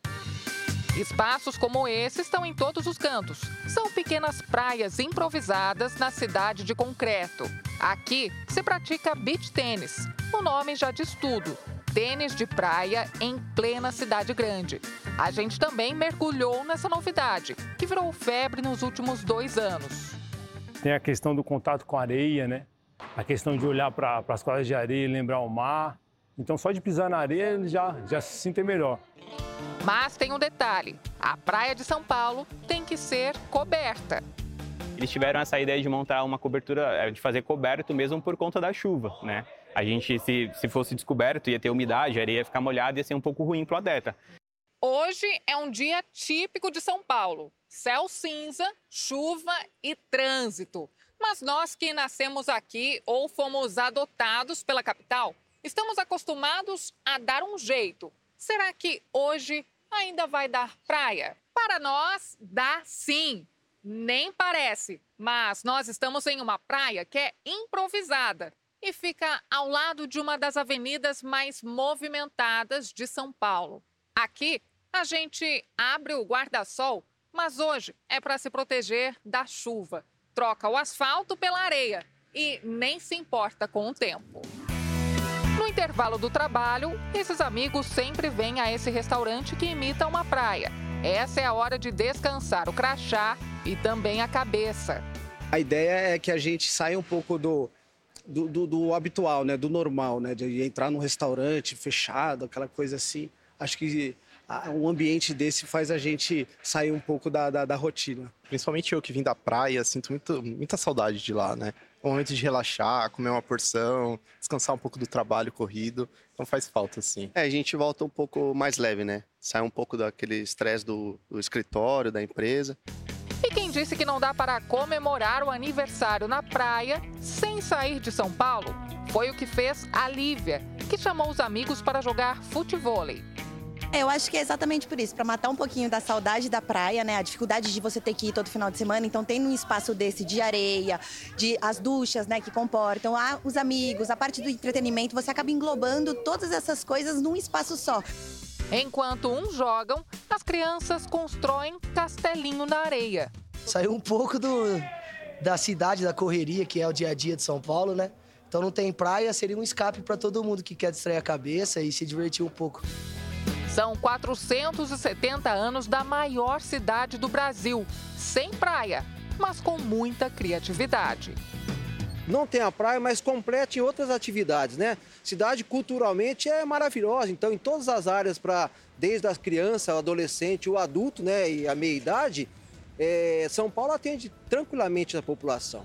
Speaker 65: Espaços como esse estão em todos os cantos. São pequenas praias improvisadas na cidade de concreto. Aqui se pratica beach tênis. O nome já diz tudo. Tênis de praia em plena cidade grande. A gente também mergulhou nessa novidade, que virou febre nos últimos dois anos.
Speaker 93: Tem a questão do contato com a areia, né? A questão de olhar para as quadras de areia e lembrar o mar. Então, só de pisar na areia, ele já, já se sente melhor.
Speaker 65: Mas tem um detalhe: a praia de São Paulo tem que ser coberta.
Speaker 94: Eles tiveram essa ideia de montar uma cobertura, é, de fazer coberto mesmo por conta da chuva, né? A gente, se, se fosse descoberto, ia ter umidade, a areia ia ficar molhada e ia ser um pouco ruim para o atleta.
Speaker 65: Hoje é um dia típico de São Paulo. Céu cinza, chuva e trânsito. Mas nós que nascemos aqui ou fomos adotados pela capital, estamos acostumados a dar um jeito. Será que hoje ainda vai dar praia? Para nós, dá sim. Nem parece, mas nós estamos em uma praia que é improvisada e fica ao lado de uma das avenidas mais movimentadas de São Paulo. Aqui, a gente abre o guarda-sol, mas hoje é para se proteger da chuva. Troca o asfalto pela areia e nem se importa com o tempo intervalo do trabalho, esses amigos sempre vêm a esse restaurante que imita uma praia. Essa é a hora de descansar o crachá e também a cabeça.
Speaker 79: A ideia é que a gente saia um pouco do, do, do, do habitual, né? do normal, né? de entrar num restaurante fechado, aquela coisa assim. Acho que um ambiente desse faz a gente sair um pouco da, da, da, rotina.
Speaker 95: Principalmente eu que vim da praia, sinto muito, muita saudade de lá, né? Um momento de relaxar, comer uma porção, descansar um pouco do trabalho corrido. Então faz falta, sim. É, a gente volta um pouco mais leve, né? Sai um pouco daquele estresse do, do escritório, da empresa.
Speaker 65: E quem disse que não dá para comemorar o aniversário na praia sem sair de São Paulo? Foi o que fez a Lívia, que chamou os amigos para jogar futevôlei.
Speaker 96: É, eu acho que é exatamente por isso, para matar um pouquinho da saudade da praia, né? A dificuldade de você ter que ir todo final de semana. Então tem um espaço desse de areia, de as duchas, né, que comportam, os amigos, a parte do entretenimento, você acaba englobando todas essas coisas num espaço só.
Speaker 65: Enquanto uns jogam, as crianças constroem castelinho na areia.
Speaker 97: Saiu um pouco do, da cidade, da correria, que é o dia a dia de São Paulo, né?
Speaker 93: Então não tem praia, seria um escape para todo mundo que quer distrair a cabeça e se divertir um pouco.
Speaker 65: São 470 anos da maior cidade do Brasil, sem praia, mas com muita criatividade.
Speaker 96: Não tem a praia, mas complete em outras atividades, né? Cidade culturalmente é maravilhosa, então em todas as áreas para desde a criança, o adolescente, o adulto, né, e a meia idade, é, São Paulo atende tranquilamente a população.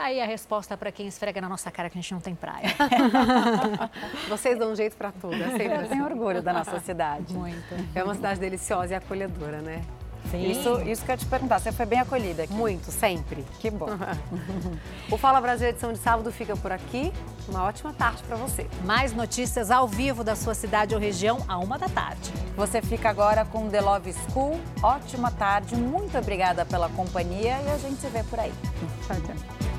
Speaker 2: Tá aí a resposta para quem esfrega na nossa cara que a gente não tem praia.
Speaker 21: Vocês dão um jeito para tudo. É sempre
Speaker 1: Eu tenho orgulho da nossa cidade.
Speaker 2: Muito.
Speaker 21: É uma cidade deliciosa e acolhedora, né?
Speaker 1: Sim. Isso, isso que eu te perguntar, você foi bem acolhida aqui?
Speaker 21: Muito, sempre.
Speaker 1: Que bom.
Speaker 21: o Fala Brasil edição de sábado fica por aqui. Uma ótima tarde para você.
Speaker 2: Mais notícias ao vivo da sua cidade ou região a uma da tarde.
Speaker 1: Você fica agora com The Love School. Ótima tarde, muito obrigada pela companhia e a gente se vê por aí.
Speaker 21: Tchau, tchau.